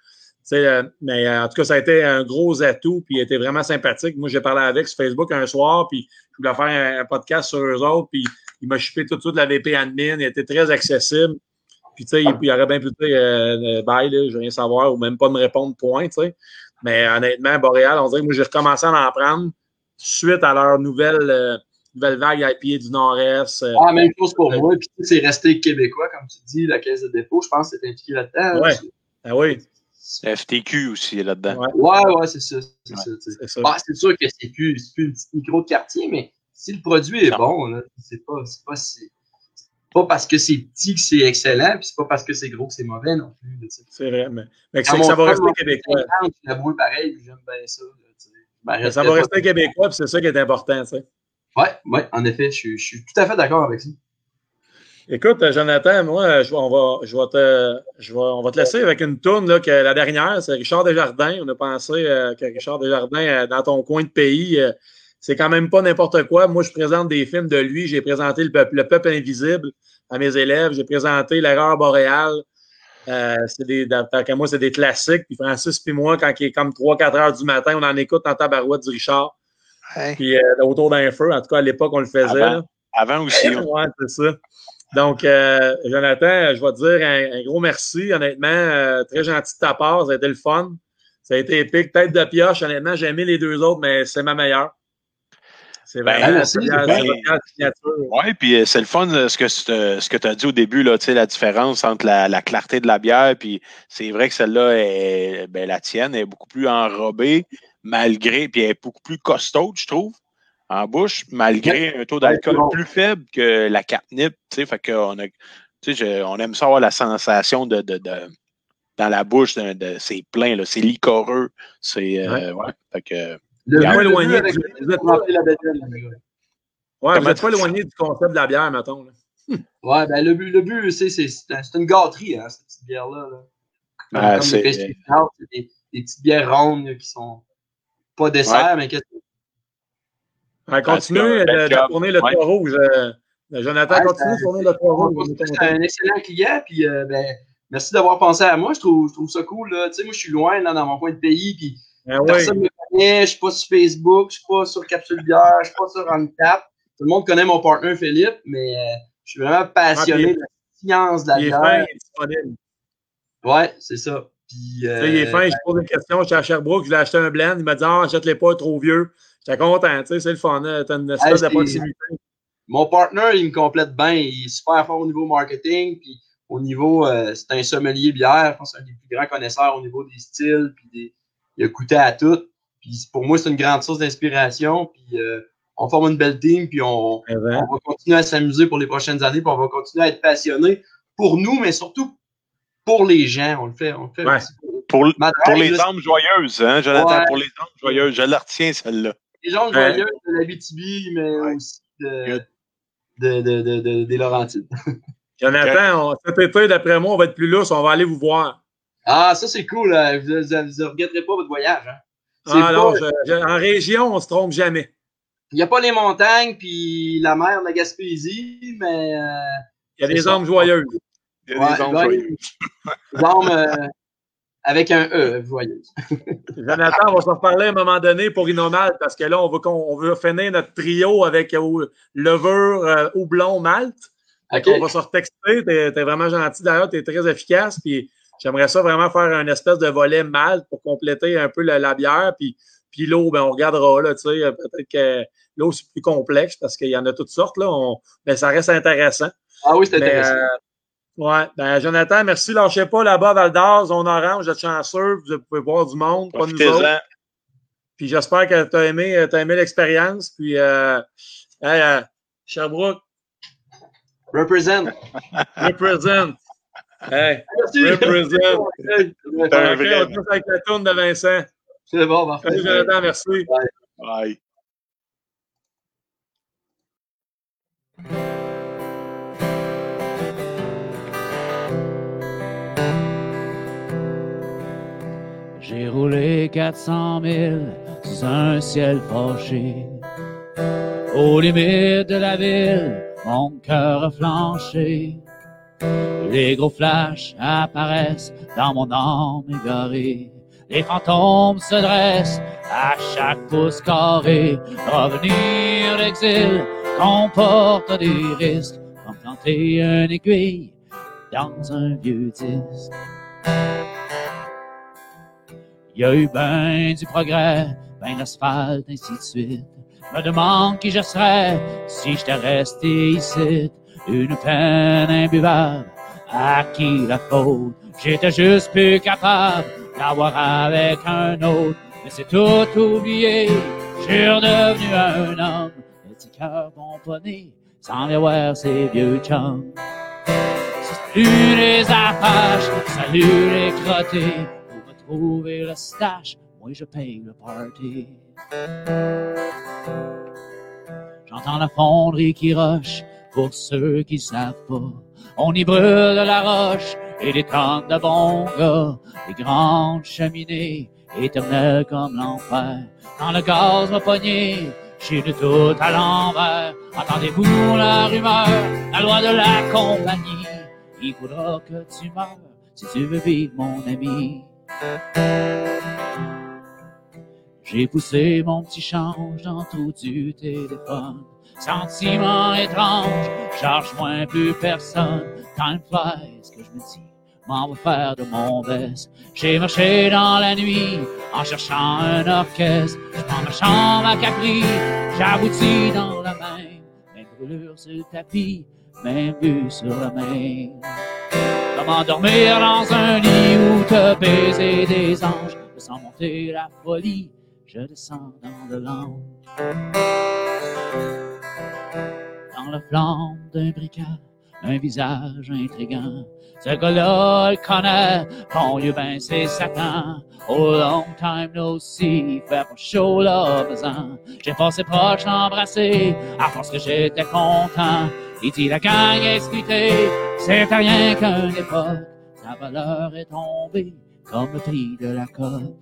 Euh, mais euh, en tout cas, ça a été un gros atout, puis il était vraiment sympathique. Moi, j'ai parlé avec sur Facebook un soir, puis je voulais faire un, podcast sur eux autres, puis il m'a chupé tout de suite la VP admin, il était très accessible. Puis, tu sais, il, aurait bien pu dire euh, bye, je veux rien savoir, ou même pas me répondre, point, tu sais. Mais honnêtement, Boréal, on dirait que moi, j'ai recommencé à en prendre suite à leur nouvelle, nouvelle vague IPA du Nord-Est. ah, même chose pour moi. Puis, c'est resté québécois, comme tu dis, la caisse de dépôt, je pense que c'est impliqué là-dedans. Ouais. Ah oui FTQ aussi là-dedans. Ouais, ouais, c'est ça. C'est ça. Bah, c'est sûr que c'est plus, plus un petit micro de quartier, mais si le produit est bon, c'est pas, pas si pas parce que c'est petit que c'est excellent, puis c'est pas parce que c'est gros que c'est mauvais non plus. C'est vrai, mais, mais que ça va rester québécois. La boule pareil, j'aime bien ça. Ben, ça va rester québécois, puis c'est ça qui est important, tu sais. Oui, ouais, en effet, je, je, suis tout à fait d'accord avec ça. Écoute, Jonathan, moi, je, on, va, je vais te, je vais, on va te laisser avec une tourne là, que la dernière, c'est Richard Desjardins. On a pensé euh, que Richard Desjardins, euh, dans ton coin de pays, euh, c'est quand même pas n'importe quoi. Moi, je présente des films de lui. J'ai présenté le peuple, le peuple invisible à mes élèves. J'ai présenté L'erreur boréale. Euh, c'est des, moi, c'est des classiques. Puis Francis puis moi, quand il est comme 3-4 heures du matin, on en écoute en tabarouette du Richard. Puis euh, autour d'un feu. En tout cas, à l'époque, on le faisait. Avant, aussi. oui, c'est ça. Donc, euh, Jonathan, je vais te dire un, gros merci. Honnêtement, euh, très gentil de ta part. Ça a été le fun. Ça a été épique. Tête de pioche. Honnêtement, j'ai aimé les deux autres, mais c'est ma meilleure. C'est ben, vraiment Oui, puis euh, c'est le fun ce que, ce que tu as dit au début, là, la différence entre la, clarté de la bière, puis c'est vrai que celle-là, est, ben, la tienne est beaucoup plus enrobée, malgré, puis elle est beaucoup plus costaud, je trouve, en bouche, malgré un taux d'alcool plus faible que la catnip. Fait qu'on a, on aime ça avoir la sensation de, de, de dans la bouche, de, c'est plein, c'est licoreux. C'est, euh, ouais. fait que, le but éloigné du... Vous êtes Ouais, vous n'êtes pas éloigné du concept de la bière, mettons. Là. ouais, ben le but, le but c'est, c'est, c'est une gâterie, hein, cette petite bière-là. Ah, c'est... Des, des, des, petites bières rondes qui sont pas dessert, ouais. mais qu'est-ce que. Ouais, continuez de, de, tourner le ouais. toit rouge. Euh, Jonathan, ouais, continue de tourner le toit rouge. C'est un excellent client, puis euh, ben, merci d'avoir pensé à moi. Je trouve, je trouve ça cool. Là. Tu sais, moi, je suis loin là, dans mon coin de pays, puis ben personne ne je suis pas sur Facebook, je suis pas sur Capsule Bière, je suis pas sur Uncap. Tout le monde connaît mon partenaire Philippe, mais euh, je suis vraiment passionné de la science de la bière. Il est disponible. Ouais, c'est ça. Puis, euh, il est fin, je pose une question, j'étais à Sherbrooke, je l'ai acheté un blend, il m'a dit Ah, achète-les pas, trop vieux. J'étais content, tu sais, c'est le fun, hein, t'as une espèce de proximité. Mon partenaire, il me complète bien, il est super fort au niveau marketing, puis au niveau, euh, c'est un sommelier bière, je pense que c'est un des plus grands connaisseurs au niveau des styles, puis des, il a goûté à tout. Puis pour moi, c'est une grande source d'inspiration. Puis euh, on forme une belle team, puis on, on va continuer à s'amuser pour les prochaines années, puis on va continuer à être passionné pour nous, mais surtout pour les gens. On le fait, on le fait ouais. Pour, pour, les âmes joyeuses, hein, Jonathan, ouais. pour les âmes joyeuses. Je la retiens, celle-là. Les gens joyeuses de la BTB, mais aussi de, de, de, de, des Laurentides. Jonathan, on, cet été, d'après moi, on va être plus lousse, on va aller vous voir. Ah, ça, c'est cool. Vous ne regretterez pas votre voyage. Hein? Ah non, je, en région, on ne se trompe jamais. Il n'y a pas les montagnes puis la mer de la Gaspésie, mais. Euh, il y a des âmes joyeuses. Il y a des âmes joyeuses. Des âmes avec un E, joyeuse. Jonathan, on va se reparler à un moment donné pour Inomal, parce que là, on veut, on veut finir notre trio avec euh, levure, euh, houblon, malte. Okay. On va se retexter. Tu es, vraiment gentil d'ailleurs, tu es très efficace. Puis J'aimerais ça vraiment faire un espèce de volet malt pour compléter un peu la, la bière. Puis, puis l'eau, ben, on regardera. Là, peut-être que l'eau, c'est plus complexe parce qu'il y en a toutes sortes. Là. On, mais ça reste intéressant. Ah oui, c'est intéressant. Euh, ouais. Ben, Jonathan, merci. Lâchez pas là-bas, Val d'Or, zone orange, êtes chanceux. Vous pouvez voir du monde, pas nous autres. Puis j'espère que tu as aimé, as aimé l'expérience. Puis, euh, hey, euh, Sherbrooke. Represent. Represent. Hey, represent. Hey, on avec la tourne de Vincent. C'est bon, parfait. Salut, Jonathan, merci. Bye. Bye. J'ai roulé 400 000 sous un ciel fâché. Aux limites de la ville, mon cœur a flanché. Les gros flashs apparaissent dans mon âme égarée. Les fantômes se dressent à chaque pouce carré. Revenir d'exil comporte des risques, comme planter un aiguille dans un vieux disque. Il y a eu ben du progrès, ben l'asphalte, ainsi de suite. Me demande qui je serais si j'étais resté ici une peine imbuvable. À qui la faute? J'étais juste plus capable d'avoir avec un autre. Mais c'est tout oublié, je suis redevenu un homme. Les petits cœurs pomponnés, sans les voir ces vieux chums. Salut les apaches, salut les crottés, pour retrouver le stash, moi je paye le party. J'entends la fonderie qui roche, pour ceux qui savent pas. On y brûle la roche et des tonnes de bons gars, les grandes cheminées éternelles comme l'enfer. Quand le gaz m'a pogné, j'ai de tout à l'envers. Attendez-vous la rumeur, la loi de la compagnie. Il faudra que tu meurs si tu veux vivre, mon ami. J'ai poussé mon petit change dans tout du téléphone. Sentiment étrange, charge moins plus personne. Time flies, que je me dis, m'en faire de mon best. J'ai marché dans la nuit en cherchant un orchestre. Je prends ma chambre à Capri, j'aboutis dans la même. Même brûlure sur le tapis, même vue sur la main. Comment dormir dans un lit où te baiser des anges? Je sens monter la folie, je descends dans le langue dans la flamme d'un bricard, un visage intrigant. Ce gars-là le connaît, bon Dieu ben c'est Satan. Oh long time no see, fait pour chaud là. J'ai passé proche l'embrasser, à force que j'étais content. Il dit la gang expliquée, c'est rien qu'une époque. Sa valeur est tombée comme le prix de la cope.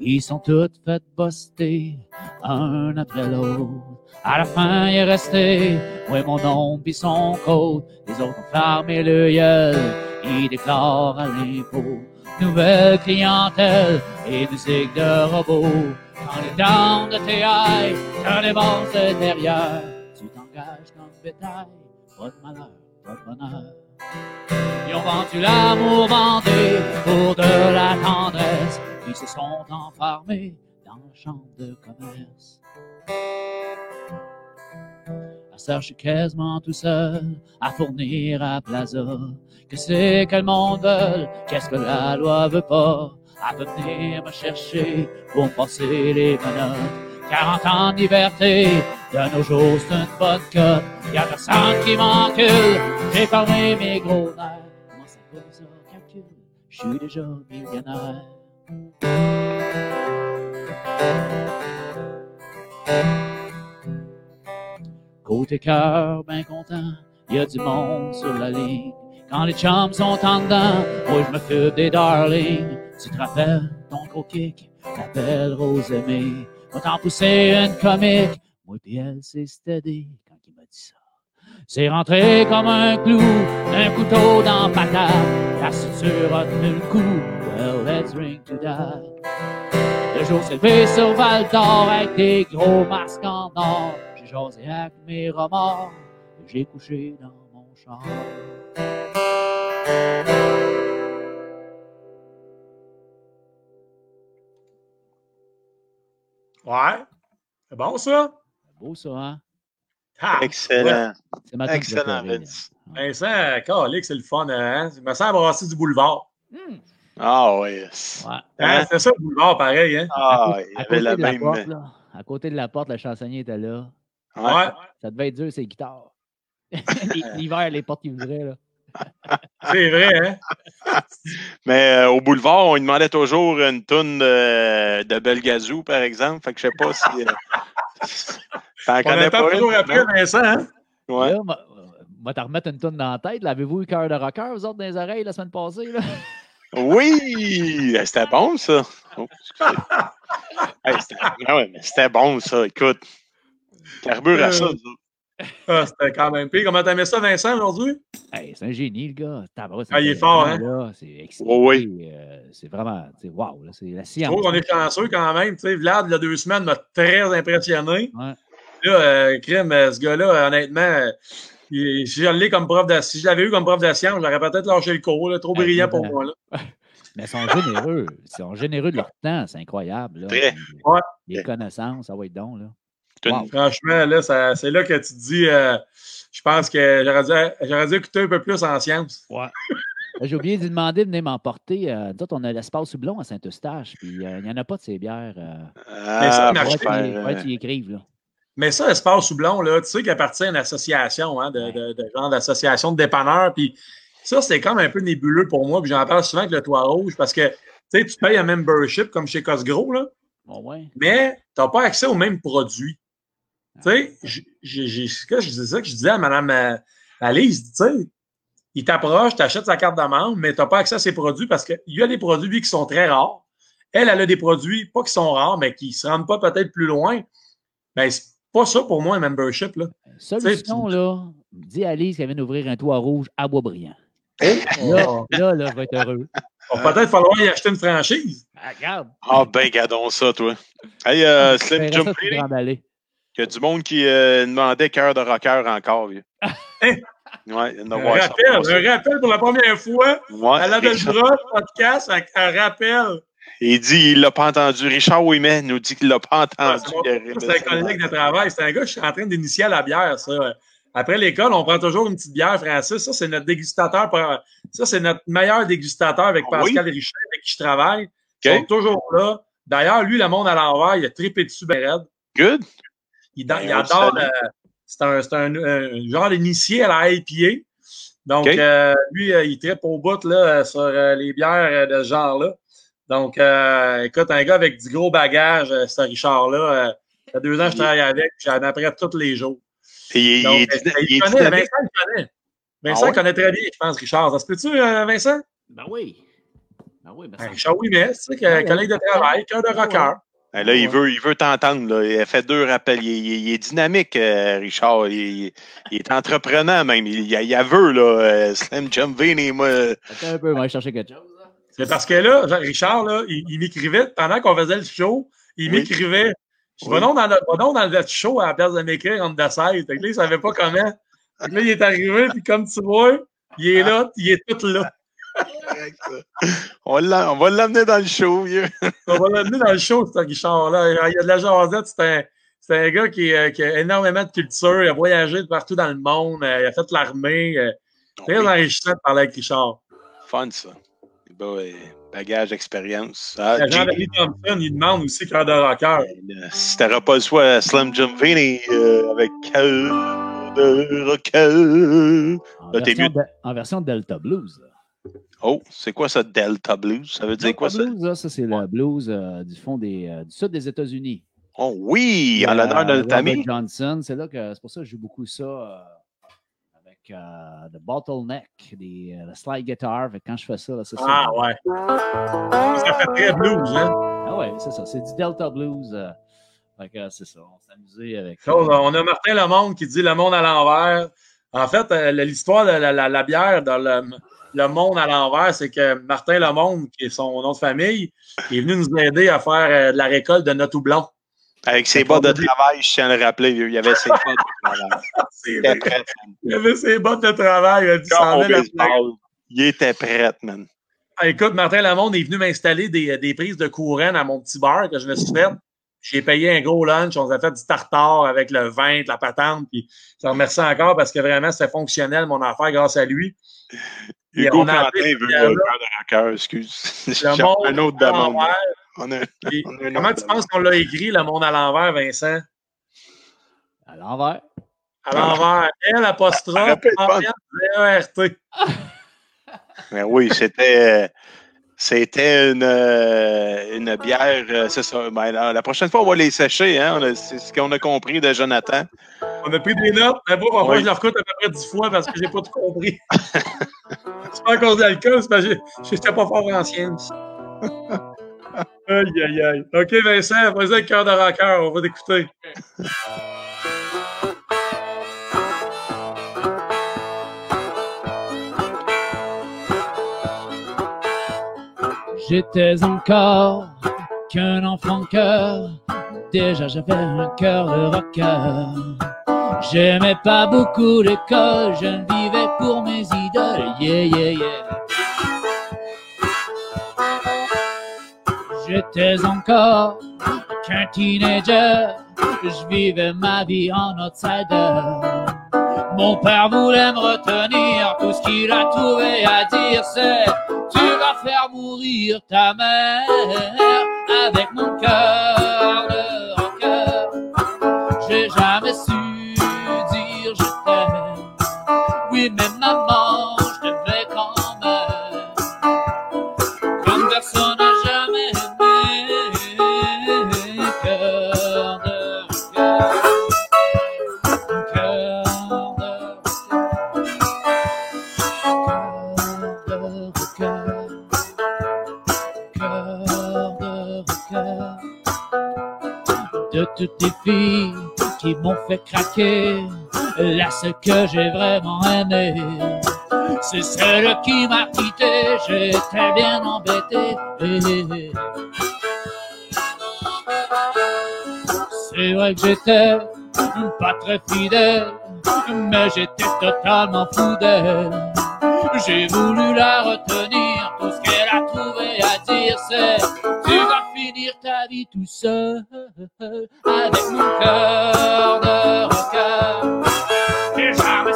Ils sont tous fait buster, un après l'autre. À la fin, il est resté, ouais, mon nom pis son code. Les autres ont fermé le gueule, ils déclarent à l'impôt. Nouvelle clientèle et musique de robot. Quand les dents de TI te dévancent derrière, tu t'engages comme bétail, pas de malheur, pas de bonheur. Ils ont vendu l'amour bandé pour de la tendresse. Ils se sont enfermés dans la chambre de commerce. Ça, je suis quasiment tout seul à fournir à Plaza. Que c'est que le monde veut, qu'est-ce que la loi veut pas? À venir me chercher pour me passer les menottes. 40 ans de liberté, de nos jours c'est une bonne cote. Y'a personne qui m'encule, j'ai fermé mes gros nerfs. Comment ça fait ça, calcul? Je suis déjà millionnaire. Côté cœur, ben content, y a du monde sur la ligne. Quand les chums sont en dedans, moi je me fais des darlings. Tu te rappelles ton gros kick, t'appelles Rose Aimée? Va t'en pousser une comique, moi pis c'est steady quand il m'a dit ça. C'est rentré comme un clou, un couteau dans patate. La suture a tenu le coup, well let's drink to that. Le jour s'est levé sur Val d'Or avec des gros masques en or. J'ai jasé avec mes remords, j'ai couché dans mon char. Ouais. C'est bon, ça? C'est beau, ça, hein? Ah, Excellent. C'est ma Excellent, Vince. Vincent, Calique, c'est le fun, hein? Il me semble brasser du boulevard. Hmm. Ah oui. Ouais. Hein? Hein? C'était ça, le boulevard, pareil, hein? Ah, il y À avait côté, la de la même. porte, là, à côté de la porte, le chansonnier était là. Ouais. Ça devait être dur, ces guitares. L'hiver, les portes qui ouvraient, là. C'est vrai, hein? Mais euh, au boulevard, on lui demandait toujours une toune de, de Belgazou, par exemple. Fait que je sais pas si. euh, T'en On connais pas toujours une? après, Vincent, hein? Ouais. Là, moi, moi, t'en remettre une toune dans la tête. là. Avez-vous eu cœur de rocker, vous autres, dans les oreilles, la semaine passée? Là? Oui! Eh, C'était bon, ça. Oh, excusez. Hey, c'était- ah ouais, mais c'était bon, ça. Écoute. Carbure à ça. Euh, nous autres. Ah, C'était quand même pire. Comment t'aimais ça, Vincent, aujourd'hui? Hey, c'est un génie, le gars. Ah, il est fort, là, C'est excité. Oui, euh, c'est vraiment, c'est wow, là, c'est la Je science. trouve qu'on est chanceux quand même. Tu sais, Vlad, il y a deux semaines, m'a très impressionné. Ouais. Là, euh, Crime, euh, ce gars-là, honnêtement, il- si je l'ai comme prof de, si je l'avais eu comme prof de science, j'aurais peut-être lâché le cours. là. trop brillant pour moi. Là. Mais ils sont généreux. Ils sont généreux de leur temps. C'est incroyable. Là. Très. Ouais. Les connaissances, ça va être donc. Là. Wow. Franchement, là, c'est là que tu te dis, euh, je pense que j'aurais dû, écouter un peu plus en sciences. Ouais. J'ai oublié de demander de venir m'emporter. Euh, nous on a l'espace Houblon à Saint-Eustache, puis euh, il n'y en a pas de ces bières. Euh... Ah, mais ça, ouais, tu y écrives, là. Mais ça, Espace Houblon, là, tu sais qu'il appartient à une association, hein, de, de, de, genre d'association de dépanneurs. Puis ça, c'est comme un peu nébuleux pour moi. Puis j'en parle souvent avec le Toit Rouge parce que tu payes un membership comme chez Cosgro, là. ouais. Mais tu n'as pas accès aux mêmes produits. Tu sais, ce que je disais ça que je disais à Mme euh, Alice, tu sais, il t'approche, tu achètes sa carte d'amende, mais tu n'as pas accès à ses produits parce qu'il y a des produits qui sont très rares. Elle, elle a des produits, pas qui sont rares, mais qui ne se rendent pas peut-être plus loin. Ben, c'est pas ça pour moi, un membership. Là. Solution, là, dis à Alice qu'elle vient d'ouvrir un toit rouge à Boisbriand. Là, oh. là, là, je vais être heureux. Il va peut-être falloir y acheter une franchise. Ah, regarde. Ah, ben, gardons ça, toi. Hey, euh, Slim Jump Il y a du monde qui euh, demandait cœur de rocker encore. Vieux. Hein? Ouais, un, rappel, un rappel pour la première fois ouais, à la podcast, un, un rappel. Il dit il l'a pas entendu. Richard Ouimet nous dit qu'il l'a pas entendu. C'est un collègue de travail. C'est un gars que je suis en train d'initier à la bière, ça. Après l'école, on prend toujours une petite bière, Francis. Ça, c'est notre dégustateur. Ça, c'est notre meilleur dégustateur avec ah Pascal Richard, avec qui je travaille. Ils sont toujours là. D'ailleurs, lui, le monde à l'envers, il a trippé dessus, ben Good. Il, il adore. c'est un, un, genre d'initié à la IPA. Donc, euh, lui, euh, il trippe au bout là, sur euh, les bières de ce genre-là. Donc, écoute, un gars avec du gros bagage, ce Richard-là, il y a deux ans, je travaille avec, j'en apprends tous les jours. Et il, il, connaît, Vincent le connaît. Vincent ah connaît très bien, je pense, Richard. Ça se peut-tu, euh, Vincent? Ben oui. Ben oui, ben Richard oui, mais c'est que collègue de travail, cœur de rocker. Ben là, il veut, il veut t'entendre. Il a fait deux rappels. Il, est dynamique, euh, Richard. Il, est entreprenant même. Il, il, a veut, là. Euh, Slim Jumpvini, moi. Attends un peu, moi, chercher quelque chose. C'est parce que là, Richard, là, il, m'écrivait, pendant qu'on faisait le show, il m'écrivait je vais donc dans, le, dans le show à la place de m'écrire en the side. Fait que là, il savait pas comment. Fait que là, il est arrivé, puis comme tu vois, il est là, il est tout là. On, va l'amener dans le show, vieux. on va l'amener dans le show, ce Richard-là. Il y a de la jasette, c'est un, c'est un gars qui, euh, qui, a énormément de culture, il a voyagé de partout dans le monde, euh, il a fait l'armée. Euh, très enrichissant de parler avec Richard. Fun, ça. Bon, bagage, expérience. Ah, Jean-Denis Thompson, il demande aussi cœur de rocker. Si t'auras pas le choix, Slim Jim Vinny euh, avec cœur de rocker. En, version, de, en version Delta Blues. Oh, c'est quoi ça, Delta Blues? Ça veut dire quoi ça? Blues, ça, c'est le blues euh, du fond des, euh, du sud des États-Unis. Oh oui, en l'honneur de notre ami. Johnson, c'est là que c'est pour ça que je joue beaucoup ça euh, de bottleneck, des, euh, slide guitar. quand je fais ça, c'est ça. Ah ouais. Ça fait très blues, hein? Ah ouais, c'est ça. C'est du Delta Blues. Euh, c'est ça. On s'est amusé avec. on a Martin Lemonde qui dit le monde à l'envers. En fait, l'histoire de la, bière dans le, monde à l'envers, c'est que Martin Lemonde, qui est son nom de famille, est venu nous aider à faire de la récolte de notre houblon. Avec ses bottes de travail, je tiens à le rappeler, il y avait ses bottes de travail. il avait ses bottes de travail. Il, était prêt, man. Ah, écoute, Martin Lamonde est venu m'installer des, des, prises de courant à mon petit bar que je me suis fait. J'ai payé un gros lunch, on a fait du tartare avec le vin, la patente, puis je le remercie encore parce que vraiment c'était fonctionnel mon affaire grâce à lui. Hugo on a Quentin veut le cœur de excuse. un autre demande. comment tu penses qu'on l'a écrit, le monde à l'envers, Vincent? À l'envers. À l'envers. L apostrophe V-E-R-T. Mais oui, c'était. C'était une, euh, une bière, euh, c'est ça. Ben, la, prochaine fois, on va les sécher. Hein? C'est ce qu'on a compris de Jonathan. On a pris des notes, mais bon, parfois, je leur coûte à peu près dix fois parce que j'ai pas tout compris. c'est pas à cause de l'alcool, c'est parce que j'étais pas fort en science. aïe, aïe, aïe. OK, Vincent, vas-y avec cœur de rocker, on va t'écouter. J'étais encore qu'un enfant cœur, déjà j'avais un cœur de rocker. J'aimais pas beaucoup l'école, je ne vivais pour mes idoles, yeah, yeah, yeah. J'étais encore qu'un teenager, je vivais ma vie en outsider. Mon père voulait me retenir, tout ce qu'il a trouvé à dire c'est Tu vas faire mourir ta mère avec mon cœur de rocker. J'ai jamais su dire je t'aime. Oui, mais maman, craquer, la seule que j'ai vraiment aimée, c'est celle qui m'a quitté. J'étais bien embêté. C'est vrai que j'étais pas très fidèle, mais j'étais totalement fou d'elle. J'ai voulu la retenir, tout ce qu'elle a trouvé à dire c'est Tu vas finir ta vie tout seul avec mon cœur de rocker. Jamais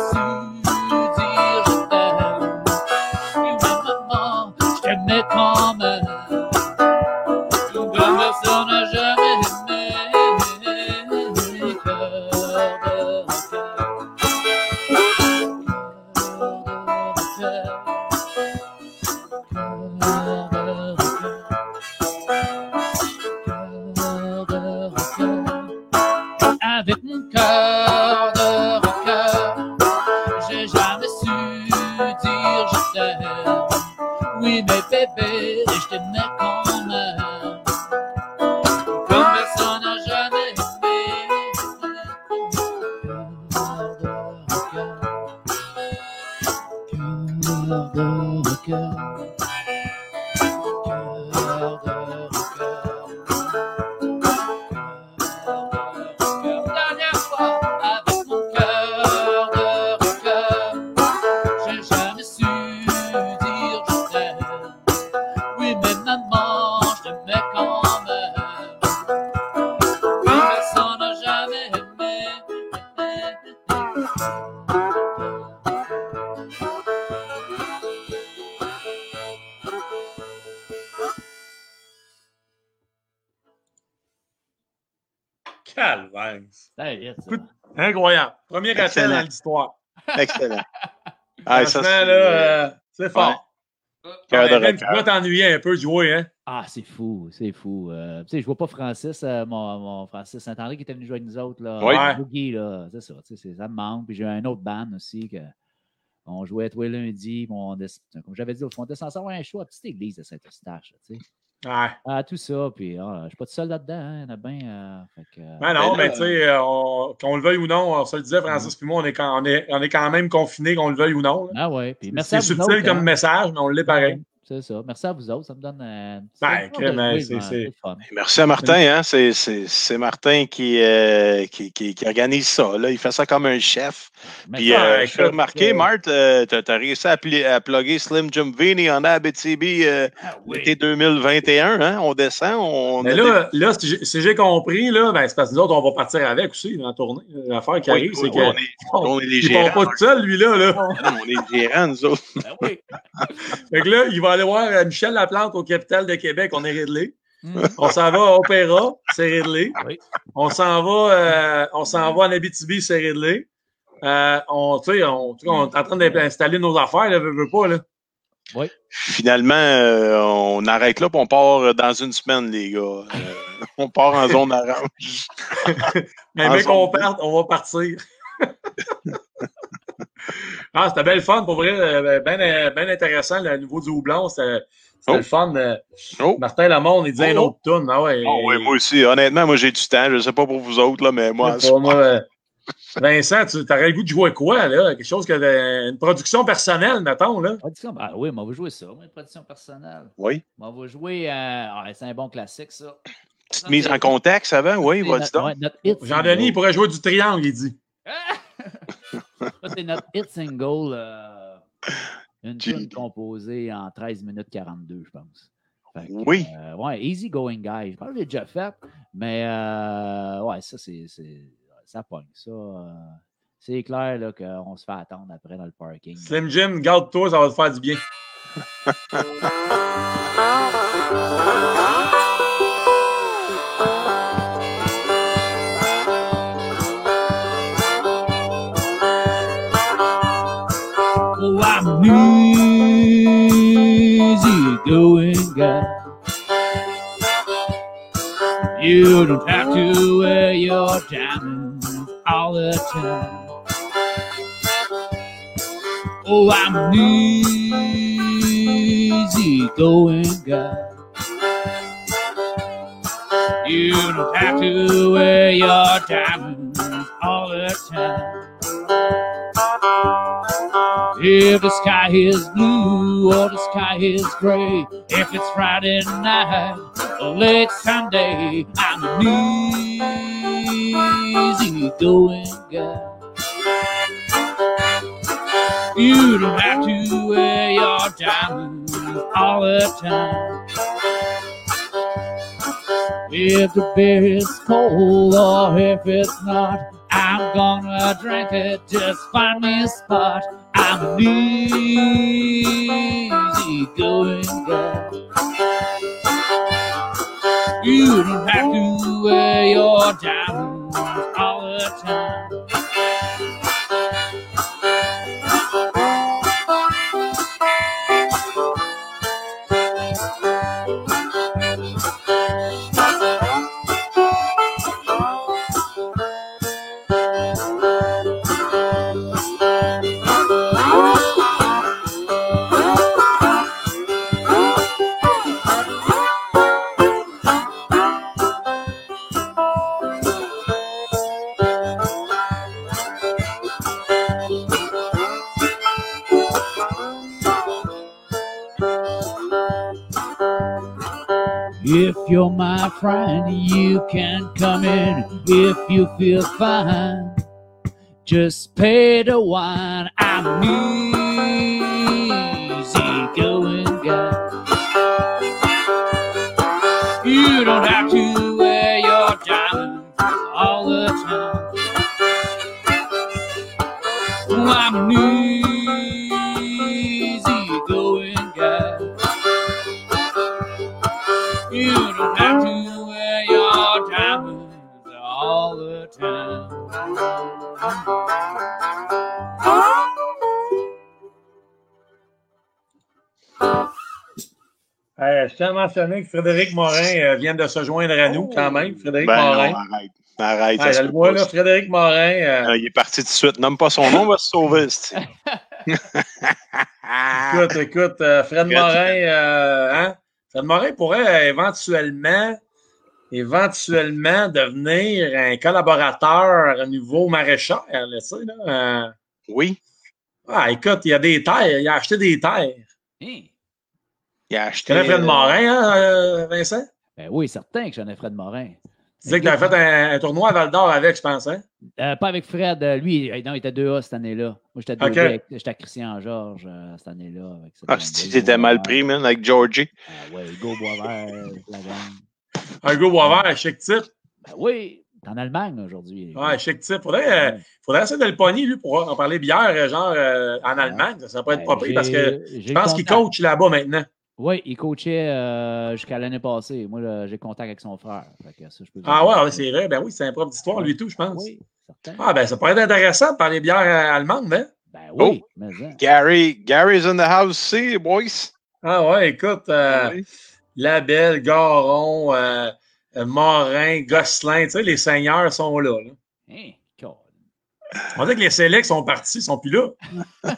Excellent. Ah, ça, c'est- là, euh, c'est fort. Cœur Ouais, tu dois t'ennuyer un peu de jouer, hein? Ah, c'est fou, c'est fou. Euh, tu sais, je vois pas Francis, euh, mon, mon Francis Saint-André qui était venu jouer avec nous autres. Là, Oui. Ouais. Boogie, là, c'est ça, tu sais, c'est- ça me manque. Puis j'ai un autre band aussi que on jouait tous les lundis. on comme j'avais dit, on censé avoir un show à petite église de Saint-Eustache, tu sais. Ouais. Ah, tout ça, puis ah, je suis pas tout seul là-dedans, hein, il y en a bien. euh, fait que, euh, Ben non, Ben là, mais tu sais, euh, on- qu'on le veuille ou non, on se le disait, Francis puis moi, on est, quand, on, est, on est quand même confinés, qu'on le veuille ou non. là. ah ouais, puis merci à C'est subtil autres, comme hein. message, mais on l'est pareil. C'est ça. Merci à vous autres. Ça me donne. euh, Ben, de ben, fun. Merci à Martin, hein? c'est, c'est, c'est Martin qui, euh, qui, qui, qui organise ça. Là. Il fait ça comme un chef. Mais Puis, euh, je fais écoute, remarquer, Marthe, euh, t'as, t'as réussi à, pli- à plugger Slim Jim Vini en Abitibi euh, ah oui. l'été 2021. Hein? On descend. On Mais là, là si j'ai- si j'ai compris, là, ben, c'est parce que nous autres, on va partir avec aussi dans la tournée. L'affaire qui Oui, arrive, oui, c'est que. on est, on est les il gérants. part pas tout seul, lui, là. là. On est les gérants, nous autres. Ben oui. Fait que là, il va aller voir euh, Michel Laplante au capital de Québec, on est Ridley. Mm. On s'en va à Opéra, c'est. Oui. On s'en va, euh, on s'en va en Abitibi, c'est Ridley. Euh, on, on, on est en train d'installer nos affaires, là, veux, veux pas, là. Finalement, euh, on arrête là, puis on part dans une semaine, les gars. Euh, on part en zone orange. Mais mec, qu'on zone parte, on va partir. ah, c'était bien le fun, pour vrai. euh, Bien ben intéressant, le niveau du houblon. C'était c'était Oh. le fun. euh, Oh. Martin Lamonde, il disait une Oh. autre tune. Ah ouais. Oh, oui, moi aussi. Honnêtement, moi, j'ai du temps. Je ne sais pas pour vous autres, là, mais moi, euh, Vincent, tu aurais le goût de jouer quoi, là? Quelque chose que une production personnelle, mettons, là? Production- Ah oui, mais on va jouer ça. Une production personnelle. oui. On va jouer. euh, ah, c'est un bon classique, ça. Petite mise en contexte avant, oui, vas-y donc. ouais, Jean-Denis, il pourrait jouer du triangle, il dit. Ça, c'est notre hit single. euh, une Tu- tune composée en 13 minutes 42, je pense. Fait que, Oui. euh, ouais, Easy Going Guy. Je pense que j'ai déjà fait, mais euh, ouais, ça, c'est. c'est- Ça pogne. Ça, euh, c'est clair qu'on se fait attendre après dans le parking. Slim Jim, garde-toi, ça va te faire du bien. Easy going guy. You don't have to wear your diamonds all the time. Oh, I'm an easy going guy. You don't have to wear your diamonds all the time. If the sky is blue or the sky is gray, if it's Friday night or late Sunday, I'm an easy going guy. You don't have to wear your diamonds all the time. If the beer is cold or if it's not, I'm gonna drink it. Just find me a spot. I'm an easy going guy. You don't have to wear your diamonds all the time. If you're my friend, you can come in if you feel fine. Just pay the wine. I'm an tiens à mentionner que Frédéric Morin euh, vient de se joindre à nous quand même. Frédéric Ben Morin. non, arrête. Arrête. Ah, ça se le peut vois, pas, là. Frédéric Morin. euh, Ah, il est parti tout de suite. Nomme pas son nom, on va se sauver. Écoute, écoute, euh, Fred. Morin, euh, hein? Fred Morin pourrait euh, éventuellement, éventuellement devenir un collaborateur au niveau maraîcheur, là, tu sais, là. euh. Oui, Ah, écoute, il y a des terres, il a acheté des terres. Hein? Il a Tu acheté. connais Fred euh, Morin, hein, euh, Vincent? Ben oui, certain que j'en ai Fred Morin. Tu disais que tu avais fait un, un tournoi à Val d'Or avec, je pense, hein? Euh, pas avec Fred. Lui, non, il était 2A cette année-là. Moi, j'étais 2B Ok. avec- J'étais à Christian Georges euh, cette année-là. avec cette Ah, si t'étais mal pris, man, avec Georgie. Ah ouais, Go Boisvert, la gang. Un gars Boisvert, chic type. Ben oui, t'es en Allemagne aujourd'hui. Ouais, chic type. Faudrait, euh, faudrait essayer de le pogner, lui, pour en parler bière, genre euh, en Allemagne. Ça, ça pourrait être Ben, pas pire parce que je pense qu'il coach là-bas maintenant. Oui, il coachait euh, jusqu'à l'année passée. Moi, j'ai contact avec son frère. Fait que ça, je peux vous Ah ouais, ouais, c'est vrai. Ben oui, c'est un prof d'histoire, lui, tout, je pense. Oui, certain. Ah, ben ça pourrait être intéressant de parler bière euh, allemande, hein? Ben oui, Oh. mais hein. Gary, Gary's in the house, see, boys. Ah ouais, écoute, euh, Oui. Labelle, Garon, euh, Morin, Gosselin, tu sais, les seigneurs sont là. là. Hein? On dit que les sélects sont partis, ils sont plus là.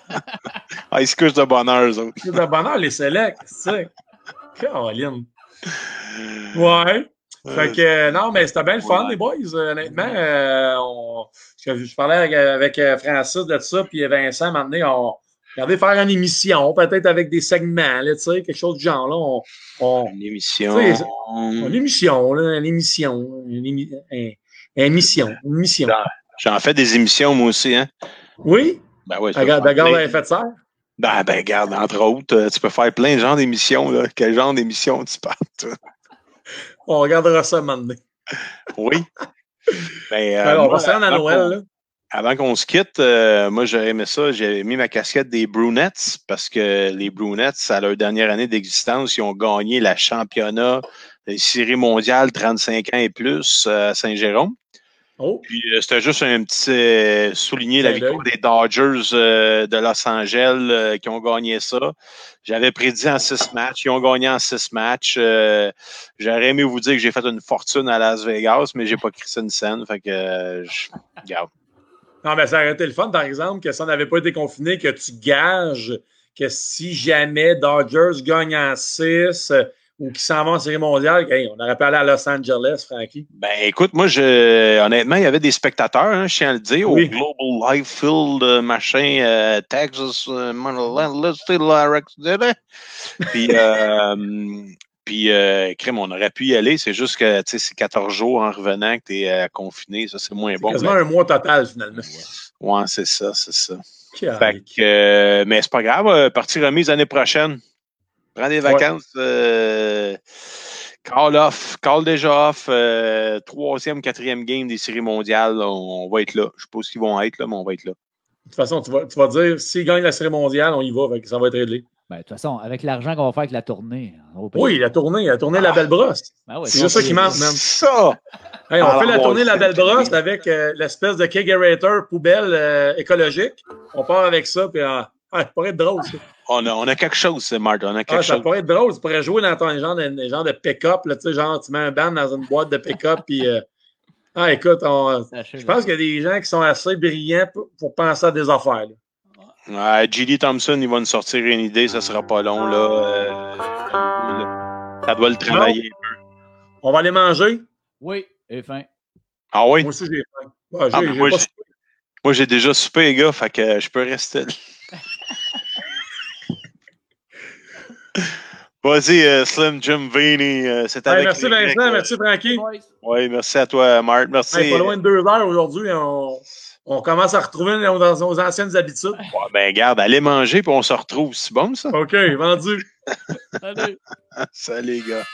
Ah, ils se couchent de bonheur, eux autres. C'est de bonheur, les sélects, tu sais. Caroline. Ouais. Fait que, euh, non, mais c'était bien le fun, Ouais. les boys. euh, honnêtement, euh, on- je, je parlais avec, avec, Francis de ça, puis Vincent, maintenant, on regardait faire une émission, peut-être avec des segments, là, tu sais, quelque chose du genre, là. On, on- Une émission. Une émission, là, une émission, une, émi- un- une émission, une émission. J'en fais des émissions, moi aussi, hein. Oui? Ben ouais, je La peux garde faire la garde plein- avait fait ça? Ben, ben, regarde, entre autres, euh, tu peux faire plein de genres d'émissions, là. Quel genre d'émission tu parles, toi? On regardera ça maintenant. Oui. Ben, euh, Alors, on va se rendre à Noël, là. avant qu'on se quitte, euh, moi j'aurais aimé ça. J'ai mis ma casquette des Brunettes parce que les Brunettes, à leur dernière année d'existence, ils ont gagné la championnat des séries mondiales 35 ans et plus à Saint-Jérôme. Oh. Puis euh, c'était juste un petit euh, souligner la victoire des Dodgers de Los Angeles qui ont gagné ça. J'avais prédit en six matchs. Ils ont gagné en six matchs. J'aurais aimé vous dire que j'ai fait une fortune à Las Vegas, mais j'ai pas crissé une scène. Fait que je garde. Non, mais ça aurait été le fun, par exemple, que ça n'avait pas été confiné, que tu gages que si jamais Dodgers gagne en 6 euh, ou qu'ils s'en vont en série mondiale, on aurait pu aller à Los Angeles, Frankie. Ben écoute, moi, je, honnêtement, il y avait des spectateurs, hein, je tiens à le dire, au Global Life Field, euh, machin, euh, Texas, euh, Puis, puis, euh, on aurait pu y aller. C'est juste que c'est 14 jours en revenant que tu es euh, confiné. Ça, c'est moins bon. C'est quasiment un mois total, finalement. Ouais, c'est ça, c'est ça. Fait que, euh, mais c'est pas grave. Euh, partie remise l'année prochaine. Prends des vacances. Euh, call off. Call déjà off. troisième, quatrième game des séries mondiales. On, va être là. Je sais pas ce qu'ils vont être, là, mais on va être là. De toute façon, tu vas, tu vas dire, s'ils gagnent la série mondiale, on y va. ça va être réglé. Ben, de toute façon, avec l'argent qu'on va faire avec la tournée. Oui, la tournée, la tournée La Belle Brosse. Ben c'est juste ça qui manque, même. Ça! on ah, fait la tournée La Belle Brosse avec euh, l'espèce de kegerator poubelle euh, écologique. On part avec ça, puis euh, ça pourrait être drôle, ça. On a, on a quelque chose, c'est Martin. On a quelque ah, chose. Ça pourrait être drôle. Tu pourrais jouer dans ton genre de, genre de pick-up, tu sais, genre, tu mets un band dans une boîte de pick-up, puis. ah, écoute, je pense qu'il y a des gens qui sont assez brillants pour, penser à des affaires. Là. Ouais. Thompson, il va nous sortir une idée, ça sera pas long, là. Euh, ça doit le travailler un peu. On va aller manger? Oui, et faim. Ah oui? Moi aussi, j'ai faim. Ah, moi, j'ai déjà soupé, les gars, fait que je peux rester Vas-y, euh, Slim Jim Vini, euh, c'est avec Merci Vincent, merci Frankie. Oui, merci à toi, Marc. Merci. pas loin de deux heures aujourd'hui. On on commence à retrouver nos, nos anciennes habitudes. Ouais, ben, garde, allez manger, puis on se retrouve. C'est bon, ça? OK, vendu. Salut. Salut, les gars.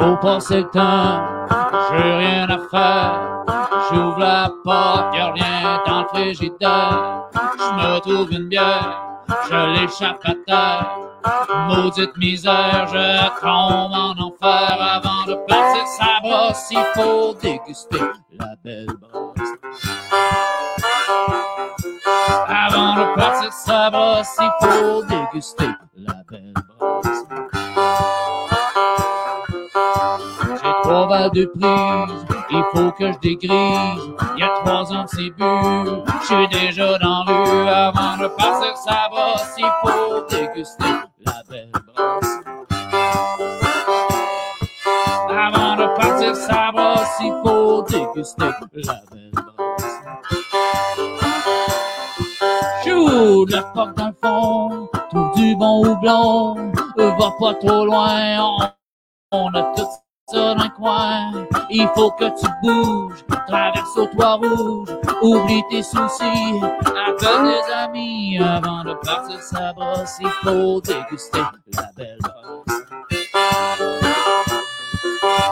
Faut passer le temps, j'ai rien à faire. J'ouvre la porte, y'a rien dans le frigidaire. Je me trouve une bière, je l'échappe à terre. Maudite misère, je tombe en enfer avant de passer sa brosse. Il faut déguster la belle brosse. Avant de passer sa brosse, il faut déguster la belle brosse. Trois balles de prise, il faut que je dégrise. Il y a trois ans que c'est bu, je suis déjà dans rue. Avant de passer sa brosse, il faut déguster la belle brosse. Avant de partir sa brosse, il faut déguster la belle brosse. Chou, la porte dans le fond, trouve du bon houblon, va pas trop loin, on, a tout dans un coin. Il faut que tu bouges, traverse au toit rouge, oublie tes soucis, appelle des amis avant de partir sa brosse. Il faut déguster la belle brosse.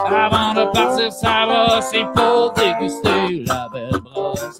Avant de partir sa brosse, il faut déguster la belle brosse.